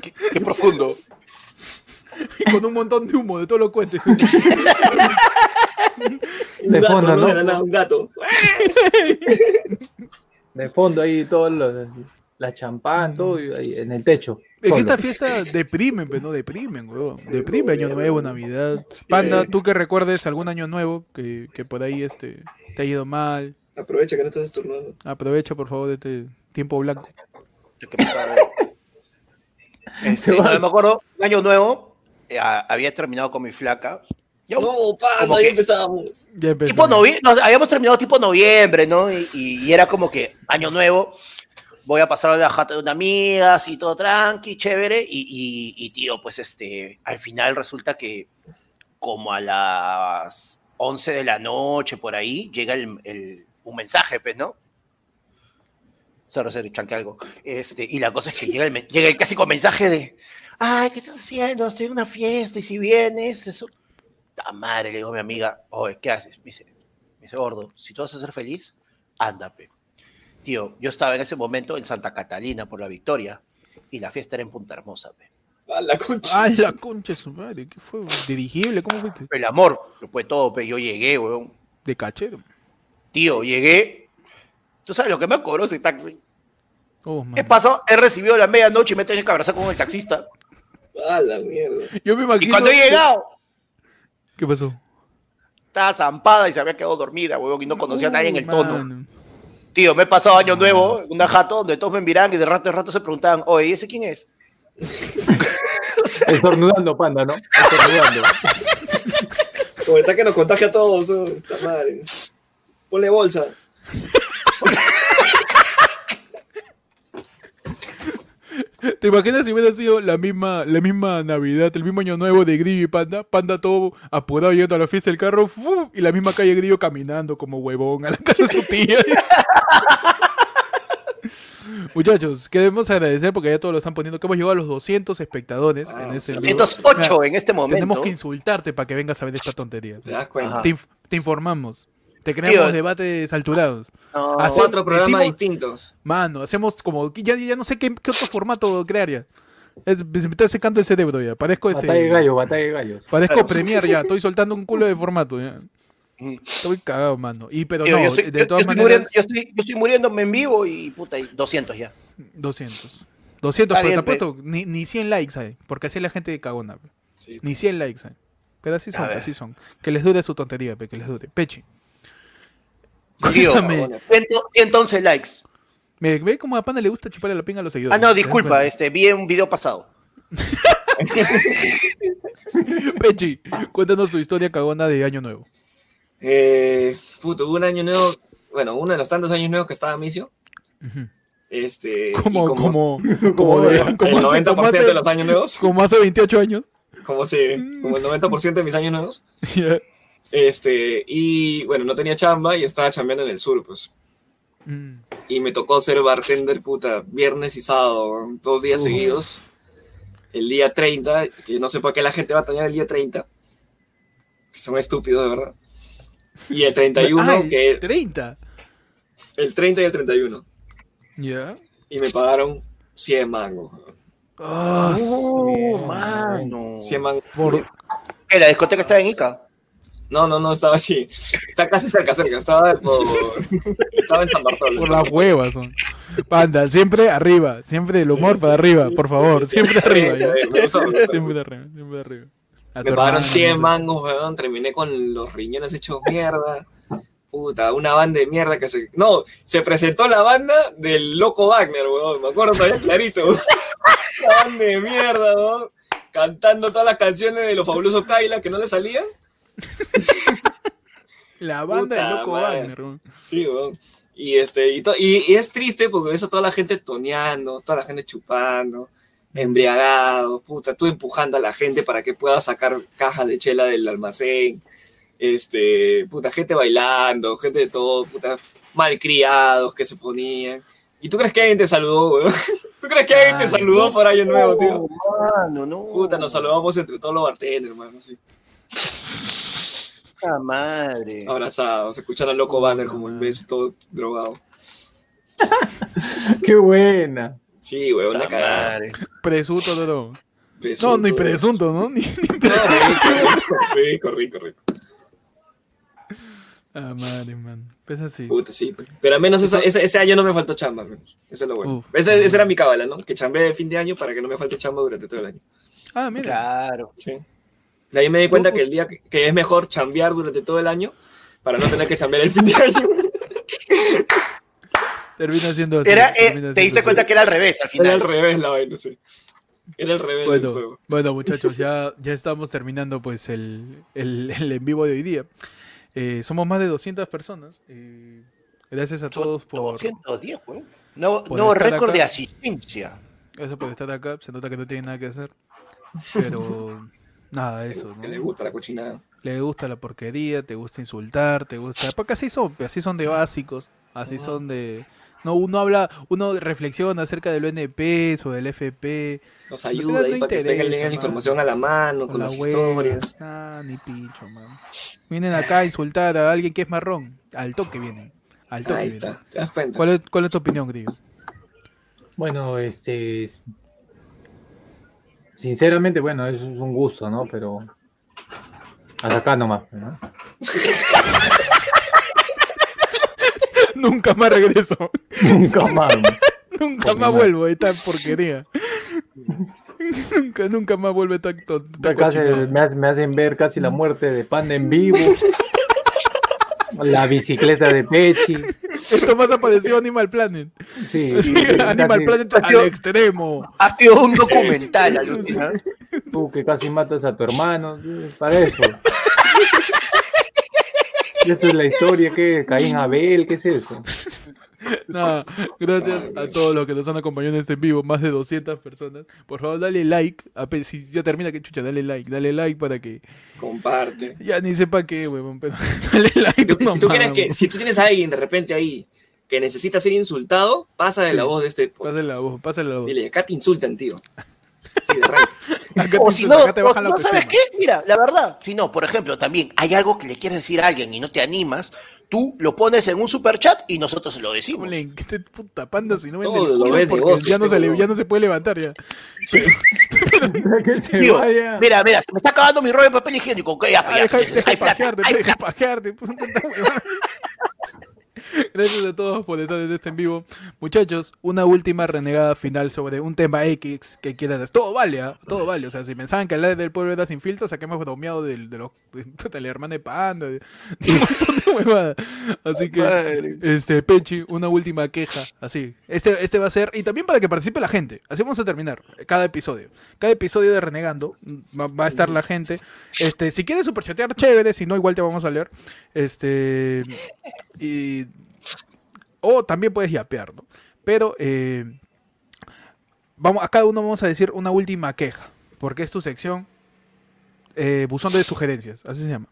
Qué, qué profundo. Y con un montón de humo de todos los cohetes. Un De gato, fondo, ¿no? nada, un gato. De fondo ahí todo lo- la champán, todo ahí, en el techo. Es que esta fiesta deprimen, pero no deprimen, weón. Deprime año nuevo, Navidad. Panda, tú que recuerdes algún año nuevo que, que por ahí este te ha ido mal. Aprovecha que no estás estornudando. Aprovecha por favor de este tiempo blanco. Este, no, me acuerdo, un año nuevo, eh, había terminado con mi flaca. Yo- No, Como ahí empezamos. Ya tipo habíamos terminado tipo noviembre, ¿no? Y, y- y era como que año nuevo, voy a pasar a la jata de una amiga, así todo tranqui, chévere, y, tío, pues este, al final resulta que como a las 11 de la noche, por ahí, llega el, el- un mensaje, pues, ¿no? Cero, cero, chanque algo. Este, y la cosa es que llega el, llega el clásico mensaje de, ay, ¿qué estás haciendo? Estoy en una fiesta y si vienes, eso... Ta madre, le digo a mi amiga, oye, ¿qué haces? Me dice, me dice, gordo, si tú vas a ser feliz, ándate. Tío, yo estaba en ese momento en Santa Catalina por la Victoria y la fiesta era en Punta Hermosa. pe. A la concha. Ay, la concha su madre. ¿Qué fue? ¿Dirigible? ¿Cómo fuiste? El amor, lo fue todo, pe. yo llegué, weón. De cachero. Tío, llegué. ¿Tú sabes lo que me cobró ese taxi? Oh, man. ¿Qué pasó? He recibido la medianoche y me tenía que abrazar con el taxista. A la mierda. Yo me imagino. Y cuando he llegado, ¿Qué pasó? estaba zampada y se había quedado dormida, weón, y no conocía a nadie en el tono. Mano. Tío, me he pasado año nuevo en una jato donde todos me miran y de rato en rato se preguntaban, oye, ¿y ese quién es? Estornudando, panda, ¿no? Estornudando. Como está que nos contagia a todos. oh, madre. Ponle bolsa. ¿Te imaginas si hubiera sido la misma, la misma Navidad, el mismo año nuevo de Grillo y Panda? Panda todo apurado yendo a la fiesta del carro y la misma calle Grillo caminando como huevón a la casa de su tía. Muchachos, queremos agradecer porque ya todos lo están poniendo que hemos llegado a los 200 espectadores Ah, en ese sí. video. 208 en este momento. Tenemos que insultarte para que vengas a ver esta tontería. ¿Te das cuenta? Ajá. Te, inf- te informamos. Te creamos Tío. debates alturados. No, Hace- Cuatro programas decimos- distintos. Mano, hacemos como. Ya, ya no sé qué, qué otro formato crear ya. Es- me está secando el cerebro ya. Parezco este. Batalla de gallos, batalla de gallos. Parezco Claro. Premier ya. Estoy soltando un culo de formato ya. Mm. Estoy cagado, mano. Y pero Tío, no, yo, estoy, de todas yo estoy maneras. muriendo, yo, estoy, yo estoy muriéndome en vivo y puta, y 200 ya. 200. 200, Está pero te apuesto, ni, ni 100 likes hay. Porque así es la gente de cagona. Sí. Ni 100 likes hay. Pero así son, así son. Que les dure su tontería, pe, que les dure. Pechi. Tío, Cuéntame. 100 111 likes. Me ve como a Pana le gusta chuparle la pinga a los seguidores. Ah, no, ¿te das disculpa, este, vi un video pasado. Pechi, cuéntanos tu historia cagona de Año Nuevo. Eh, puto, un año nuevo. Bueno, uno de los tantos años nuevos que estaba a Micio. Este. Como, como, como, como, de, el como, hace, 90% como, hace, de los años nuevos. como hace 28 años. Como, se, como el 90% de mis años nuevos. Ya. Este. Y bueno, no tenía chamba y estaba chambeando en el sur, pues. Mm. Y me tocó ser bartender, puta, viernes y sábado, dos días Uf. seguidos. El día 30, que no sé por qué la gente va a tañar el día 30. Que son estúpidos, de verdad. Y el 31, Ah, el que 30. el 30 y el 31. Ya. Y me pagaron 100 mangos. Ah, Oh, mano. 100 mangos. por, ¿Qué, la discoteca estaba en Ica? No, no, no, estaba así. Está casi cerca, cerca. Estaba por... Estaba en San Bartolo. por las huevas son. Panda, siempre arriba. Siempre el humor Sí, para sí, arriba, sí, por favor. Siempre arriba. Siempre arriba, siempre arriba. A Me pagaron hermano, 100 no sé. mangos, weón. Terminé con los riñones hechos mierda. Puta, una banda de mierda que se. No, se presentó la banda del Loco Wagner, weón. Me acuerdo todavía clarito. Una banda de mierda, weón. Cantando todas las canciones de los fabulosos Kaila que no le salían. La banda de Loco madre. Wagner. Sí, weón. Y, este, y, to- y, y es triste porque ves a toda la gente toneando, toda la gente chupando, embriagados, puta, tú empujando a la gente para que pueda sacar cajas de chela del almacén, este, puta, gente bailando, gente de todo, puta, malcriados que se ponían. ¿Y tú crees que alguien te saludó, weón? ¿Tú crees que alguien te saludó por Año Nuevo, tío? Mano, no. Puta, nos saludamos entre todos los bartenders, hermano, sí. Puta madre. abrazados, escuchando al loco Banner como un beso todo drogado. Qué buena. Sí, una Puta cagada. Presunto, no, no. No, Presunto. ni presunto, ¿no? Ni, ni Ah, Rico, rico, rico. Ah, madre, man. Pues así. Puta, sí. Pero al menos esa- ese, ese año no me faltó chamba, menos. Eso es lo bueno. Uf. Esa era mi cábala, ¿no? Que chambé de fin de año para que no me falte chamba durante todo el año. Ah, mira. Claro. Sí. De ahí me di cuenta que el día que, que es mejor chambear durante todo el año para no tener que chambear el fin de año. Termina siendo así. Era, eh, termina te diste cuenta así. que era al revés al Era al final. revés la vaina, sí. Era al revés del Bueno, juego. bueno, muchachos, ya, ya estamos terminando pues el, el, el en vivo de hoy día. Eh, somos más de 200 personas. eh, gracias a todos por, 210, güey. Nuevo estar récord acá. de asistencia. gracias por estar acá. Se nota que no tienen nada que hacer. Pero nada, eso, ¿no? Que le gusta la cochinada. Le gusta la porquería, te gusta insultar, te gusta... Porque así son, así son de básicos, así son de... No, uno habla, uno reflexiona acerca del ONP o del FP, Nos No ayuda ahí para que tengan la información a la mano, con, con las la historias. Ah, ni pincho, man. Vienen acá a insultar a alguien que es marrón. Al toque vienen. Al toque Ahí vienen. está, te das cuenta. ¿Cuál es, ¿Cuál es tu opinión, Grillo? Bueno, este. Sinceramente, bueno, es un gusto, ¿no? Pero. Hasta acá nomás, ¿no? Nunca más regreso. Nunca más. nunca más vuelvo a esta porquería. nunca, nunca más vuelve tan tonto. Casi me, me hacen ver casi la muerte de Panda en vivo. La bicicleta de Pechi. Esto más apareció Animal Planet. Sí, Animal Planet Ha al sido- extremo. Ha sido un documental, alucina. Tú que casi matas a tu hermano. Para eso. Y Esto es la historia que Caín Abel, ¿qué es eso? Nada, gracias a todos los que nos han acompañado en este vivo, más de 200 personas. Por favor, dale like. Si ya termina, que chucha, dale like. Dale like para que Comparte. ya ni sepa qué, huevón. Pero dale like. Si tú, si tú nomás, quieres que, huevón. si tú tienes a alguien de repente ahí que necesita ser insultado, pasa de Sí. la voz de este podcast. Pásale la voz, pásale la voz. Dile, acá te insultan, tío. Sí, de. Acá te O si insultan, no, acá te o- bajan la no ¿sabes qué? Mira, la verdad, si no, por ejemplo, también hay algo que le quieres decir a alguien y no te animas, tú lo pones en un super chat y nosotros se lo decimos. ¿Cómo le este puta panda si no vende Todo el lo culo? ve de Porque vos, ya, no este se le, ya no se puede levantar ya. que se Tío, vaya. mira, mira, se me está acabando mi rollo de papel higiénico. ok, ya, Ah, ya, deja, deja hay pajearte, deja pajearte. Gracias a todos por estar en este en vivo. Muchachos, una última renegada final sobre un tema X que quieran. Todo vale, ¿ah? todo vale. O sea, si pensaban que el del pueblo era sin filtro, saquemos bromeado del, de los del hermano de Panda, de, de un montón de huevadas. Así que, Madre. este, Pechi, una última queja. Así. Este, este va a ser. Y también para que participe la gente. Así vamos a terminar. Cada episodio. Cada episodio de Renegando. Va, va a estar la gente. Este, si quieres superchatear, chévere. Si no, igual te vamos a leer. Este. Y. O también puedes yapear, ¿no? Pero. eh, vamos, a cada uno vamos a decir una última queja. Porque es tu sección. eh, buzón de sugerencias. Así se llama.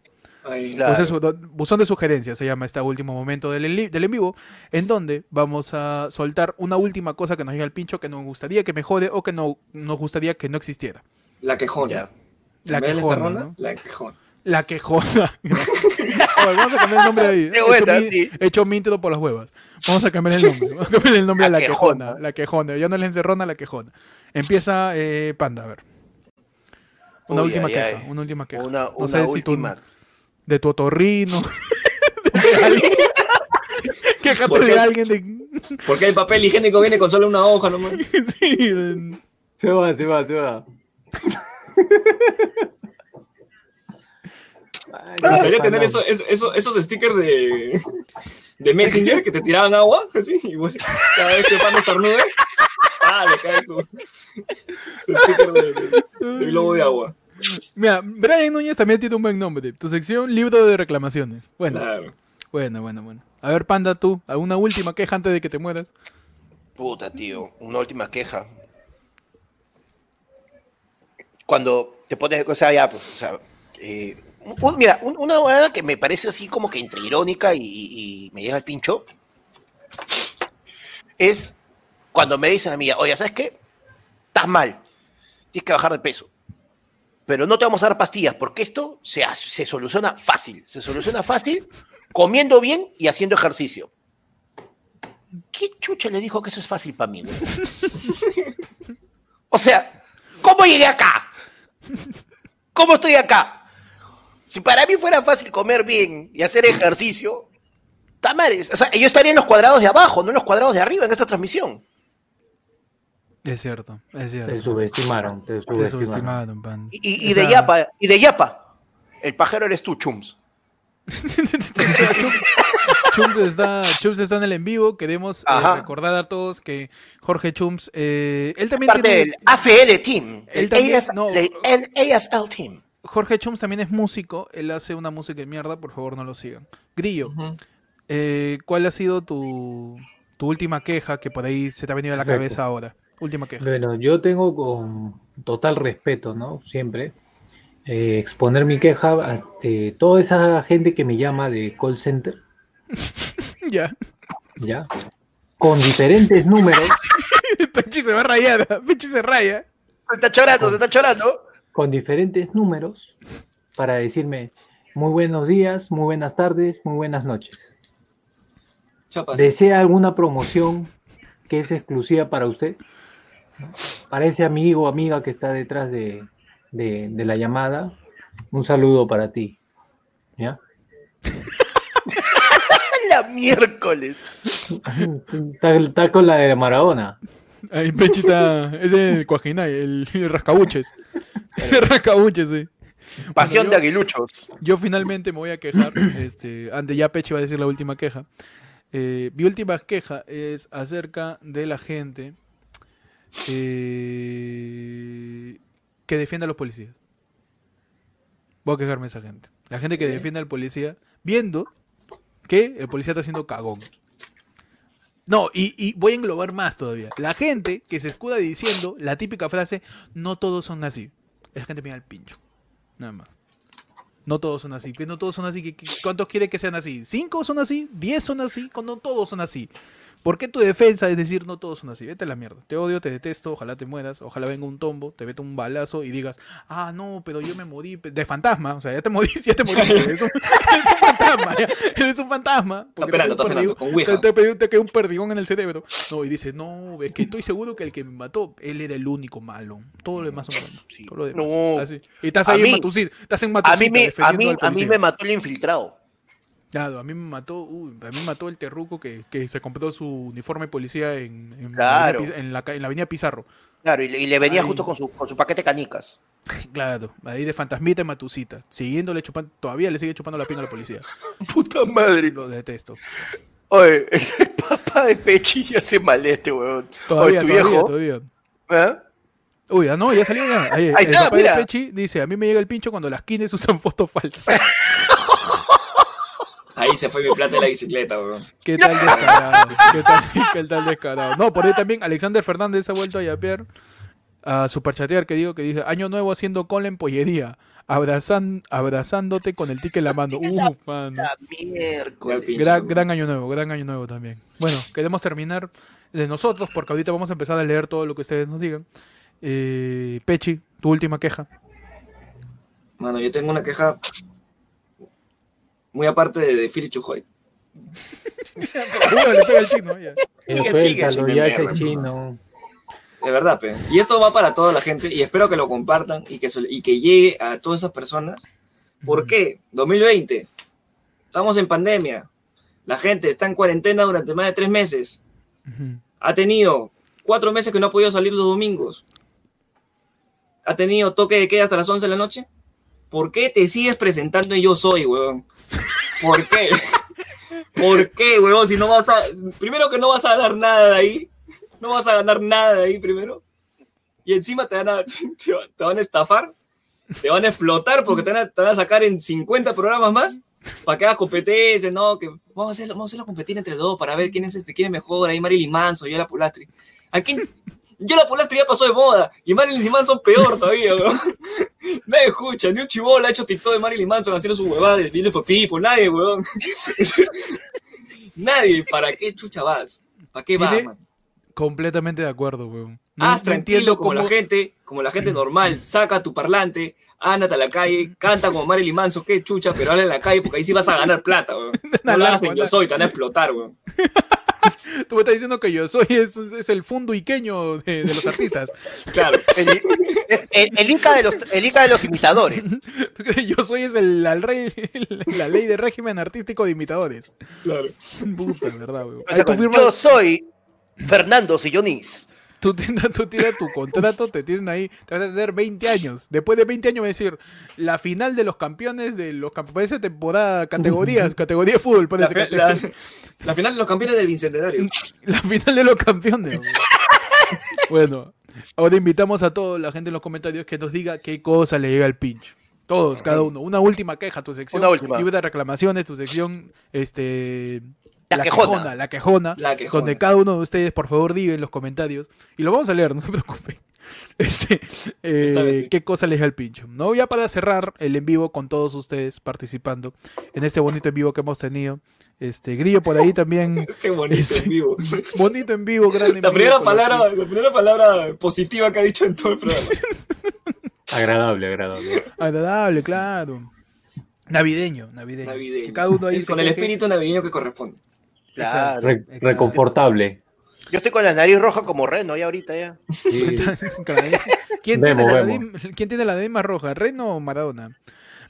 Claro. Pues buzón de sugerencias se llama este último momento del, en li- del en vivo, en donde vamos a soltar una última cosa que nos llega al pincho que nos gustaría que mejore o que no nos gustaría que no existiera. La quejona. La quejona, ¿no? La quejona. La quejona. Vamos a cambiar el nombre ahí. He hecho mi- sí. He hecho mi intro por las huevas. Vamos a cambiar el nombre. Vamos a cambiar el nombre La a la quejona. quejona. La quejona. Ya no es la encerrona, la quejona. Empieza eh, Panda, a ver. Una Uy, última ay, queja. ay. Una última queja. Una, No una sé última. de tu otorrino. de alguien. Quéjate ¿Por de alguien de. Porque el papel higiénico viene con solo una hoja nomás. Sí, de- Se va, se va, se va. Ay, Me gustaría tener eso, eso- eso- esos stickers de, de Messenger que te tiraban agua, así, igual. Cada vez que Panda estornude, ah, le cae su, su sticker de, de- de globo de agua. Mira, Brian Núñez también tiene un buen nombre. Tu sección, libro de reclamaciones. Bueno, Claro. bueno, bueno, bueno. A ver, Panda, tú, ¿alguna última queja antes de que te mueras? Puta, tío, una última queja. Cuando te pones, o sea, ya, pues, o sea, eh, mira, un- una hueá que me parece así como que entre irónica y, me llega al pincho es cuando me dicen a mí, oye, ¿sabes qué? Estás mal, tienes que bajar de peso. pero no te vamos a dar pastillas, porque esto se, se soluciona fácil. Se soluciona fácil comiendo bien y haciendo ejercicio. ¿Qué chucha le dijo que eso es fácil para mí? O sea, ¿cómo llegué acá? ¿Cómo estoy acá? Si para mí fuera fácil comer bien y hacer ejercicio, tamares. O sea, yo estaría en los cuadrados de abajo, no en los cuadrados de arriba en esta transmisión. Es cierto, es cierto. Te subestimaron, te Te subestimaron. subestimaron, pan. Y, y- y O de sea, Yapa, y de Yapa. El pajero eres tú, Chums. Chums está, Chums está en el en vivo. Queremos eh, recordar a todos que Jorge Chums, eh, él también Parte tiene, del AFL Team. Él El, también- no. el ASL Team. Jorge Chums también es músico. Él hace una música de mierda. Por favor, no lo sigan. Grillo, eh, ¿cuál ha sido tu, tu última queja que por ahí se te ha venido a la Perfecto. cabeza ahora? Última queja. Bueno, yo tengo con total respeto, ¿no? Siempre eh, exponer mi queja ante toda esa gente que me llama de call center, ya. ¿ya? Con diferentes números, Pechi se va a rayar. Pechi se raya. Se está chorando, se está chorando. Con diferentes números para decirme muy buenos días, muy buenas tardes, muy buenas noches. Chapas. ¿Desea alguna promoción que es exclusiva para usted? ¿No? Para ese amigo o amiga que está detrás de, de- de la llamada, un saludo para ti. ¿Ya? La miércoles. Está, está con la de Maradona. Ahí Pechi está. Es el Cuajinay, el, el rascabuches. El rascabuches, sí. Pasión Bueno, de aguiluchos. Yo finalmente me voy a quejar. Este, antes ya Pechi va a decir la última queja. Eh, mi última queja es acerca de la gente eh, que defiende a los policías. Voy a quejarme de esa gente. La gente que defiende al policía viendo que el policía está haciendo cagón. No, y, y voy a englobar más todavía. La gente que se escuda diciendo la típica frase, no todos son así. La gente mira al pincho. Nada más. No todos son así. No todos son así. ¿Qué- qué- ¿Cuántos quiere que sean así? ¿Cinco son así? ¿Diez son así? No todos son así. ¿Por qué tu defensa es decir no todos son así? Vete a la mierda. Te odio, te detesto, ojalá te mueras, ojalá venga un tombo, te meta un balazo y digas, ah, no, pero yo me morí de fantasma. O sea, ya te morí, ya te moriste. Eres un, eres un fantasma, ya. Eres un fantasma. cayó un está esperando, perdigón- con Ouija. te- te- te cayó un perdigón en el cerebro. No, y dices, no, es que estoy seguro que el que me mató, él era el único malo. Todo lo demás son malos. Sí. Todo lo demás. No. Así. Y estás A ahí en Matusita. Estás en A mí, me, a, mí, al a mí me mató el infiltrado. Claro, a mí me mató, uy, a mí me mató el terruco que, que se compró su uniforme de policía en, en, Claro. la, avenida en la, ca- en la avenida Pizarro. Claro, y le, y le venía Ay. justo con su, con su paquete canicas. Claro, ahí de fantasmita en Matusita. Siguiéndole chupando, todavía le sigue chupando la pinga a la policía. Puta madre. Lo detesto. Oye, el papá de Pechi ya se maleste, weón. Todavía, Oye, tu todavía, viejo. todavía. ¿eh? Uy, ah, no, ya salió ya. Ahí, Ahí el está, papá mira. de Pechi dice, a mí me llega el pincho cuando las kines usan fotos falsas. Ahí se fue mi plata de la bicicleta, weón. ¿Qué tal descarado? ¿Qué tal, qué tal descarado? No, por ahí también Alexander Fernández ha vuelto a yapear, a superchatear, que digo, que dice, año nuevo haciendo cola en pollería, abrazan, abrazándote con el tique en la mano. Uh, mano. Gran, gran año nuevo, gran año nuevo también. Bueno, queremos terminar de nosotros, porque ahorita vamos a empezar a leer todo lo que ustedes nos digan. Eh, Pechi, tu última queja. Mano, yo tengo una queja muy aparte de, de Philly Chujoy. Uy, le pega el chino, ya. Chino. De verdad, pe. Y esto va para toda la gente y espero que lo compartan y que, y que llegue a todas esas personas. ¿Por qué? 2020. Estamos en pandemia. La gente está en cuarentena durante más de tres meses. Ha tenido cuatro meses que no ha podido salir los domingos. Ha tenido toque de queda hasta las 11 de la noche. ¿Por qué te sigues presentando en Yo Soy, weón? ¿Por qué? ¿Por qué, weón? Si no vas a... Primero que no vas a ganar nada de ahí. No vas a ganar nada de ahí primero. Y encima te van a, te, va- te van a estafar. Te van a explotar porque te van a, sacar en 50 programas más. Para que hagas competencias, ¿no? Que vamos a hacer, vamos a hacerlo competir entre los dos para ver quién es este, quién es mejor. Ahí Marilyn Manson, yo la Polastri. ¿A quién? Yo la Polastri ya pasó de moda. Y Marilyn Manson peor todavía, weón. Nadie escucha, ni un chivolo ha hecho TikTok de Marilyn Manson haciendo su huevada de Beautiful People, nadie, weón. nadie, ¿para qué chucha vas? ¿Para qué vas, man? Completamente de acuerdo, weón. No- Haz no tranquilo entiendo como la gente, como la gente normal, saca tu parlante, ándate a la calle, canta como Marilyn Manson, qué chucha, pero habla en la calle porque ahí sí vas a ganar plata, weón. No lo hagas en largo, yo soy, te van a explotar, weón. Tú me estás diciendo que yo soy es, es el fondo iqueño de, de los artistas. Claro. El, el, el Ica de los, el Ica de los imitadores. Yo soy es el, al rey, la ley de régimen artístico de imitadores. Claro. Puta, verdad, weón. O Ahí sea, tú, yo soy Fernando Sillonis. Tú, tienes- tú tiras tu contrato, te tienen ahí, te vas a tener 20 años. Después de 20 años va a decir, la final de los campeones de los campeones de temporada, categorías, categoría de fútbol, La, parece, fi- la- la final de los campeones del Bicentenario. La final de los campeones. bueno, ahora invitamos a toda la gente en los comentarios que nos diga qué cosa le llega al pincho. Todos, cada uno. Una última queja, tu sección. Una última. Libre de reclamaciones, tu sección, este... La quejona. La quejona. La quejona. Donde cada uno de ustedes, por favor, diga en los comentarios. Y lo vamos a leer, no se preocupen. Este, eh, Esta vez sí. ¿Qué cosa les llega al pincho? ¿No? Ya para cerrar el en vivo con todos ustedes participando en este bonito en vivo que hemos tenido. Este, Grillo por ahí también. Qué bonito en vivo. Bonito en vivo, grande en La vivo primera, palabra, la primera palabra positiva que ha dicho en todo el programa. Agradable, agradable. Agradable, claro. Navideño, navideño. Navideño. Que Cada uno ahí Es se con el espíritu navideño que corresponde. Claro. Re- exacto. reconfortable. Yo estoy con la nariz roja como Reno ya ahorita ya. Sí. ¿Quién, Vemos, tiene la vemos. nariz- ¿Quién tiene la nariz más roja? ¿Reno o Maradona?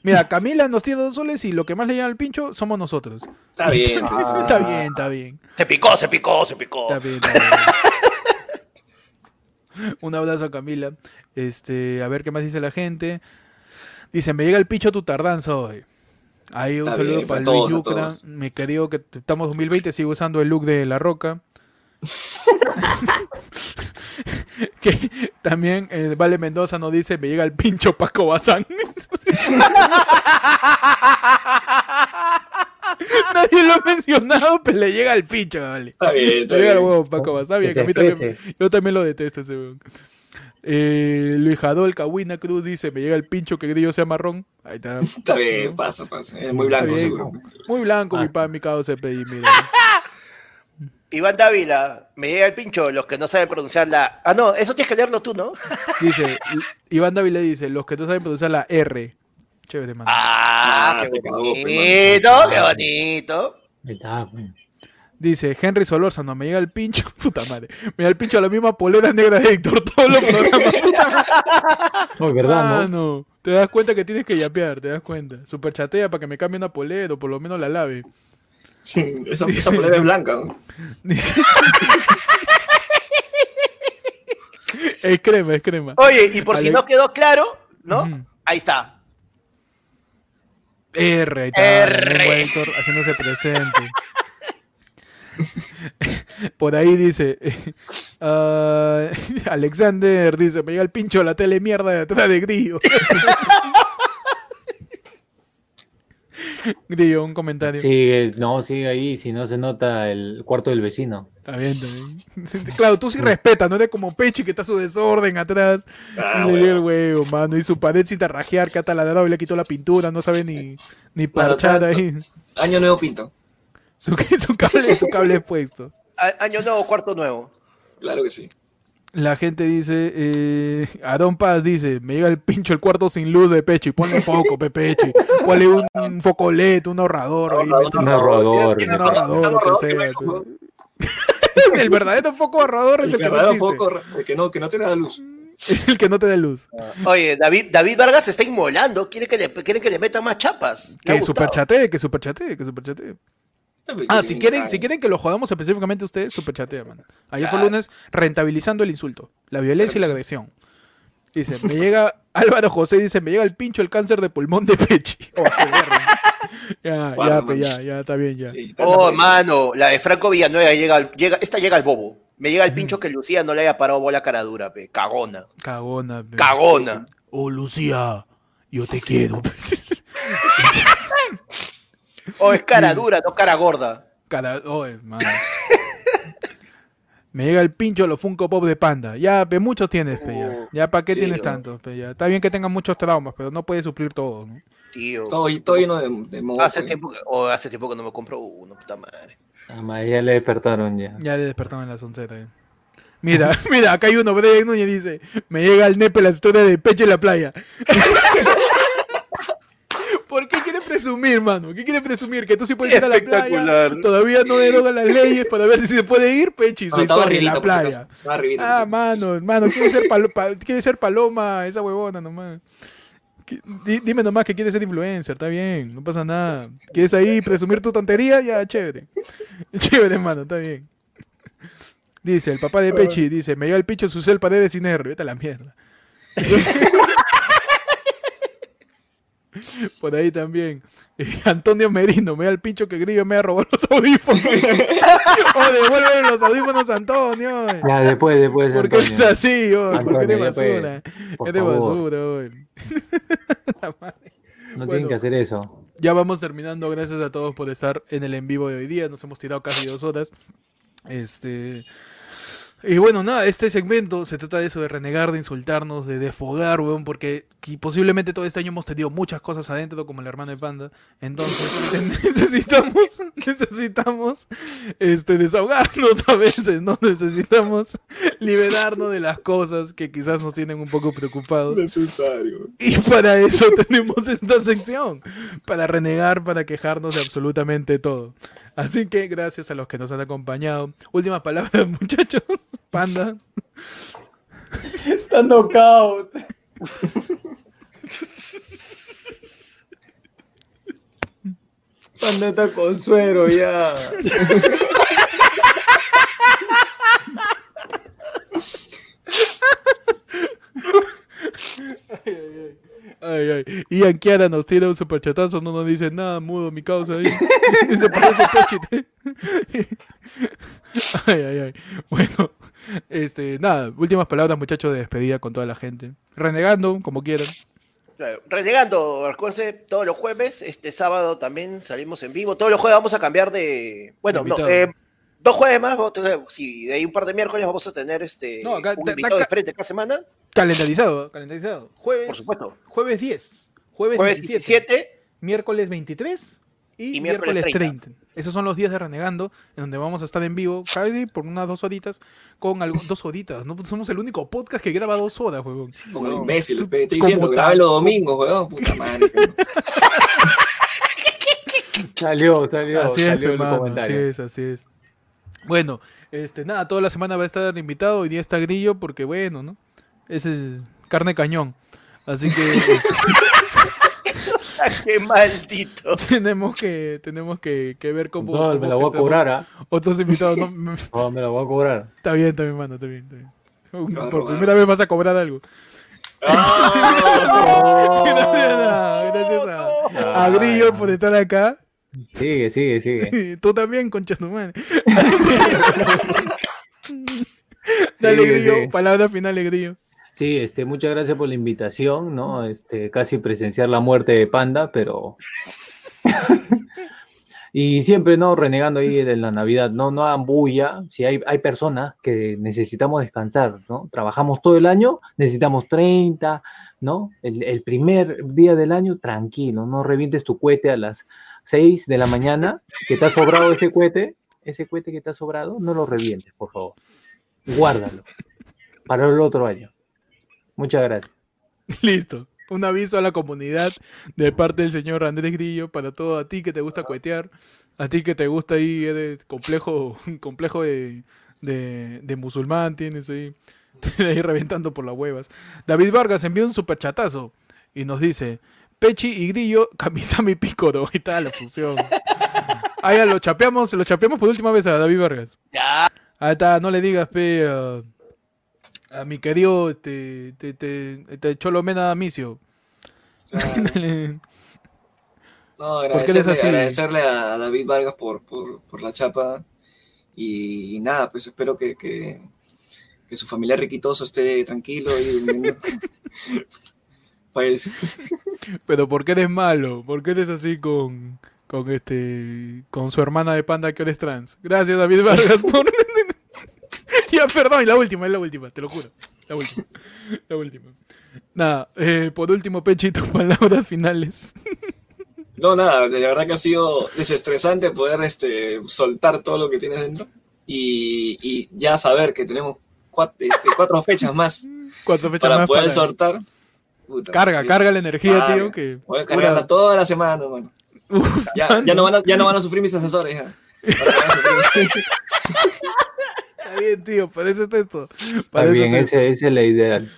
Mira, Camila nos tiene dos soles y lo que más le llama al pincho somos nosotros. Está bien. Está bien, está bien. Se picó, se picó, se picó. Está bien, está bien. Un abrazo a Camila. Este, a ver qué más dice la gente. Dice, me llega el pincho tu tardanza hoy. Ahí un Está saludo bien, para para Luis Yucra. Mi querido que estamos 2020, sigo usando el look de La Roca. que también eh, Vale Mendoza nos dice, me llega el pincho Paco Bazán. Nadie lo ha mencionado, pero le llega el pincho, vale. Está bien, está Le llega el bien. huevo Paco Bazán. Bien, Que a mí también- yo también lo detesto ese weón. Eh, Luis Jadol Cahuina Cruz dice, me llega el pincho que Grillo sea marrón. Ahí está. Está bien, pasa, pasa. Es muy blanco bien. seguro. Muy blanco, Ah. mi pa, mi causa se pedí, mira. Iván Dávila, me llega el pincho, los que no saben pronunciar la. Ah, no, eso tienes que leerlo tú, ¿no? Dice, Iván Dávila dice, los que no saben pronunciar la R. Chévere, mano. Ah, Ah, qué cagó, pe, bonito, qué bonito. Dice, Henry Solórzano, me llega el pincho. Puta madre. Me llega el pincho a la misma polera negra de Héctor. Todos los programas. Puta madre. No, es verdad, ¿no? Mano, Te das cuenta que tienes que yapear, te das cuenta. Super chatea para que me cambie una polera o por lo menos la lave. Sí, esa, esa polera es blanca. ¿no? Dice- es crema, es crema. Oye, y por si no quedó claro, ¿no? Ahí está. R, ahí está, R. Héctor haciéndose presente. Por ahí dice ah, Alexander dice, me llega el pincho de la tele mierda de atrás de Grillo. Grillo, un comentario. Sigue, no, sigue ahí, si no se nota el cuarto del vecino. Está bien, está bien. Claro, tú sí respetas, no eres como Pechi que está su desorden atrás. Ah, le el huevo, mano. Y su pared sin rajear, que ha taladrado y le quitó la pintura, no sabe ni, ni parchar ahí. Año nuevo pinto. Su, su cable, su cable puesto. Año nuevo, cuarto nuevo. Claro que sí. La gente dice, eh, Aarón Paz dice, me llega el pincho el cuarto sin luz de Pechi, ponle foco, Pepechi, ponle un, un foco LED, un ahorrador, ahí, Un ahorrador, un el verdadero foco ahorrador es El el que no foco, el que no, que no te da luz. es el que no te da luz. Oye, David, David Vargas se está inmolando. Quiere que le, quiere que le metan más chapas. Que superchatee, que superchatee, que superchatee. Ah, si quieren, si quieren que lo jodamos específicamente ustedes, superchatea, man. Ayer fue lunes rentabilizando el insulto, la violencia y la agresión. Dice, me llega, Álvaro José dice, me llega el pincho el cáncer de pulmón de Pechi. Oh, ya, ya, ya, ya, está bien, ya. Sí, Oh, mano, la de Franco Villanueva llega, al- llega, esta llega al bobo. Me llega el pincho que Lucía no le haya parado bola cara dura, pe. Cagona. Cagona, pe. Cagona. Oh, Lucía, yo te quiero. O es cara dura, no cara gorda. Cada, oh, mano. Me llega el pincho a los Funko Pop de Panda. Ya, pe, muchos tienes, pe, ya. Uh, Ya, ¿para qué sí, tienes oh. tantos, pe, ya? Está bien que tengan muchos traumas, pero no puedes suplir todo, ¿no? Tío. Todo, todo lleno de, de moho, Hace tiempo, que, o hace tiempo que no me compro uno, puta madre. Ah, ya le despertaron ya. Ya le despertaron en la soncera. eh. Mira, mira, acá hay uno, Brian Núñez dice, me llega al nepe la historia de pecho en la playa. ¿Por qué presumir, mano? ¿Qué quiere presumir? Que tú sí puedes ir a la playa. Espectacular. Todavía no derogan las leyes para ver si se puede ir, Pechi, su No, estaba en la playa. arribita, Ah, mano, mano, quiere ser, palo- pa- quiere ser paloma, esa huevona nomás. Dime nomás que quieres ser influencer, está bien, no pasa nada. ¿Quieres ahí presumir tu tontería? Ya, chévere. Chévere, mano, está bien. Dice, el papá de Pechi, dice, me lleva el picho su cel paredes sin vete a la mierda. Por ahí también. Eh, Antonio Merino, me da el pincho que Grillo me ha robado los audífonos. oh, devuelve los audífonos, Antonio. Ya, después, después. ¿Por qué es Antonio. así, oh? ¿Por qué eres Antonio, basura? por Eres favor. basura, oh. La madre. No Bueno. tienen que hacer eso. Ya vamos terminando. Gracias a todos por estar en el en vivo de hoy día. Nos hemos tirado casi dos horas. Este. Y bueno, nada, este segmento se trata de eso, de renegar, de insultarnos, de desfogar, weón, porque posiblemente todo este año hemos tenido muchas cosas adentro, como el hermano de Panda. Entonces, necesitamos, necesitamos, este, desahogarnos a veces, ¿no? Necesitamos liberarnos de las cosas que quizás nos tienen un poco preocupados. Necesario. Y para eso tenemos esta sección, para renegar, para quejarnos de absolutamente todo. Así que gracias a los que nos han acompañado. Últimas palabras, muchachos. Panda. Está knockout. Pandeta con suero ya. Ay, ay. Ian Kiara nos tira un superchatazo, no nos dice nada, mudo mi causa ahí. Y se parece Pechit. ay, ay, ay. Bueno, este, nada, últimas palabras, muchachos, de despedida con toda la gente. Renegando, como quieran. Claro, Renegando, recuerden, todos los jueves, este sábado también salimos en vivo. Todos los jueves vamos a cambiar de. Bueno, no, eh, dos jueves más, si de ahí un par de miércoles vamos a tener este No, acá- un invitado de frente cada semana, Calendarizado, calendarizado. Jueves, por supuesto. jueves 10, jueves, Jueves 17, 17, miércoles 23 y, Y miércoles miércoles 30. 30. Esos son los días de Renegando, en donde vamos a estar en vivo, casi por unas dos horitas, con algo, dos horitas. No somos el único podcast que graba dos horas, huevón. Como No. imbécil, estoy diciendo, tal. grabe los domingos, weón. Puta madre. Salió, salió, Así es, salió el hermano, así comentario. es, así es. Bueno, este, nada, toda la semana va a estar invitado, hoy día está Grillo, porque bueno, ¿no? Ese es carne cañón. Así que este, qué maldito. tenemos que tenemos que, que ver cómo, No, cómo me la voy a cobrar, ¿ah? otros invitados. No, me- No, me la voy a cobrar. está bien, está bien, mano, está bien, está bien. Por primera vez vas a cobrar algo. Ah, Gracias a, gracias a, a Grillo por estar acá. Sigue, sigue, sigue. Tú también, concha tu madre. Dale, Sigue, Grillo, sigue. palabra final, Grillo. Sí, este, muchas gracias por la invitación, ¿no? Este, casi presenciar la muerte de Panda, pero y siempre, ¿no? Renegando ahí de la Navidad, no, no hagan bulla. Si hay, hay personas que necesitamos descansar, ¿no? Trabajamos todo el año, necesitamos 30, ¿no? El, el primer día del año, tranquilo, no revientes tu cohete a las 6 de la mañana, que te ha sobrado ese cohete, ese cohete que te ha sobrado, no lo revientes, por favor. Guárdalo para el otro año. Muchas gracias. Listo. Un aviso a la comunidad de parte del señor Andrés Grillo para todo a ti que te gusta cuetear, a ti que te gusta ahí, eres complejo, complejo de, de, de musulmán, tienes ahí, ahí reventando por las huevas. David Vargas envió un super chatazo y nos dice, Pechi y Grillo, camisa mi pícoro. Ahí está la fusión. Ahí ya lo chapeamos, lo chapeamos por última vez a David Vargas. Ya, Ahí está, no le digas, pe, a, a mi querido este, te, te, te Cholomena Micio. No, ¿Por qué eres agradecerle, agradecerle a David Vargas por, por, por la chapa. Y, nada, pues espero que, que, que su familiar riquitoso esté tranquilo y durmiendo. Fallece. Pero ¿por qué eres malo? ¿Por qué eres así con, con este con su hermana de panda que eres trans? Gracias David Vargas por Ya, perdón, y la última, es la última, te lo juro. La última. La última. Nada, eh, por último, Pechito, palabras finales. No, nada, de verdad que ha sido desestresante poder este, soltar todo lo que tienes dentro y, y ya saber que tenemos cuatro, este, cuatro fechas más Cuatro fechas para más poder para-. Puta, Carga, es- carga la energía, tío. Que Voy a cargarla toda la semana, mano. Uf, Ya, ya, no van a, ya no van a sufrir mis asesores. Ya. Ahora van a sufrir- Está bien, tío, está esto. Está Para bien, esa es la ideal.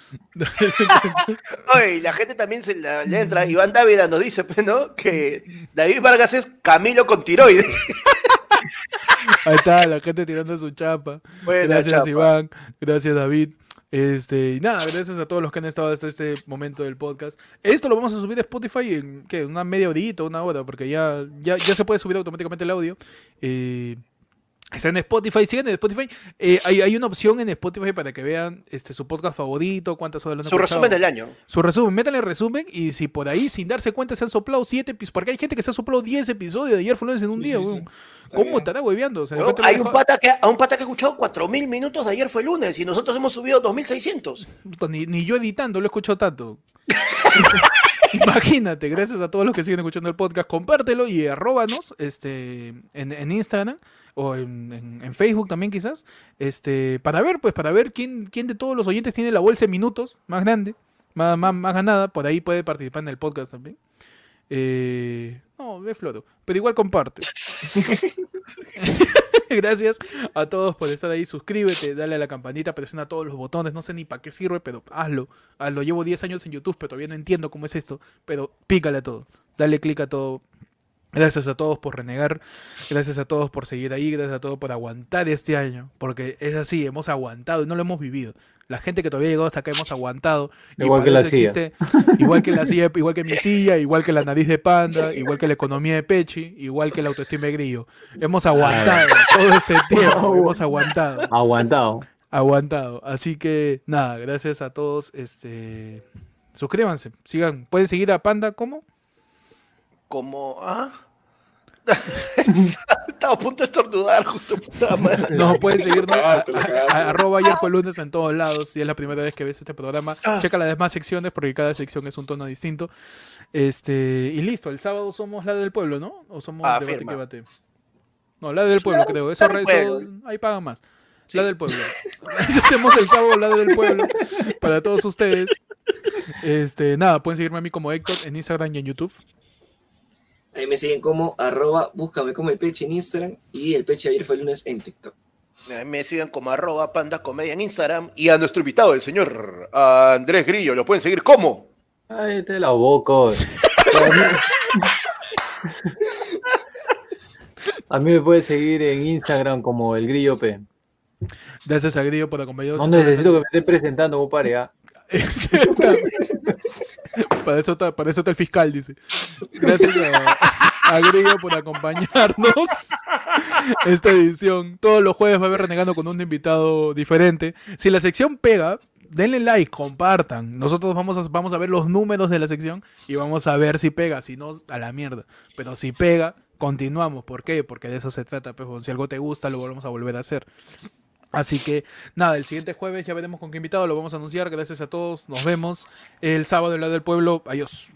Oye, y la gente también se la, le entra. Iván Dávila nos dice, pues, ¿no? Que David Vargas es Camilo con tiroides. Ahí está, la gente tirando su chapa. Buena gracias, chapa. Iván. Gracias, David. Este, y nada, gracias a todos los que han estado hasta este momento del podcast. Esto lo vamos a subir a Spotify en ¿qué? una media horita, una hora, porque ya, ya, ya se puede subir automáticamente el audio. Eh, está en Spotify, sigan en Spotify. Eh, hay, hay una opción en Spotify para que vean este, su podcast favorito, cuántas horas lo han Su escuchado. resumen del año. Su resumen, métanle resumen y si por ahí sin darse cuenta se han soplado 7 episodios, porque hay gente que se ha soplado 10 episodios de ayer fue lunes en un Sí, día, sí, ¿Cómo estará hueveando? O sea, Hay un pata que, a un pata que ha escuchado 4.000 minutos de ayer fue lunes y nosotros hemos subido 2.600. Puta, Ni, ni yo editando lo he escuchado tanto. Imagínate, gracias a todos los que siguen escuchando el podcast, compártelo y arróbanos este, en, en Instagram o en, en- en Facebook también quizás, este, para ver, pues, para ver quién, quién de todos los oyentes tiene la bolsa de minutos más grande, más, más, más ganada, por ahí puede participar en el podcast también. Eh, no, ve Floro, pero igual comparte. Gracias a todos por estar ahí. Suscríbete, dale a la campanita, presiona todos los botones. No sé ni para qué sirve, pero hazlo. Hazlo. Llevo 10 años en YouTube, pero todavía no entiendo cómo es esto. Pero pícale a todo. Dale click a todo. Gracias a todos por renegar. Gracias a todos por seguir ahí. Gracias a todos por aguantar este año. Porque es así, hemos aguantado y no lo hemos vivido. La gente que todavía llegó hasta acá hemos aguantado. Igual que la silla. existe- igual que la silla, igual que mi silla, igual que la nariz de panda, igual que la economía de Pechi, igual que la autoestima de Grillo. Hemos aguantado todo este tiempo. Hemos aguantado Aguantado. aguantado. Así que nada, gracias a todos. Este suscríbanse, sigan, pueden seguir a Panda como Como, ¿ah? Estaba a punto de estornudar justo puta madre. no pueden seguirnos a, a- arroba ayer fue lunes en todos lados. Si es la primera vez que ves este programa, checa las demás secciones porque cada sección es un tono distinto. Este y listo. El sábado somos la del pueblo, ¿no? O somos Ah, debate firma. que bate. No, la del pueblo, La- creo. la Eso, eso- ahí pagan más. La del pueblo. Hacemos el sábado, la del pueblo. Para todos ustedes. Este, nada, pueden seguirme a mí como Héctor en Instagram y en YouTube. Ahí me siguen como arroba, búscame como el peche en Instagram y el peche ayer fue el lunes en TikTok. Eh, Me siguen como arroba panda comedia en Instagram. Y a nuestro invitado, el señor Andrés Grillo, lo pueden seguir como. Ay, te la boca. oye. A mí me puedes seguir en Instagram como el Grillo P. Gracias a Grillo por acompañarnos. No necesito que me esté presentando, compadre. ¿ah? para, eso está, para eso está el fiscal, dice. Gracias a, a por acompañarnos esta edición. Todos los jueves va a haber renegando con un invitado diferente. Si la sección pega, denle like, compartan. Nosotros vamos a, vamos a ver los números de la sección y vamos a ver si pega. Si no, a la mierda. Pero si pega, continuamos. ¿Por qué? Porque de eso se trata. Pues, si algo te gusta, lo volvemos a volver a hacer. Así que nada, el siguiente jueves ya veremos con qué invitado lo vamos a anunciar. Gracias a todos, nos vemos el sábado en la del pueblo. Adiós.